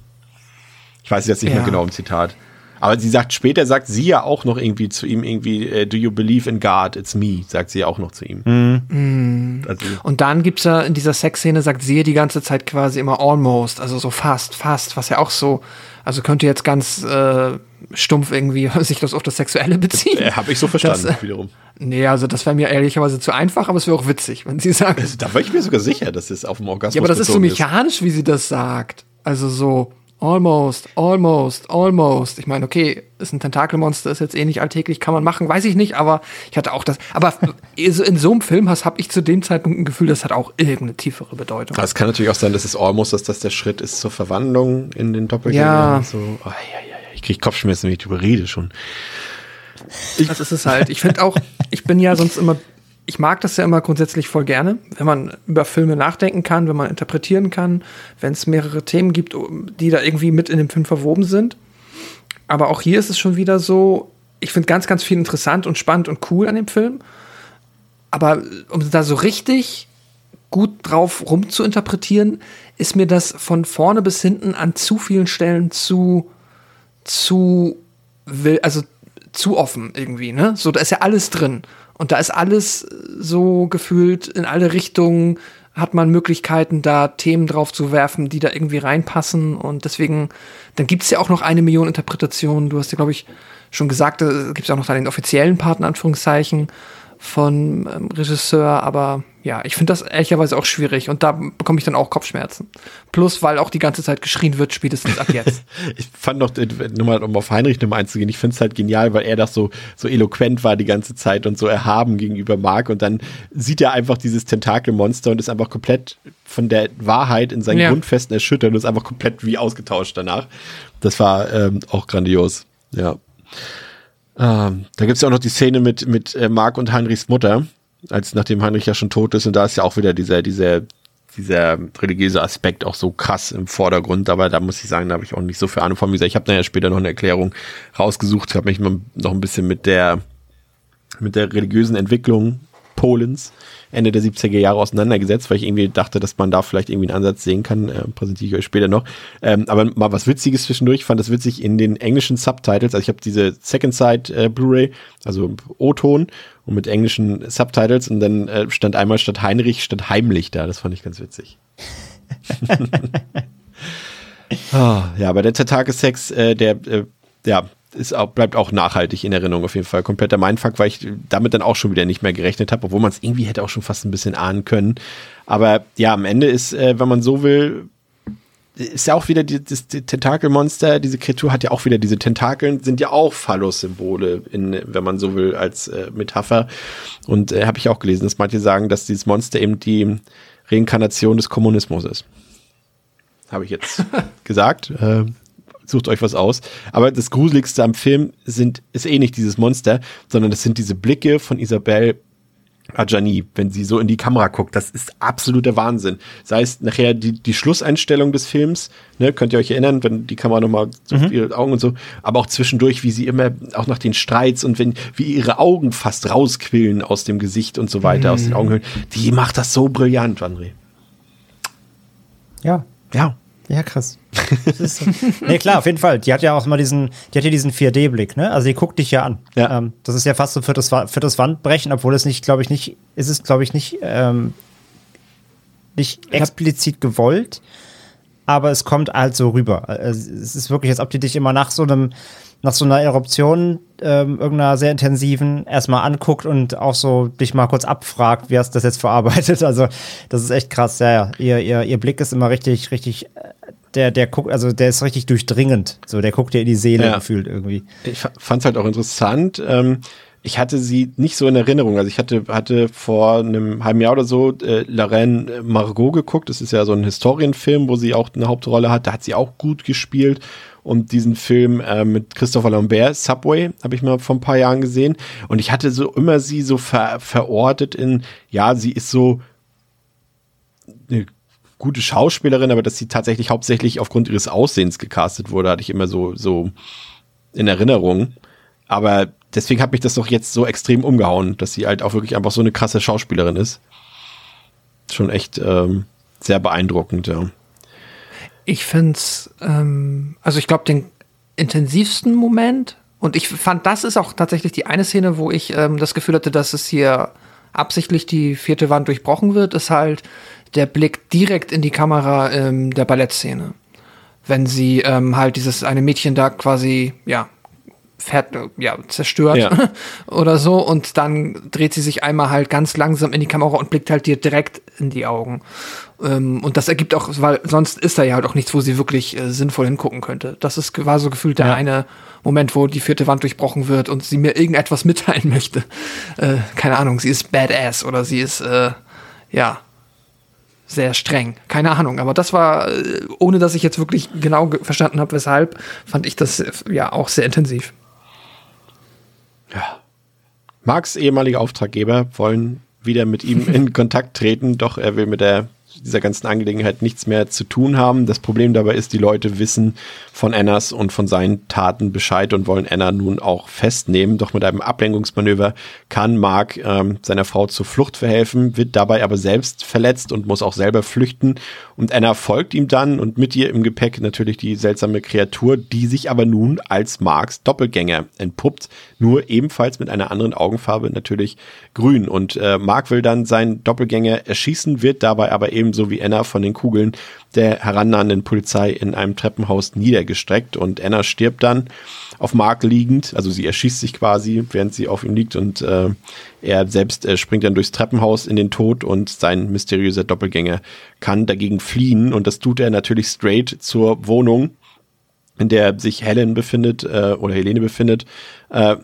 ich weiß jetzt nicht mehr genau im Zitat. Aber sie sagt, später sagt sie ja auch noch irgendwie zu ihm irgendwie, äh, do you believe in God? It's me, sagt sie ja auch noch zu ihm.
Mhm.
Also,
Und dann gibt's ja in dieser Sexszene, sagt sie die ganze Zeit quasi immer almost, also so fast, fast, was ja auch so, also könnte jetzt ganz äh, stumpf irgendwie sich das auf das Sexuelle beziehen.
äh, habe ich so verstanden,
Das, äh,
wiederum.
Nee, also das wäre mir ehrlicherweise zu einfach, aber es wäre auch witzig, wenn sie sagt.
Also, da war ich mir sogar sicher, dass es auf dem Orgasmus
Ja, aber das ist so mechanisch, wie sie das sagt. Also so almost, almost, almost. Ich meine, okay, ist ein Tentakelmonster, ist jetzt eh nicht alltäglich, kann man machen, weiß ich nicht, aber ich hatte auch das. Aber in so einem Film habe ich zu dem Zeitpunkt ein Gefühl, das hat auch irgendeine tiefere Bedeutung.
Es kann natürlich auch sein, dass es almost, dass das der Schritt ist zur Verwandlung in den Doppelgänger.
Ja.
So, oh, ja, ja, ja. Ich krieg Kopfschmerzen, wenn ich drüber rede schon.
Das ist es halt. Ich finde auch, ich bin ja sonst immer, ich mag das ja immer grundsätzlich voll gerne, wenn man über Filme nachdenken kann, wenn man interpretieren kann, wenn es mehrere Themen gibt, die da irgendwie mit in dem Film verwoben sind. Aber auch hier ist es schon wieder so, ich finde ganz, ganz viel interessant und spannend und cool an dem Film. Aber um da so richtig gut drauf rumzuinterpretieren, ist mir das von vorne bis hinten an zu vielen Stellen zu, zu, will, also zu offen irgendwie, ne? So, da ist ja alles drin. Und da ist alles so gefühlt in alle Richtungen, hat man Möglichkeiten, da Themen drauf zu werfen, die da irgendwie reinpassen. Und deswegen, dann gibt's ja auch noch eine Million Interpretationen. Du hast ja, glaube ich, schon gesagt, da gibt's auch noch da den offiziellen Part, in Anführungszeichen, von ähm, Regisseur. Aber ja, ich finde das ehrlicherweise auch schwierig. Und da bekomme ich dann auch Kopfschmerzen. Plus, weil auch die ganze Zeit geschrien wird, spätestens ab jetzt.
Ich fand noch, äh, nur mal, um auf Heinrich Nummer einzugehen, ich finde es halt genial, weil er doch so, so eloquent war die ganze Zeit und so erhaben gegenüber Mark und dann sieht er einfach dieses Tentakelmonster und ist einfach komplett von der Wahrheit in seinen
Ja.
Grundfesten erschüttert und ist einfach komplett wie ausgetauscht danach. Das war ähm, auch grandios, ja. Ähm, da gibt es ja auch noch die Szene mit, mit äh, Mark und Heinrichs Mutter, als nachdem Heinrich ja schon tot ist. Und da ist ja auch wieder dieser, dieser, dieser religiöse Aspekt auch so krass im Vordergrund, aber da muss ich sagen, da habe ich auch nicht so viel Ahnung von. Wie gesagt, ich habe ja später noch eine Erklärung rausgesucht, habe mich noch ein bisschen mit der mit der religiösen Entwicklung Polens Ende der 70er Jahre auseinandergesetzt, weil ich irgendwie dachte, dass man da vielleicht irgendwie einen Ansatz sehen kann. Äh, präsentiere ich euch später noch. Ähm, aber mal was Witziges zwischendurch. Ich fand das witzig in den englischen Subtitles. Also ich habe diese Second Side äh, Blu-ray, also O-Ton und mit englischen Subtitles und dann äh, stand einmal statt Heinrich statt Heimlich da. Das fand ich ganz witzig. ah, ja, aber der Tentakelsex, äh, der, äh, ja, ist auch, bleibt auch nachhaltig in Erinnerung auf jeden Fall. Kompletter Mindfuck, weil ich damit dann auch schon wieder nicht mehr gerechnet habe, obwohl man es irgendwie hätte auch schon fast ein bisschen ahnen können. Aber ja, am Ende ist, äh, wenn man so will, ist ja auch wieder die, das die Tentakelmonster, diese Kreatur hat ja auch wieder diese Tentakeln, sind ja auch Phallus-Symbole, in, wenn man so will, als äh, Metapher. Und äh, habe ich auch gelesen, dass manche sagen, dass dieses Monster eben die Reinkarnation des Kommunismus ist. Habe ich jetzt gesagt. Äh, sucht euch was aus. Aber das Gruseligste am Film sind, ist eh nicht dieses Monster, sondern das sind diese Blicke von Isabelle Adjani, wenn sie so in die Kamera guckt. Das ist absoluter Wahnsinn. Sei es nachher die, die Schlusseinstellung des Films, ne, könnt ihr euch erinnern, wenn die Kamera nochmal so auf ihre Augen und so, aber auch zwischendurch, wie sie immer, auch nach den Streits und wenn, wie ihre Augen fast rausquillen aus dem Gesicht und so weiter, aus den Augenhöhlen. Die macht das so brillant, André.
Ja,
Ja.
Ja, krass. So. nee, klar, auf jeden Fall. Die hat ja auch mal diesen, die hat ja diesen 4D-Blick, ne? Also die guckt dich ja an.
Ja.
Ähm, das ist ja fast so für das, für das Wandbrechen, obwohl es nicht, glaube ich, nicht, ist es, glaube ich, nicht, ähm, nicht explizit gewollt, aber es kommt halt so rüber. Also es ist wirklich, als ob die dich immer nach so einem, nach so einer Eruption, ähm, irgendeiner sehr intensiven, erstmal anguckt und auch so dich mal kurz abfragt, wie hast du das jetzt verarbeitet. Also, das ist echt krass, ja, ja. Ihr, ihr, ihr Blick ist immer richtig, richtig, äh, der, der guckt, also der ist richtig durchdringend. So, der guckt dir in die Seele
Ja.
gefühlt irgendwie.
ich fand es halt auch interessant. Ähm, ich hatte sie nicht so in Erinnerung. Also ich hatte, hatte vor einem halben Jahr oder so äh, La Reine Margot geguckt. Das ist ja so ein Historienfilm, wo sie auch eine Hauptrolle hat. Da hat sie auch gut gespielt. Und diesen Film äh, mit Christopher Lambert, Subway, habe ich mal vor ein paar Jahren gesehen. Und ich hatte so immer sie so ver verortet in, ja, sie ist so eine gute Schauspielerin, aber dass sie tatsächlich hauptsächlich aufgrund ihres Aussehens gecastet wurde, hatte ich immer so, so in Erinnerung. Aber deswegen hat mich das doch jetzt so extrem umgehauen, dass sie halt auch wirklich einfach so eine krasse Schauspielerin ist. Schon echt ähm, sehr beeindruckend, ja.
Ich find's, ähm, also ich glaube, den intensivsten Moment. Und ich fand, das ist auch tatsächlich die eine Szene, wo ich ähm, das Gefühl hatte, dass es hier absichtlich die vierte Wand durchbrochen wird, ist halt der Blick direkt in die Kamera ähm, der Ballettszene. Wenn sie ähm, halt dieses eine Mädchen da quasi, ja, fährt, ja, zerstört
Ja.
oder so und dann dreht sie sich einmal halt ganz langsam in die Kamera und blickt halt dir direkt in die Augen. Ähm, und das ergibt auch, weil sonst ist da ja halt auch nichts, wo sie wirklich äh, sinnvoll hingucken könnte. Das ist, war so gefühlt der
Ja.
eine Moment, wo die vierte Wand durchbrochen wird und sie mir irgendetwas mitteilen möchte. Äh, keine Ahnung, sie ist badass oder sie ist, äh, ja, sehr streng. Keine Ahnung, aber das war, äh, ohne dass ich jetzt wirklich genau ge- verstanden habe, weshalb, fand ich das äh, ja auch sehr intensiv.
Marks ehemalige Auftraggeber wollen wieder mit ihm in Kontakt treten, doch er will mit der, dieser ganzen Angelegenheit nichts mehr zu tun haben. Das Problem dabei ist, die Leute wissen von Annas und von seinen Taten Bescheid und wollen Anna nun auch festnehmen. Doch mit einem Ablenkungsmanöver kann Mark ähm, seiner Frau zur Flucht verhelfen, wird dabei aber selbst verletzt und muss auch selber flüchten. Und Anna folgt ihm dann und mit ihr im Gepäck natürlich die seltsame Kreatur, die sich aber nun als Marks Doppelgänger entpuppt, nur ebenfalls mit einer anderen Augenfarbe, natürlich grün. Und äh, Mark will dann seinen Doppelgänger erschießen, wird dabei aber ebenso wie Anna von den Kugeln der herannahenden Polizei in einem Treppenhaus niedergestreckt und Anna stirbt dann auf Mark liegend, also sie erschießt sich quasi, während sie auf ihm liegt und äh, er selbst äh, springt dann durchs Treppenhaus in den Tod und sein mysteriöser Doppelgänger kann dagegen fliehen und das tut er natürlich straight zur Wohnung, in der sich Helen befindet äh, oder Helene befindet. Äh,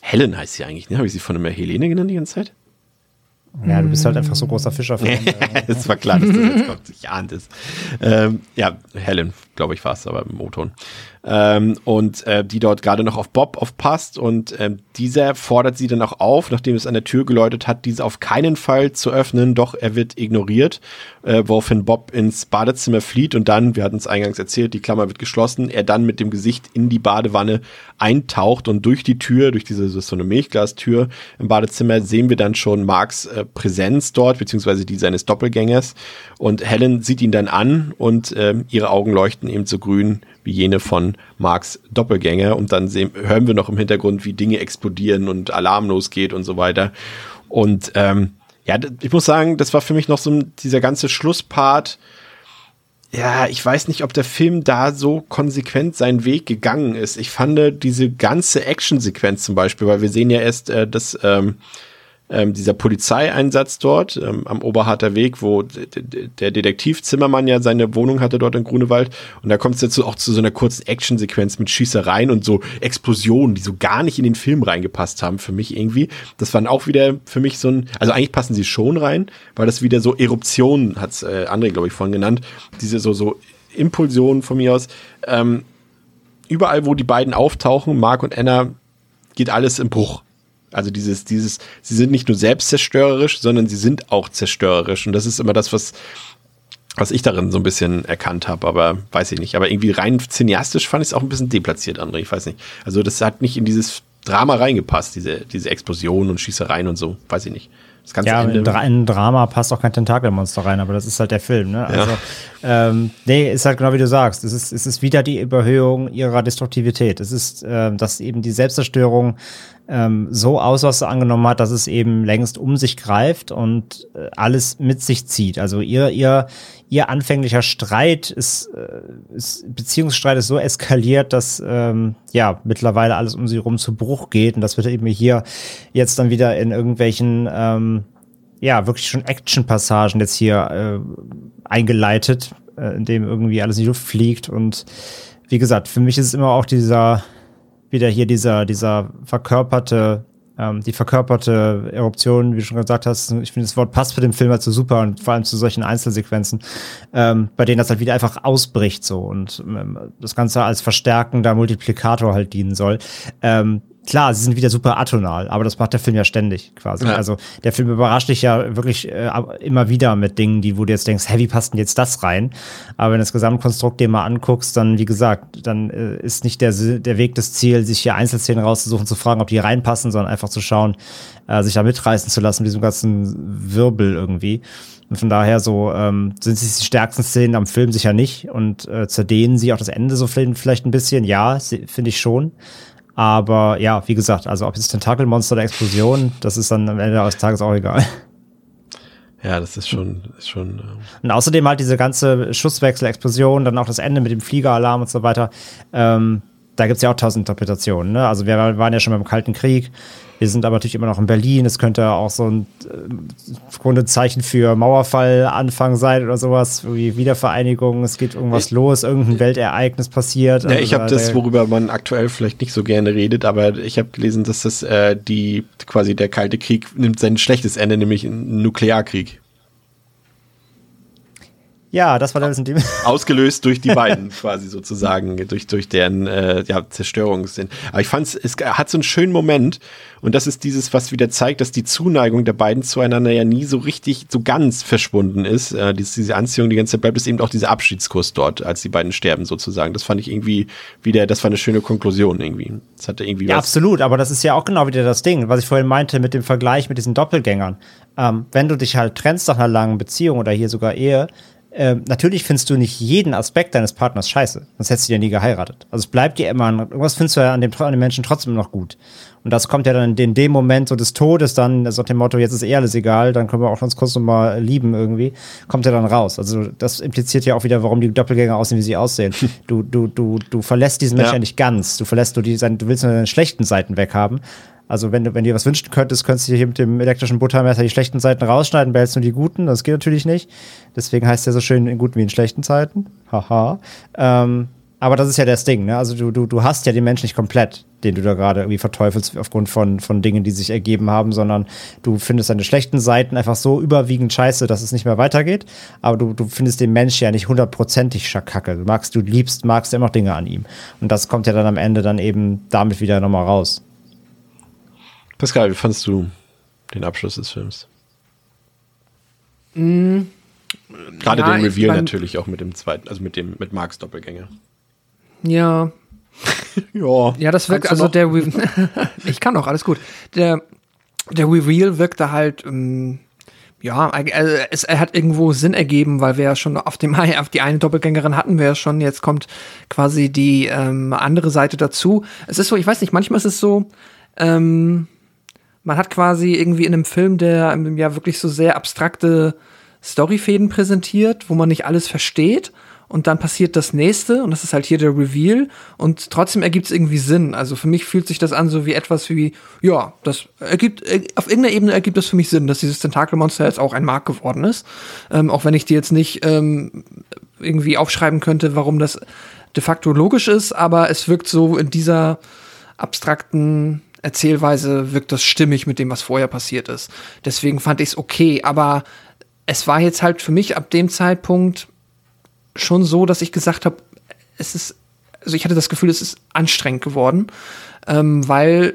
Helen heißt sie eigentlich, ne? Habe ich sie von immer Helene genannt die ganze Zeit?
Ja, du bist halt einfach so großer Fischer-Fan.
Es war klar, dass das jetzt kommt. Ich ahnt es. Ähm, ja, Helen, glaube ich, war es aber im O-Ton. Ähm, und äh, die dort gerade noch auf Bob aufpasst und ähm, dieser fordert sie dann auch auf, nachdem es an der Tür geläutet hat, diese auf keinen Fall zu öffnen, doch er wird ignoriert, äh, woraufhin Bob ins Badezimmer flieht und dann, wir hatten es eingangs erzählt, die Klammer wird geschlossen, er dann mit dem Gesicht in die Badewanne eintaucht und durch die Tür, durch diese so eine Milchglastür im Badezimmer sehen wir dann schon Marks äh, Präsenz dort, beziehungsweise die seines Doppelgängers. Und Helen sieht ihn dann an und ähm, ihre Augen leuchten eben so grün wie jene von Marks Doppelgänger. Und dann sehen, hören wir noch im Hintergrund, wie Dinge explodieren und Alarm losgeht und so weiter. Und ähm, ja, ich muss sagen, das war für mich noch so dieser ganze Schlusspart, ja, ich weiß nicht, ob der Film da so konsequent seinen Weg gegangen ist. Ich fand diese ganze Actionsequenz zum Beispiel, weil wir sehen ja erst, äh, dass ähm, ähm, dieser Polizeieinsatz dort ähm, am Oberharter Weg, wo der Detektiv Zimmermann ja seine Wohnung hatte dort in Grunewald. Und da kommt es jetzt auch zu so einer kurzen Actionsequenz mit Schießereien und so Explosionen, die so gar nicht in den Film reingepasst haben für mich irgendwie. Das waren auch wieder für mich so ein, also eigentlich passen sie schon rein, weil das wieder so Eruptionen, hat's äh, André, glaube ich, vorhin genannt, diese so, so Impulsionen von mir aus. Ähm, überall, wo die beiden auftauchen, Mark und Anna, geht alles im Bruch. Also dieses, dieses, sie sind nicht nur selbstzerstörerisch, sondern sie sind auch zerstörerisch. Und das ist immer das, was, was ich darin so ein bisschen erkannt habe, aber weiß ich nicht. Aber irgendwie rein cineastisch fand ich es auch ein bisschen deplatziert, André. Ich weiß nicht. Also das hat nicht in dieses Drama reingepasst, diese, diese Explosionen und Schießereien und so. Weiß ich nicht. Das ganze
Ja,
Ende.
in, Dra in Drama passt auch kein Tentakelmonster rein, aber das ist halt der Film, ne? Also, ähm, nee, ist halt genau wie du sagst. Es ist, es ist wieder die Überhöhung ihrer Destruktivität. Es ist, ähm, dass eben die Selbstzerstörung ähm, so Ausmaße angenommen hat, dass es eben längst um sich greift und äh, alles mit sich zieht. Also ihr, ihr, ihr anfänglicher Streit ist, äh, ist Beziehungsstreit ist so eskaliert, dass ähm, ja mittlerweile alles um sie rum zu Bruch geht und das wird eben hier jetzt dann wieder in irgendwelchen ähm, ja wirklich schon Action-Passagen jetzt hier äh, eingeleitet, äh, in dem irgendwie alles in die Luft fliegt und wie gesagt, für mich ist es immer auch dieser wieder hier dieser dieser verkörperte ähm, die verkörperte Eruption, wie du schon gesagt hast, ich finde das Wort passt für den Film halt so super und vor allem zu solchen Einzelsequenzen, ähm, bei denen das halt wieder einfach ausbricht so und ähm, das Ganze als verstärkender Multiplikator halt dienen soll. Ähm, klar, sie sind wieder super atonal, aber das macht der Film ja ständig quasi.
Ja.
Also der Film überrascht dich ja wirklich äh, immer wieder mit Dingen, die, wo du jetzt denkst, hey, wie passt denn jetzt das rein? Aber wenn du das Gesamtkonstrukt dir mal anguckst, dann, wie gesagt, dann äh, ist nicht der, der Weg das Ziel, sich hier Einzelszenen rauszusuchen, zu fragen, ob die reinpassen, sondern einfach zu schauen, äh, sich da mitreißen zu lassen, mit diesem ganzen Wirbel irgendwie. Und von daher so ähm, sind es die stärksten Szenen am Film sicher nicht und äh, zerdehnen sie auch das Ende so vielleicht ein bisschen. Ja, finde ich schon. Aber ja, wie gesagt, also ob jetzt Tentakelmonster oder Explosion, das ist dann am Ende des Tages auch egal.
Ja, das ist schon, ist schon. Äh
und außerdem halt diese ganze Schusswechsel, Explosion, dann auch das Ende mit dem Fliegeralarm und so weiter. Ähm, da gibt's ja auch tausend Interpretationen. Ne? Also wir waren ja schon beim Kalten Krieg. Wir sind aber natürlich immer noch in Berlin. Es könnte auch so ein äh, Grundezeichen für Mauerfall Anfang sein oder sowas, wie Wiedervereinigung. Es geht irgendwas ich, los, irgendein Weltereignis passiert.
Ja, also ich habe das, worüber man aktuell vielleicht nicht so gerne redet, aber ich habe gelesen, dass das äh, die quasi der Kalte Krieg nimmt sein schlechtes Ende, nämlich ein Nuklearkrieg.
Ja, das war dann die
ausgelöst durch die beiden quasi sozusagen durch durch deren äh, ja, Zerstörungssinn. Aber ich fand es hat so einen schönen Moment und das ist dieses, was wieder zeigt, dass die Zuneigung der beiden zueinander ja nie so richtig so ganz verschwunden ist. Äh, diese, diese Anziehung die ganze Zeit bleibt, ist eben auch dieser Abschiedskurs dort, als die beiden sterben sozusagen. Das fand ich irgendwie wieder, das war eine schöne Konklusion irgendwie. Das hatte irgendwie
ja,
was.
absolut. Aber das ist ja auch genau wieder das Ding, was ich vorhin meinte mit dem Vergleich mit diesen Doppelgängern. Ähm, wenn du dich halt trennst nach einer langen Beziehung oder hier sogar Ehe ähm, natürlich findest du nicht jeden Aspekt deines Partners scheiße, sonst hättest du ja nie geheiratet. Also es bleibt dir immer, irgendwas findest du ja an dem, an dem Menschen trotzdem noch gut. Und das kommt ja dann in dem Moment so des Todes dann, also dem Motto, jetzt ist eh alles egal, dann können wir auch uns kurz nochmal lieben irgendwie, kommt ja dann raus. Also das impliziert ja auch wieder, warum die Doppelgänger aussehen, wie sie aussehen. Du, du, du, du verlässt diesen Menschen ja. ja nicht ganz. Du verlässt nur die, du willst nur deine schlechten Seiten weghaben. Also wenn du, wenn dir was wünschen könntest, könntest du hier mit dem elektrischen Buttermesser die schlechten Seiten rausschneiden, behältst nur die guten. Das geht natürlich nicht. Deswegen heißt ja so schön in guten wie in schlechten Zeiten. Haha. Ähm, aber das ist ja das Ding, ne? Also du, du, du hast ja den Menschen nicht komplett, den du da gerade irgendwie verteufelst aufgrund von, von Dingen, die sich ergeben haben, sondern du findest deine schlechten Seiten einfach so überwiegend scheiße, dass es nicht mehr weitergeht. Aber du, du findest den Menschen ja nicht hundertprozentig schakacke. Du magst, du liebst, magst immer noch Dinge an ihm. Und das kommt ja dann am Ende dann eben damit wieder nochmal raus.
Pascal, wie fandest du den Abschluss des Films?
Mm,
Gerade ja, den Reveal natürlich auch mit dem zweiten, also mit dem mit Marks Doppelgänger.
Ja.
ja.
Ja, das wirkt, also der Re ich kann auch, alles gut. Der, der Reveal wirkte halt, ähm, ja, also es er hat irgendwo Sinn ergeben, weil wir ja schon auf dem auf die eine Doppelgängerin hatten wir ja schon, jetzt kommt quasi die ähm, andere Seite dazu. Es ist so, ich weiß nicht, manchmal ist es so, ähm, man hat quasi irgendwie in einem Film, der ja wirklich so sehr abstrakte Storyfäden präsentiert, wo man nicht alles versteht. Und dann passiert das nächste, und das ist halt hier der Reveal, und trotzdem ergibt es irgendwie Sinn. Also für mich fühlt sich das an so wie etwas wie, ja, das ergibt, auf irgendeiner Ebene ergibt das für mich Sinn, dass dieses Tentakelmonster jetzt auch ein Mark geworden ist. Ähm, auch wenn ich dir jetzt nicht ähm, irgendwie aufschreiben könnte, warum das de facto logisch ist, aber es wirkt so in dieser abstrakten Erzählweise wirkt das stimmig mit dem, was vorher passiert ist. Deswegen fand ich es okay, aber es war jetzt halt für mich ab dem Zeitpunkt schon so, dass ich gesagt habe, es ist, also ich hatte das Gefühl, es ist anstrengend geworden, ähm, weil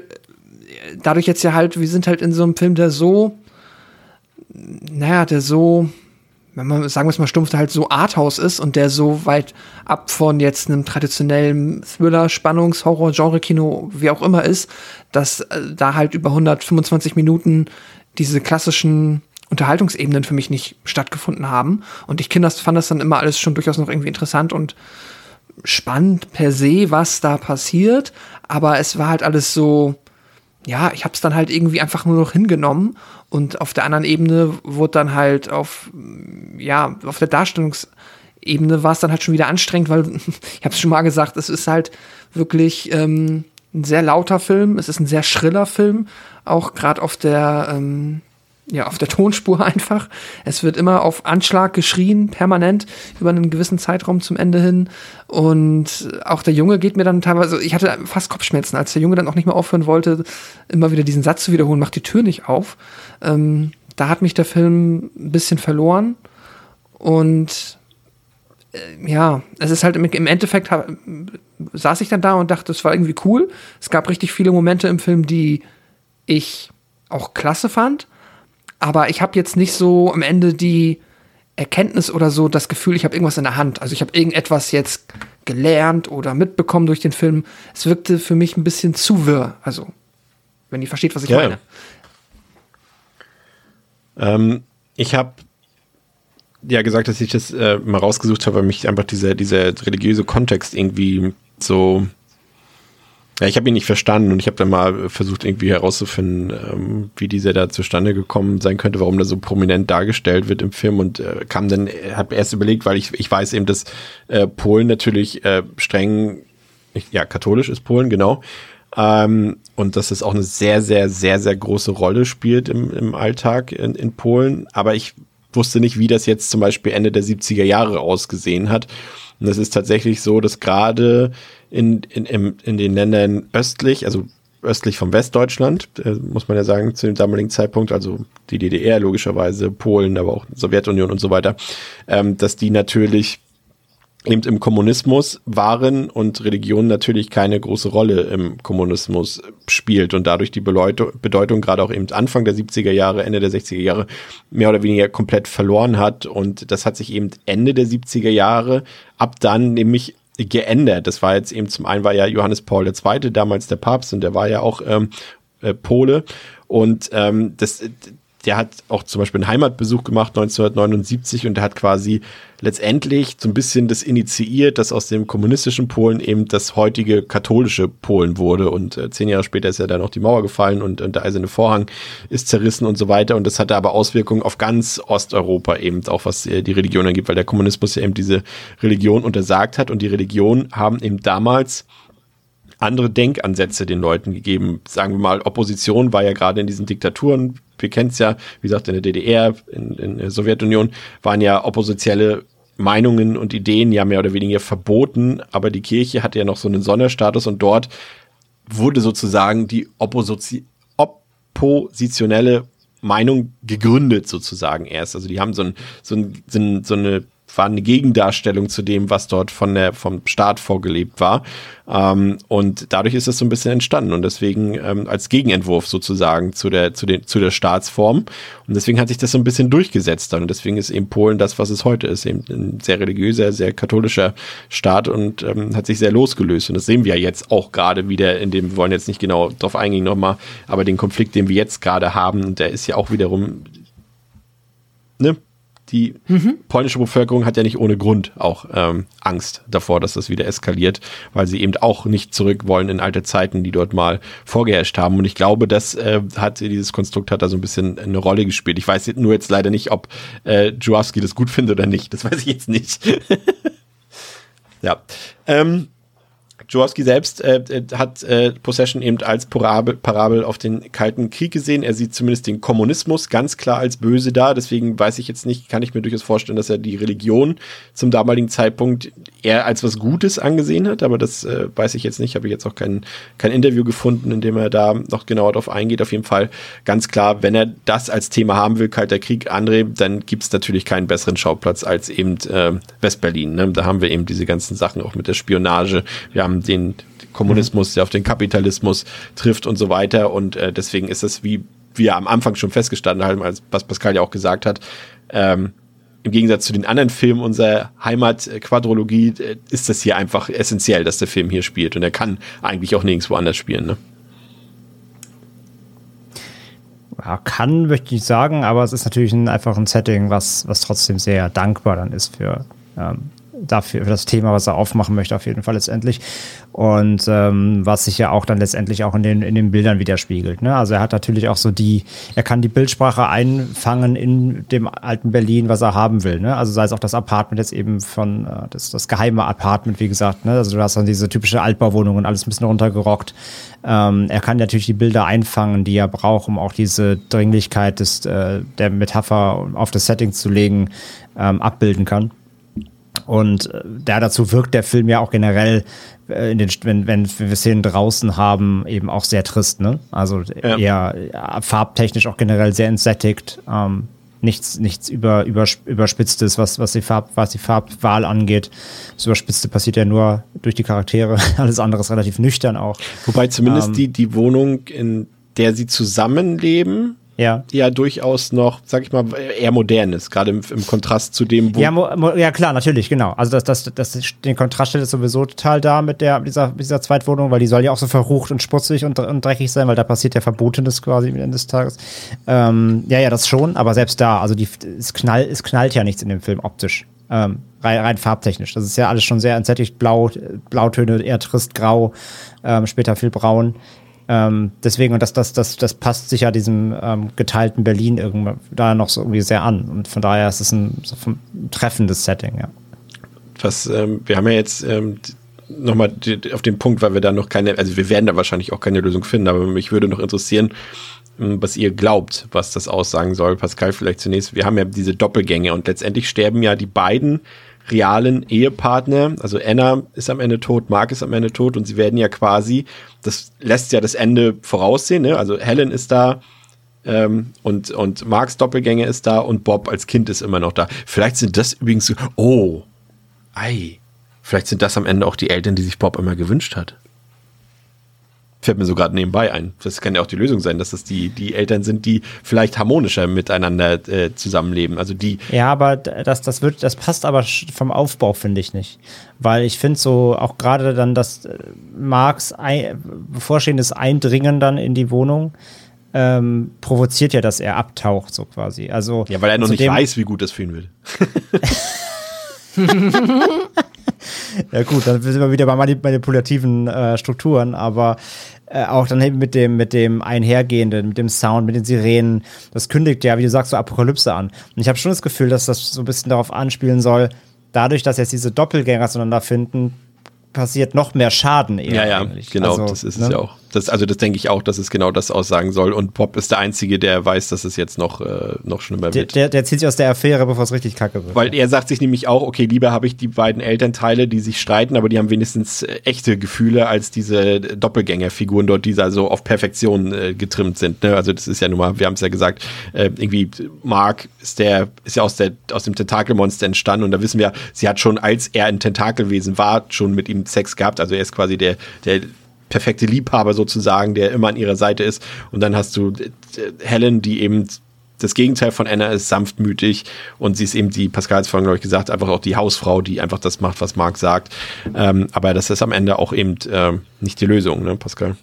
dadurch jetzt ja halt, wir sind halt in so einem Film, der so, naja, der so wenn man, sagen wir es mal stumpf, halt so Arthouse ist und der so weit ab von jetzt einem traditionellen Thriller, Spannungs-, Horror-, Genre-Kino, wie auch immer ist, dass äh, da halt über 125 Minuten diese klassischen Unterhaltungsebenen für mich nicht stattgefunden haben. Und ich das, fand das dann immer alles schon durchaus noch irgendwie interessant und spannend per se, was da passiert. Aber es war halt alles so, ja, ich habe es dann halt irgendwie einfach nur noch hingenommen und auf der anderen Ebene wurde dann halt auf, ja, auf der Darstellungsebene war es dann halt schon wieder anstrengend, weil ich habe schon mal gesagt, es ist halt wirklich ähm, ein sehr lauter Film, es ist ein sehr schriller Film, auch gerade auf der ähm, ja, auf der Tonspur einfach. Es wird immer auf Anschlag geschrien, permanent, über einen gewissen Zeitraum zum Ende hin. Und auch der Junge geht mir dann teilweise, ich hatte fast Kopfschmerzen, als der Junge dann auch nicht mehr aufhören wollte, immer wieder diesen Satz zu wiederholen, macht die Tür nicht auf. Ähm, da hat mich der Film ein bisschen verloren. Und äh, ja, es ist halt im, im Endeffekt saß ich dann da und dachte, das war irgendwie cool. Es gab richtig viele Momente im Film, die ich auch klasse fand. Aber ich habe jetzt nicht so am Ende die Erkenntnis oder so das Gefühl, ich habe irgendwas in der Hand. Also ich habe irgendetwas jetzt gelernt oder mitbekommen durch den Film. Es wirkte für mich ein bisschen zu wirr. Also, wenn ihr versteht, was ich ja. meine.
Ähm, ich habe ja gesagt, dass ich das äh, mal rausgesucht habe, weil mich einfach dieser, dieser religiöse Kontext irgendwie so ja, ich habe ihn nicht verstanden und ich habe dann mal versucht, irgendwie herauszufinden, ähm, wie dieser da zustande gekommen sein könnte, warum der so prominent dargestellt wird im Film und äh, kam dann, habe erst überlegt, weil ich, ich weiß eben, dass äh, Polen natürlich äh, streng, ja, katholisch ist Polen, genau. Ähm, und dass es auch eine sehr, sehr, sehr, sehr große Rolle spielt im, im Alltag in, in Polen. Aber ich wusste nicht, wie das jetzt zum Beispiel Ende der 70er Jahre ausgesehen hat. Und es ist tatsächlich so, dass gerade in, in, in, in den Ländern östlich, also östlich von Westdeutschland, äh, muss man ja sagen, zu dem damaligen Zeitpunkt, also die DDR logischerweise, Polen, aber auch Sowjetunion und so weiter, ähm, dass die natürlich eben im Kommunismus waren und Religion natürlich keine große Rolle im Kommunismus spielt und dadurch die Bedeutung, Bedeutung gerade auch eben Anfang der 70er Jahre, Ende der 60er Jahre mehr oder weniger komplett verloren hat und das hat sich eben Ende der 70er Jahre ab dann nämlich geändert. Das war jetzt eben zum einen war ja Johannes Paul II. damals der Papst und der war ja auch ähm, äh, Pole und ähm, das der hat auch zum Beispiel einen Heimatbesuch gemacht 1979 und der hat quasi letztendlich so ein bisschen das initiiert, dass aus dem kommunistischen Polen eben das heutige katholische Polen wurde. Und äh, zehn Jahre später ist ja dann auch die Mauer gefallen und, und der eiserne Vorhang ist zerrissen und so weiter. Und das hatte aber Auswirkungen auf ganz Osteuropa eben, auch was äh, die Religion angeht, weil der Kommunismus ja eben diese Religion untersagt hat. Und die Religionen haben eben damals andere Denkansätze den Leuten gegeben. Sagen wir mal, Opposition war ja gerade in diesen Diktaturen, wir kennen es ja, wie gesagt, in der DDR, in, in der Sowjetunion, waren ja oppositionelle Meinungen und Ideen ja mehr oder weniger verboten, aber die Kirche hatte ja noch so einen Sonderstatus und dort wurde sozusagen die Opposi oppositionelle Meinung gegründet sozusagen erst. Also die haben so, ein, so, ein, so eine war eine Gegendarstellung zu dem, was dort von der, vom Staat vorgelebt war. Ähm, und dadurch ist es so ein bisschen entstanden und deswegen ähm, als Gegenentwurf sozusagen zu der, zu, den, zu der Staatsform. Und deswegen hat sich das so ein bisschen durchgesetzt dann. Und deswegen ist eben Polen das, was es heute ist, eben ein sehr religiöser, sehr katholischer Staat und ähm, hat sich sehr losgelöst. Und das sehen wir jetzt auch gerade wieder in dem, wir wollen jetzt nicht genau drauf eingehen nochmal, aber den Konflikt, den wir jetzt gerade haben, der ist ja auch wiederum ne, die mhm. polnische Bevölkerung hat ja nicht ohne Grund auch ähm, Angst davor, dass das wieder eskaliert, weil sie eben auch nicht zurück wollen in alte Zeiten, die dort mal vorgeherrscht haben. Und ich glaube, das äh, hat dieses Konstrukt hat da so ein bisschen eine Rolle gespielt. Ich weiß nur jetzt leider nicht, ob äh, Juawski das gut findet oder nicht. Das weiß ich jetzt nicht. ja. Ähm, Jaworski selbst äh, äh, hat äh, Possession eben als Parabel, Parabel auf den Kalten Krieg gesehen. Er sieht zumindest den Kommunismus ganz klar als böse da. Deswegen weiß ich jetzt nicht, kann ich mir durchaus vorstellen, dass er die Religion zum damaligen Zeitpunkt eher als was Gutes angesehen hat. Aber das äh, weiß ich jetzt nicht. Habe ich jetzt auch kein, kein Interview gefunden, in dem er da noch genauer darauf eingeht. Auf jeden Fall ganz klar, wenn er das als Thema haben will, Kalter Krieg, André, dann gibt es natürlich keinen besseren Schauplatz als eben äh, Westberlin. Ne? Da haben wir eben diese ganzen Sachen auch mit der Spionage. Wir haben den Kommunismus, der auf den Kapitalismus trifft und so weiter. Und äh, deswegen ist das, wie wir am Anfang schon festgestanden haben, was Pascal ja auch gesagt hat, ähm, im Gegensatz zu den anderen Filmen unserer Heimat-Quadrologie äh, ist das hier einfach essentiell, dass der Film hier spielt. Und er kann eigentlich auch nirgendwo anders spielen. Ne?
Ja, kann, möchte ich sagen, aber es ist natürlich ein, einfach ein Setting, was, was trotzdem sehr dankbar dann ist für ähm, dafür, für das Thema, was er aufmachen möchte, auf jeden Fall letztendlich. Und ähm, was sich ja auch dann letztendlich auch in den, in den Bildern widerspiegelt. Ne? Also er hat natürlich auch so die, er kann die Bildsprache einfangen in dem alten Berlin, was er haben will. Ne? Also sei es auch das Apartment jetzt eben von, äh, das, das geheime Apartment, wie gesagt. Ne? Also du hast dann diese typische Altbauwohnung und alles ein bisschen runtergerockt. Ähm, er kann natürlich die Bilder einfangen, die er braucht, um auch diese Dringlichkeit des, äh, der Metapher auf das Setting zu legen, ähm, abbilden kann. Und äh, da dazu wirkt der Film ja auch generell, äh, in den, wenn, wenn wir Szenen draußen haben, eben auch sehr trist, ne? Also ja. eher ja, farbtechnisch auch generell sehr entsättigt. Ähm, nichts, nichts über, über, überspitztes, was, was die Farb, was die Farbwahl angeht. Das Überspitzte passiert ja nur durch die Charaktere. Alles andere ist relativ nüchtern auch.
Wobei zumindest ähm, die, die Wohnung, in der sie zusammenleben,
ja.
ja durchaus noch, sag ich mal, eher modern ist, gerade im, im, Kontrast zu dem,
wo. Ja, ja, klar, natürlich, genau. Also das, das, das, den Kontrast stellt es sowieso total da mit der, dieser, dieser Zweitwohnung, weil die soll ja auch so verrucht und sputzig und, und dreckig sein, weil da passiert ja Verbotenes quasi am Ende des Tages. Ähm, ja, ja, das schon, aber selbst da, also die, es, knall, es knallt ja nichts in dem Film optisch. Ähm, rein, rein farbtechnisch. Das ist ja alles schon sehr entsättigt, blau, Blautöne, eher trist, grau, ähm, später viel braun. Ähm, deswegen, und das, das, das, das passt sich ja diesem ähm, geteilten Berlin irgendwann da noch so irgendwie sehr an. Und von daher ist es ein, so ein treffendes Setting, ja.
Was, ähm, wir haben ja jetzt ähm, nochmal auf den Punkt, weil wir da noch keine, also wir werden da wahrscheinlich auch keine Lösung finden, aber mich würde noch interessieren, ähm, was ihr glaubt, was das aussagen soll. Pascal, vielleicht zunächst. Wir haben ja diese Doppelgänge und letztendlich sterben ja die beiden realen Ehepartner, also Anna ist am Ende tot, Mark ist am Ende tot und sie werden ja quasi, das lässt ja das Ende voraussehen, ne? also Helen ist da ähm, und, und Marks Doppelgänger ist da und Bob als Kind ist immer noch da. Vielleicht sind das übrigens so, oh, ei, vielleicht sind das am Ende auch die Eltern, die sich Bob immer gewünscht hat. Fällt mir so gerade nebenbei ein. Das kann ja auch die Lösung sein, dass das die, die Eltern sind, die vielleicht harmonischer miteinander äh, zusammenleben. Also die.
Ja, aber das, das wird, das passt aber vom Aufbau, finde ich nicht. Weil ich finde so auch gerade dann das äh, Marks ein, bevorstehendes Eindringen dann in die Wohnung. Ähm, provoziert ja, dass er abtaucht, so quasi. Also,
ja, weil er noch nicht weiß, wie gut das für ihn will.
ja gut, dann sind wir wieder bei manipulativen äh, Strukturen, aber äh, auch dann eben mit dem, mit dem Einhergehenden, mit dem Sound, mit den Sirenen, das kündigt ja, wie du sagst, so Apokalypse an. Und ich habe schon das Gefühl, dass das so ein bisschen darauf anspielen soll, dadurch, dass jetzt diese Doppelgänger zueinander finden, passiert noch mehr Schaden
eher. Ja, ja, eigentlich. genau, also, das ist ne? es ja auch. Das, also das denke ich auch, dass es genau das aussagen soll. Und Bob ist der Einzige, der weiß, dass es jetzt noch, äh, noch schlimmer wird.
Der, der, der zieht sich aus der Affäre, bevor es richtig kacke wird.
Weil er sagt sich nämlich auch, okay, lieber habe ich die beiden Elternteile, die sich streiten, aber die haben wenigstens äh, echte Gefühle als diese Doppelgängerfiguren dort, die also auf Perfektion äh, getrimmt sind. Ne? Also das ist ja nun mal, wir haben es ja gesagt, äh, irgendwie Mark ist der, ist ja aus, der, aus dem Tentakelmonster entstanden und da wissen wir, sie hat schon, als er ein Tentakelwesen war, schon mit ihm Sex gehabt. Also er ist quasi der, der perfekte Liebhaber sozusagen, der immer an ihrer Seite ist. Und dann hast du äh, Helen, die eben das Gegenteil von Anna ist sanftmütig und sie ist eben die, Pascal hat es vorhin, glaube ich, gesagt, einfach auch die Hausfrau, die einfach das macht, was Marc sagt. Ähm, aber das ist am Ende auch eben äh, nicht die Lösung, ne, Pascal?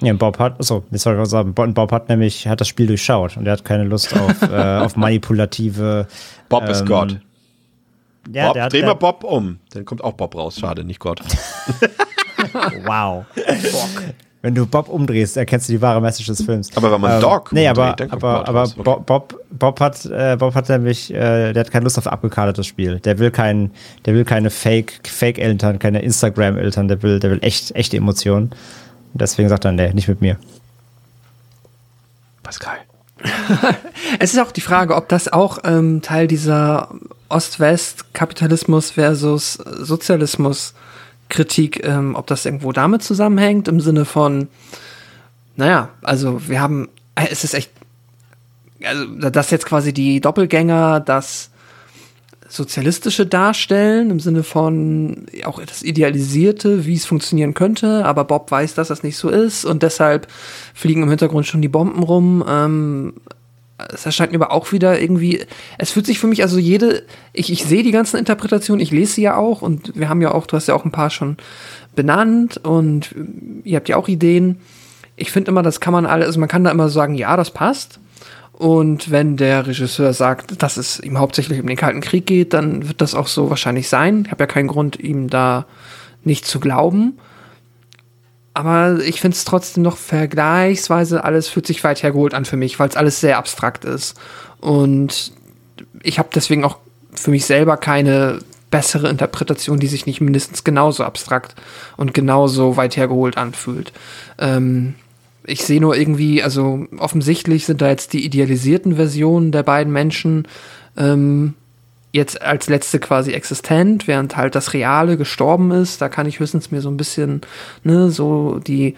Ja, Bob hat, so, jetzt soll ich sagen, Bob hat nämlich, hat das Spiel durchschaut und er hat keine Lust auf, äh, auf manipulative.
Bob ähm, ist Gott. Ja, Bob, dreh mal Bob um. Dann kommt auch Bob raus. Schade, nicht Gott.
wow. Wenn du Bob umdrehst, erkennst du die wahre Message des Films.
Aber wenn man ähm, Dog
Nee, aber, aber, aber okay. Bob, Bob, hat, äh, Bob hat nämlich, äh, der hat keine Lust auf abgekadertes Spiel. Der will kein, der will keine Fake, Fake-Eltern, keine Instagram-Eltern, der will, der will echt, echte Emotionen. Und deswegen sagt er, nee, nicht mit mir.
Pascal.
es ist auch die Frage, ob das auch ähm, Teil dieser Ost-West-Kapitalismus versus Sozialismus Kritik, ähm, ob das irgendwo damit zusammenhängt, im Sinne von, naja, also wir haben, äh, es ist echt, also dass jetzt quasi die Doppelgänger das Sozialistische darstellen, im Sinne von auch das Idealisierte, wie es funktionieren könnte, aber Bob weiß, dass das nicht so ist und deshalb fliegen im Hintergrund schon die Bomben rum. Ähm, es erscheint mir aber auch wieder irgendwie, es fühlt sich für mich, also jede, ich, ich sehe die ganzen Interpretationen, ich lese sie ja auch und wir haben ja auch, du hast ja auch ein paar schon benannt und ihr habt ja auch Ideen. Ich finde immer, das kann man alles, also man kann da immer sagen, ja, das passt. Und wenn der Regisseur sagt, dass es ihm hauptsächlich um den Kalten Krieg geht, dann wird das auch so wahrscheinlich sein. Ich habe ja keinen Grund, ihm da nicht zu glauben. Aber ich finde es trotzdem noch vergleichsweise, alles fühlt sich weit hergeholt an für mich, weil es alles sehr abstrakt ist. Und ich habe deswegen auch für mich selber keine bessere Interpretation, die sich nicht mindestens genauso abstrakt und genauso weit hergeholt anfühlt. Ähm, ich sehe nur irgendwie, also offensichtlich sind da jetzt die idealisierten Versionen der beiden Menschen ähm, jetzt als letzte quasi existent, während halt das Reale gestorben ist. Da kann ich höchstens mir so ein bisschen, ne, so die,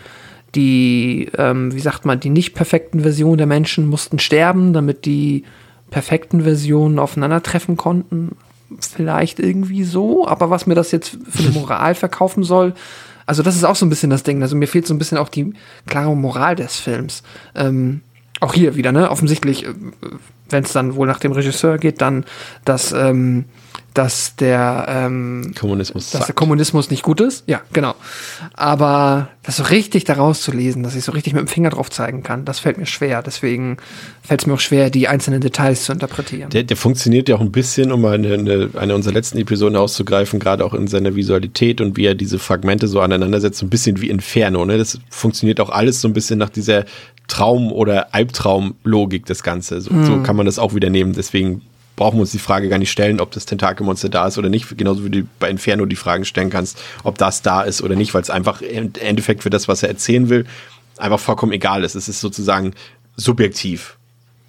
die, ähm, wie sagt man, die nicht perfekten Versionen der Menschen mussten sterben, damit die perfekten Version aufeinandertreffen konnten. Vielleicht irgendwie so, aber was mir das jetzt für eine Moral verkaufen soll, also das ist auch so ein bisschen das Ding. Also mir fehlt so ein bisschen auch die klare Moral des Films. Ähm, auch hier wieder, ne? Offensichtlich, äh, wenn es dann wohl nach dem Regisseur geht, dann, dass ähm, dass der ähm,
Kommunismus
dass der Kommunismus nicht gut ist. Ja, genau. Aber das so richtig daraus zu lesen, dass ich so richtig mit dem Finger drauf zeigen kann, das fällt mir schwer. Deswegen fällt es mir auch schwer, die einzelnen Details zu interpretieren.
Der, der funktioniert ja auch ein bisschen, um eine, eine, eine unserer letzten Episoden auszugreifen, gerade auch in seiner Visualität und wie er diese Fragmente so aneinandersetzt, so ein bisschen wie Inferno. Ne? Das funktioniert auch alles so ein bisschen nach dieser Traum- oder Albtraum-Logik, das Ganze. So, mm. so kann man das auch wieder nehmen. Deswegen brauchen wir uns die Frage gar nicht stellen, ob das Tentakelmonster da ist oder nicht. Genauso wie du bei Inferno die Fragen stellen kannst, ob das da ist oder nicht, weil es einfach im Endeffekt für das, was er erzählen will, einfach vollkommen egal ist. Es ist sozusagen subjektiv.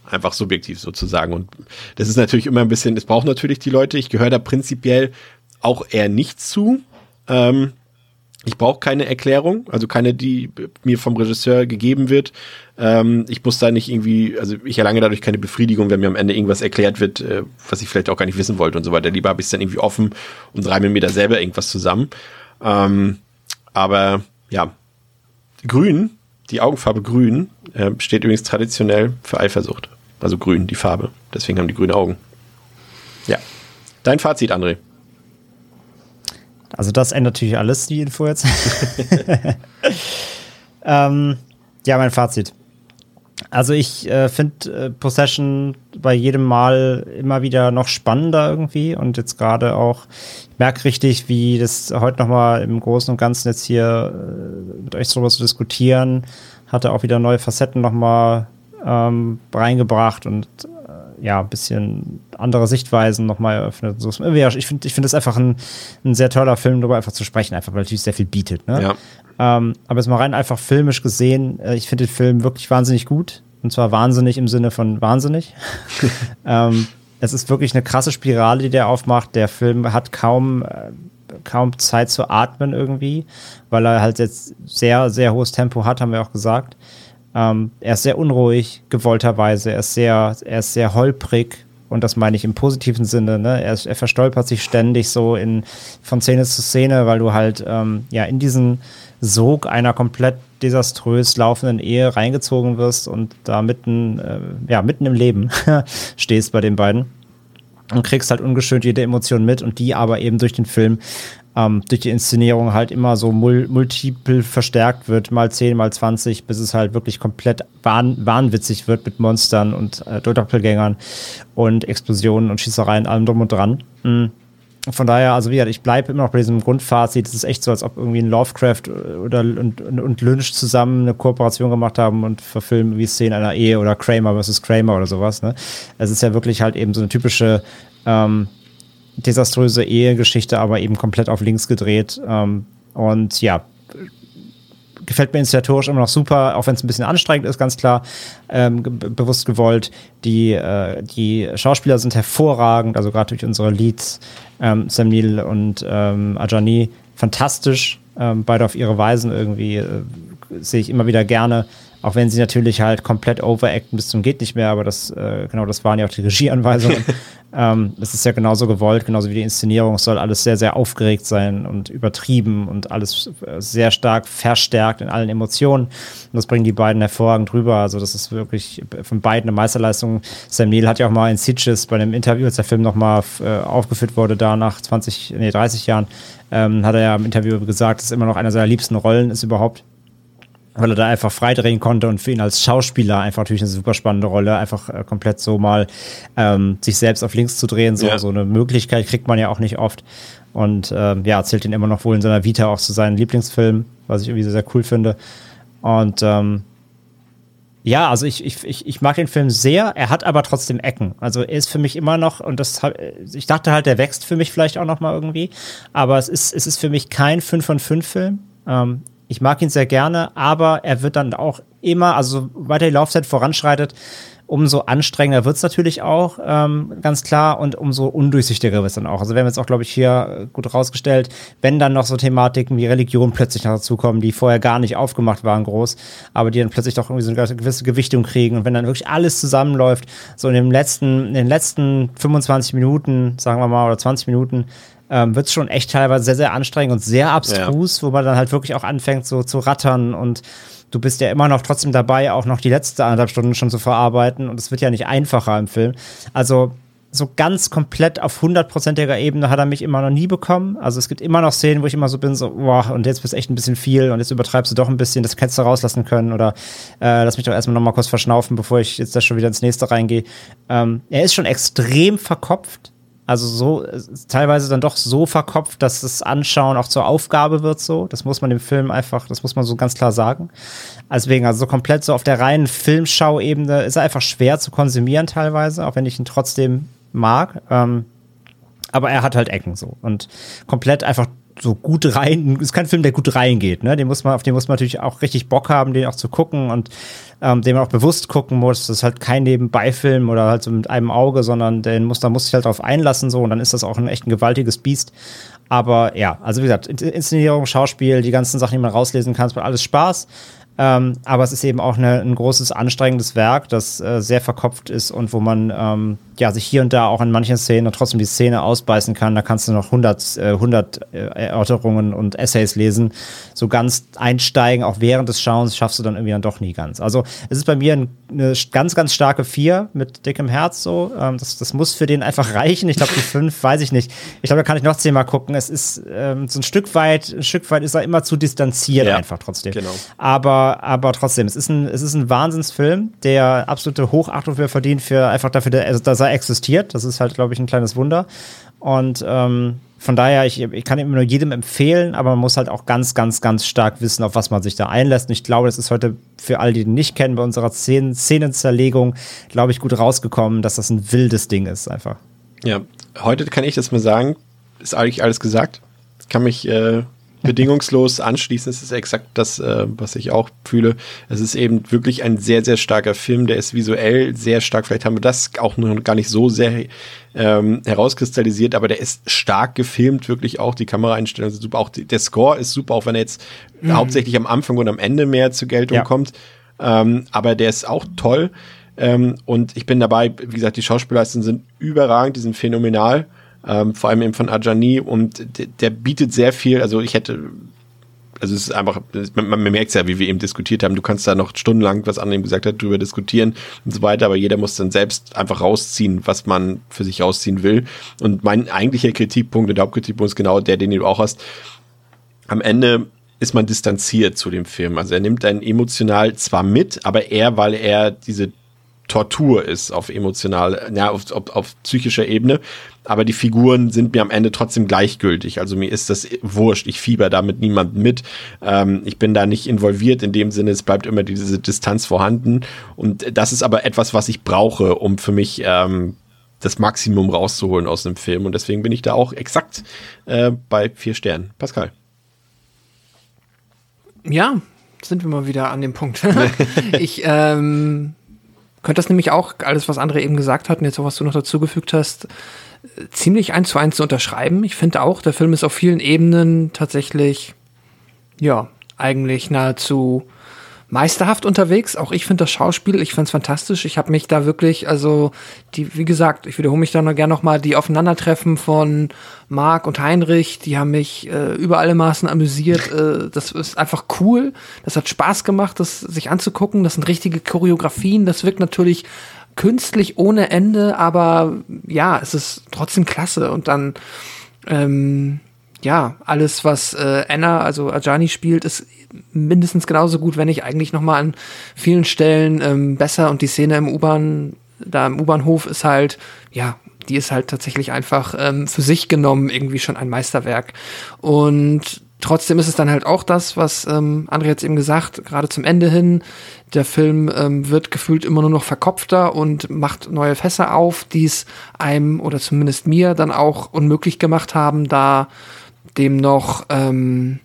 Einfach subjektiv sozusagen. Und das ist natürlich immer ein bisschen, es braucht natürlich die Leute. Ich gehöre da prinzipiell auch eher nicht zu. Ähm, ich brauche keine Erklärung, also keine, die mir vom Regisseur gegeben wird. Ähm, ich muss da nicht irgendwie, also ich erlange dadurch keine Befriedigung, wenn mir am Ende irgendwas erklärt wird, äh, was ich vielleicht auch gar nicht wissen wollte und so weiter. Lieber habe ich es dann irgendwie offen und reibe mir da selber irgendwas zusammen. Ähm, aber ja, grün, die Augenfarbe grün, äh, steht übrigens traditionell für Eifersucht. Also grün, die Farbe. Deswegen haben die grüne Augen. Ja. Dein Fazit, André.
Also das ändert natürlich alles, die Info jetzt. ähm, ja, mein Fazit. Also ich äh, finde äh, Possession bei jedem Mal immer wieder noch spannender irgendwie und jetzt gerade auch, ich merke richtig, wie das heute nochmal im Großen und Ganzen jetzt hier äh, mit euch drüber zu diskutieren, hatte auch wieder neue Facetten nochmal ähm, reingebracht und ja, ein bisschen andere Sichtweisen nochmal eröffnet. So, ich finde ich finde das einfach ein, ein sehr toller Film, darüber einfach zu sprechen, einfach weil natürlich sehr viel bietet. Ne? Ja. Ähm, aber jetzt mal rein einfach filmisch gesehen, äh, ich finde den Film wirklich wahnsinnig gut. Und zwar wahnsinnig im Sinne von wahnsinnig. ähm, es ist wirklich eine krasse Spirale, die der aufmacht. Der Film hat kaum, äh, kaum Zeit zu atmen irgendwie, weil er halt jetzt sehr, sehr hohes Tempo hat, haben wir auch gesagt. Ähm, er ist sehr unruhig, gewollterweise. Er ist sehr, er ist sehr holprig. Und das meine ich im positiven Sinne. Ne? Er, er verstolpert sich ständig so in, von Szene zu Szene, weil du halt ähm, ja in diesen Sog einer komplett desaströs laufenden Ehe reingezogen wirst und da mitten, äh, ja, mitten im Leben stehst bei den beiden und kriegst halt ungeschönt jede Emotion mit und die aber eben durch den Film ähm, durch die Inszenierung halt immer so mul multiple verstärkt wird, mal 10, mal 20, bis es halt wirklich komplett wahn wahnwitzig wird mit Monstern und äh, Doppelgängern und Explosionen und Schießereien, allem drum und dran. Mhm. Von daher, also wie gesagt, ich bleibe immer noch bei diesem Grundfazit. Es ist echt so, als ob irgendwie ein Lovecraft oder und, und, und Lynch zusammen eine Kooperation gemacht haben und verfilmen wie Szenen einer Ehe oder Kramer versus Kramer oder sowas. Ne? Es ist ja wirklich halt eben so eine typische ähm, desaströse Ehegeschichte, aber eben komplett auf links gedreht. Ähm, und ja, gefällt mir inszenatorisch immer noch super, auch wenn es ein bisschen anstrengend ist, ganz klar, ähm, bewusst gewollt. Die, äh, die Schauspieler sind hervorragend, also gerade durch unsere Leads, ähm, Sam Neill und ähm, Ajani, fantastisch, ähm, beide auf ihre Weisen irgendwie, äh, sehe ich immer wieder gerne. Auch wenn sie natürlich halt komplett overacten bis zum geht nicht mehr, aber das, äh, genau, das waren ja auch die Regieanweisungen. ähm, das ist ja genauso gewollt, genauso wie die Inszenierung. Es soll alles sehr, sehr aufgeregt sein und übertrieben und alles äh, sehr stark verstärkt in allen Emotionen. Und das bringen die beiden hervorragend rüber. Also, das ist wirklich von beiden eine Meisterleistung. Sam Neill hat ja auch mal in Sitges bei einem Interview, als der Film nochmal äh, aufgeführt wurde, da nach 20, nee, 30 Jahren, ähm, hat er ja im Interview gesagt, dass es immer noch einer seiner liebsten Rollen ist überhaupt weil er da einfach freidrehen konnte und für ihn als Schauspieler einfach natürlich eine super spannende Rolle, einfach äh, komplett so mal ähm, sich selbst auf links zu drehen. So, ja. so eine Möglichkeit kriegt man ja auch nicht oft. Und ähm, ja, zählt ihn immer noch wohl in seiner Vita auch zu seinen Lieblingsfilmen, was ich irgendwie sehr, sehr cool finde. Und ähm, ja, also ich, ich, ich, ich mag den Film sehr, er hat aber trotzdem Ecken. Also er ist für mich immer noch, und das ich dachte halt, der wächst für mich vielleicht auch noch mal irgendwie, aber es ist, es ist für mich kein 5 von 5 Film. Ähm, ich mag ihn sehr gerne, aber er wird dann auch immer, also weiter die Laufzeit voranschreitet, umso anstrengender wird's natürlich auch, ähm, ganz klar, und umso undurchsichtiger wird's dann auch. Also wir haben jetzt auch, glaube ich, hier gut rausgestellt, wenn dann noch so Thematiken wie Religion plötzlich noch dazukommen, die vorher gar nicht aufgemacht waren groß, aber die dann plötzlich doch irgendwie so eine gewisse Gewichtung kriegen und wenn dann wirklich alles zusammenläuft, so in dem letzten, in den letzten 25 Minuten, sagen wir mal, oder 20 Minuten, ähm, wird es schon echt teilweise sehr, sehr anstrengend und sehr abstrus, ja. wo man dann halt wirklich auch anfängt, so zu rattern und du bist ja immer noch trotzdem dabei, auch noch die letzte anderthalb Stunden schon zu verarbeiten und es wird ja nicht einfacher im Film. Also so ganz komplett auf hundertprozentiger Ebene hat er mich immer noch nie bekommen. Also es gibt immer noch Szenen, wo ich immer so bin, so, boah, und jetzt bist du echt ein bisschen viel und jetzt übertreibst du doch ein bisschen, das hättest du rauslassen können oder äh, lass mich doch erstmal noch mal kurz verschnaufen, bevor ich jetzt da schon wieder ins nächste reingehe. Ähm, er ist schon extrem verkopft, also so teilweise dann doch so verkopft, dass das Anschauen auch zur Aufgabe wird so. Das muss man dem Film einfach, das muss man so ganz klar sagen. Deswegen, also so komplett so auf der reinen Filmschauebene ist er einfach schwer zu konsumieren teilweise, auch wenn ich ihn trotzdem mag. Ähm, aber er hat halt Ecken so und komplett einfach so gut rein, ist kein Film, der gut reingeht, ne? Den muss man, auf den muss man natürlich auch richtig Bock haben, den auch zu gucken und ähm, den man auch bewusst gucken muss. Das ist halt kein Nebenbeifilm oder halt so mit einem Auge, sondern den muss, da muss sich halt drauf einlassen so und dann ist das auch ein echt ein gewaltiges Biest. Aber ja, also wie gesagt, Inszenierung, Schauspiel, die ganzen Sachen, die man rauslesen kann, es macht alles Spaß. Ähm, aber es ist eben auch eine, ein großes, anstrengendes Werk, das äh, sehr verkopft ist und wo man ähm, ja, sich hier und da auch in manchen Szenen und trotzdem die Szene ausbeißen kann. Da kannst du noch 100, äh, 100 äh, Erörterungen und Essays lesen. So ganz einsteigen, auch während des Schauens, schaffst du dann irgendwie dann doch nie ganz. Also es ist bei mir ein, eine ganz, ganz starke Vier mit dickem Herz so. Ähm, das, das muss für den einfach reichen. Ich glaube, die fünf weiß ich nicht. Ich glaube, da kann ich noch zehnmal gucken. Es ist ähm, so ein Stück weit, ein Stück weit ist er immer zu distanziert ja, einfach trotzdem. Genau. Aber, aber trotzdem, es ist ein, es ist ein Wahnsinnsfilm, der absolute Hochachtung für verdient, für einfach dafür, also, dass er existiert. Das ist halt, glaube ich, ein kleines Wunder. Und ähm, von daher, ich, ich kann immer nur jedem empfehlen, aber man muss halt auch ganz, ganz, ganz stark wissen, auf was man sich da einlässt. Und ich glaube, das ist heute für alle, die ihn nicht kennen, bei unserer Szenen Szenenzerlegung, glaube ich, gut rausgekommen, dass das ein wildes Ding ist, einfach.
Ja, heute kann ich das mal sagen, ist eigentlich alles gesagt. Ich kann mich äh, bedingungslos anschließen. Es ist exakt das, äh, was ich auch fühle. Es ist eben wirklich ein sehr, sehr starker Film. Der ist visuell sehr stark. Vielleicht haben wir das auch noch gar nicht so sehr ähm, herauskristallisiert, aber der ist stark gefilmt, wirklich auch. Die Kameraeinstellungen sind super. Auch die, der Score ist super, auch wenn er jetzt mhm. hauptsächlich am Anfang und am Ende mehr zur Geltung ja. kommt. Ähm, aber der ist auch toll. Ähm, und ich bin dabei, wie gesagt, die Schauspielleistungen sind überragend, die sind phänomenal ähm, vor allem eben von Ajani und der, bietet sehr viel, also ich hätte also es ist einfach, man, man merkt ja, wie wir eben diskutiert haben, du kannst da noch stundenlang, was Anne gesagt hat, drüber diskutieren und so weiter, aber jeder muss dann selbst einfach rausziehen, was man für sich rausziehen will. Und mein eigentlicher Kritikpunkt, der Hauptkritikpunkt ist genau der, den du auch hast. Am Ende ist man distanziert zu dem Film. Also er nimmt einen emotional zwar mit, aber er, weil er diese Tortur ist auf emotional, ja, auf, auf, auf psychischer Ebene. Aber die Figuren sind mir am Ende trotzdem gleichgültig. Also mir ist das wurscht. Ich fieber da mit niemandem mit. Ähm, ich bin da nicht involviert in dem Sinne. Es bleibt immer diese Distanz vorhanden. Und das ist aber etwas, was ich brauche, um für mich ähm, das Maximum rauszuholen aus einem Film. Und deswegen bin ich da auch exakt äh, bei vier Sternen. Pascal.
Ja, sind wir mal wieder an dem Punkt. ich ähm, könnte das nämlich auch, alles was andere eben gesagt hatten, jetzt auch was du noch dazugefügt hast, ziemlich eins zu eins zu unterschreiben. Ich finde auch, der Film ist auf vielen Ebenen tatsächlich, ja, eigentlich nahezu meisterhaft unterwegs. Auch ich finde das Schauspiel, ich fand's fantastisch. Ich habe mich da wirklich, also die, wie gesagt, ich wiederhole mich da noch gerne nochmal, die Aufeinandertreffen von Marc und Heinrich, die haben mich äh, über alle Maßen amüsiert. Äh, das ist einfach cool. Das hat Spaß gemacht, das sich anzugucken. Das sind richtige Choreografien. Das wirkt natürlich künstlich ohne Ende, aber ja, es ist trotzdem klasse. Und dann ähm, ja, alles, was äh, Anna, also Ajani spielt, ist mindestens genauso gut, wenn nicht eigentlich noch mal an vielen Stellen ähm, besser. Und die Szene im U-Bahn, da im U-Bahnhof ist halt, ja, die ist halt tatsächlich einfach ähm, für sich genommen irgendwie schon ein Meisterwerk. Und trotzdem ist es dann halt auch das, was ähm, André jetzt eben gesagt, gerade zum Ende hin, der Film ähm, wird gefühlt immer nur noch verkopfter und macht neue Fässer auf, die es einem oder zumindest mir dann auch unmöglich gemacht haben, da dem noch ähm,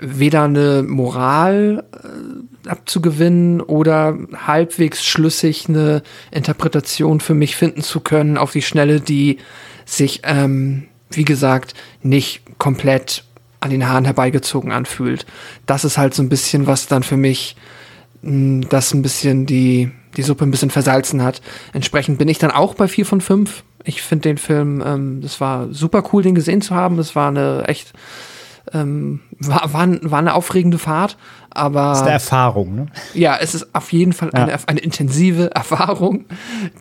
weder eine Moral äh, abzugewinnen oder halbwegs schlüssig eine Interpretation für mich finden zu können auf die Schnelle, die sich, ähm, wie gesagt, nicht komplett an den Haaren herbeigezogen anfühlt. Das ist halt so ein bisschen, was dann für mich mh, das ein bisschen die, die Suppe ein bisschen versalzen hat. Entsprechend bin ich dann auch bei vier von fünf. Ich finde den Film, ähm, das war super cool, den gesehen zu haben. Das war eine echt ähm, war, war, war eine aufregende Fahrt, aber. Das
ist eine Erfahrung, ne?
Ja, es ist auf jeden Fall eine, ja. eine intensive Erfahrung,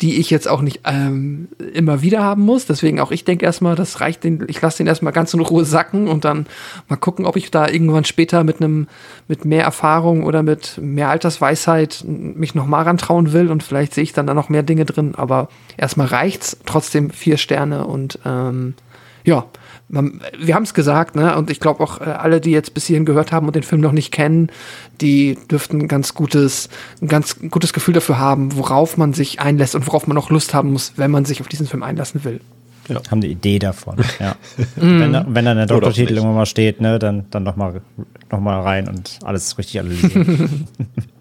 die ich jetzt auch nicht ähm, immer wieder haben muss. Deswegen auch ich denke erstmal, das reicht den, ich lasse den erstmal ganz in Ruhe sacken und dann mal gucken, ob ich da irgendwann später mit einem, mit mehr Erfahrung oder mit mehr Altersweisheit mich noch mal rantrauen will und vielleicht sehe ich dann da noch mehr Dinge drin, aber erstmal reicht's. Trotzdem vier Sterne und ähm, ja, man, wir haben es gesagt, ne? Und ich glaube auch äh, alle, die jetzt bis hierhin gehört haben und den Film noch nicht kennen, die dürften ein ganz gutes, ein ganz gutes Gefühl dafür haben, worauf man sich einlässt und worauf man auch Lust haben muss, wenn man sich auf diesen Film einlassen will.
Ja. Haben eine Idee davon. Ja. wenn, da, wenn dann der Doktortitel irgendwann mal steht, ne, dann, dann noch mal, noch mal rein und alles richtig analysieren.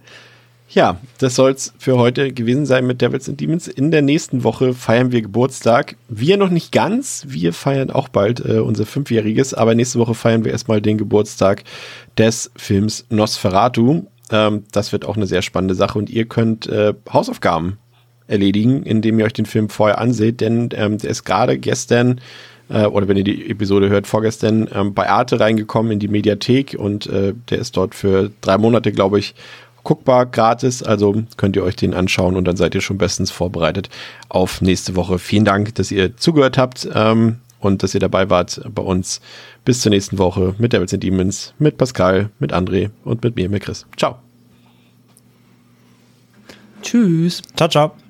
Ja, das soll's für heute gewesen sein mit Devils and Demons. In der nächsten Woche feiern wir Geburtstag. Wir noch nicht ganz, wir feiern auch bald äh, unser Fünfjähriges, aber nächste Woche feiern wir erstmal den Geburtstag des Films Nosferatu. Ähm, das wird auch eine sehr spannende Sache und ihr könnt äh, Hausaufgaben erledigen, indem ihr euch den Film vorher anseht, denn ähm, der ist gerade gestern äh, oder wenn ihr die Episode hört, vorgestern ähm, bei Arte reingekommen in die Mediathek und äh, der ist dort für drei Monate, glaube ich, guckbar, gratis. Also könnt ihr euch den anschauen und dann seid ihr schon bestens vorbereitet auf nächste Woche. Vielen Dank, dass ihr zugehört habt ähm, und dass ihr dabei wart bei uns. Bis zur nächsten Woche mit Devils and Demons, mit Pascal, mit André und mit mir, mit Chris. Ciao.
Tschüss.
Ciao, ciao.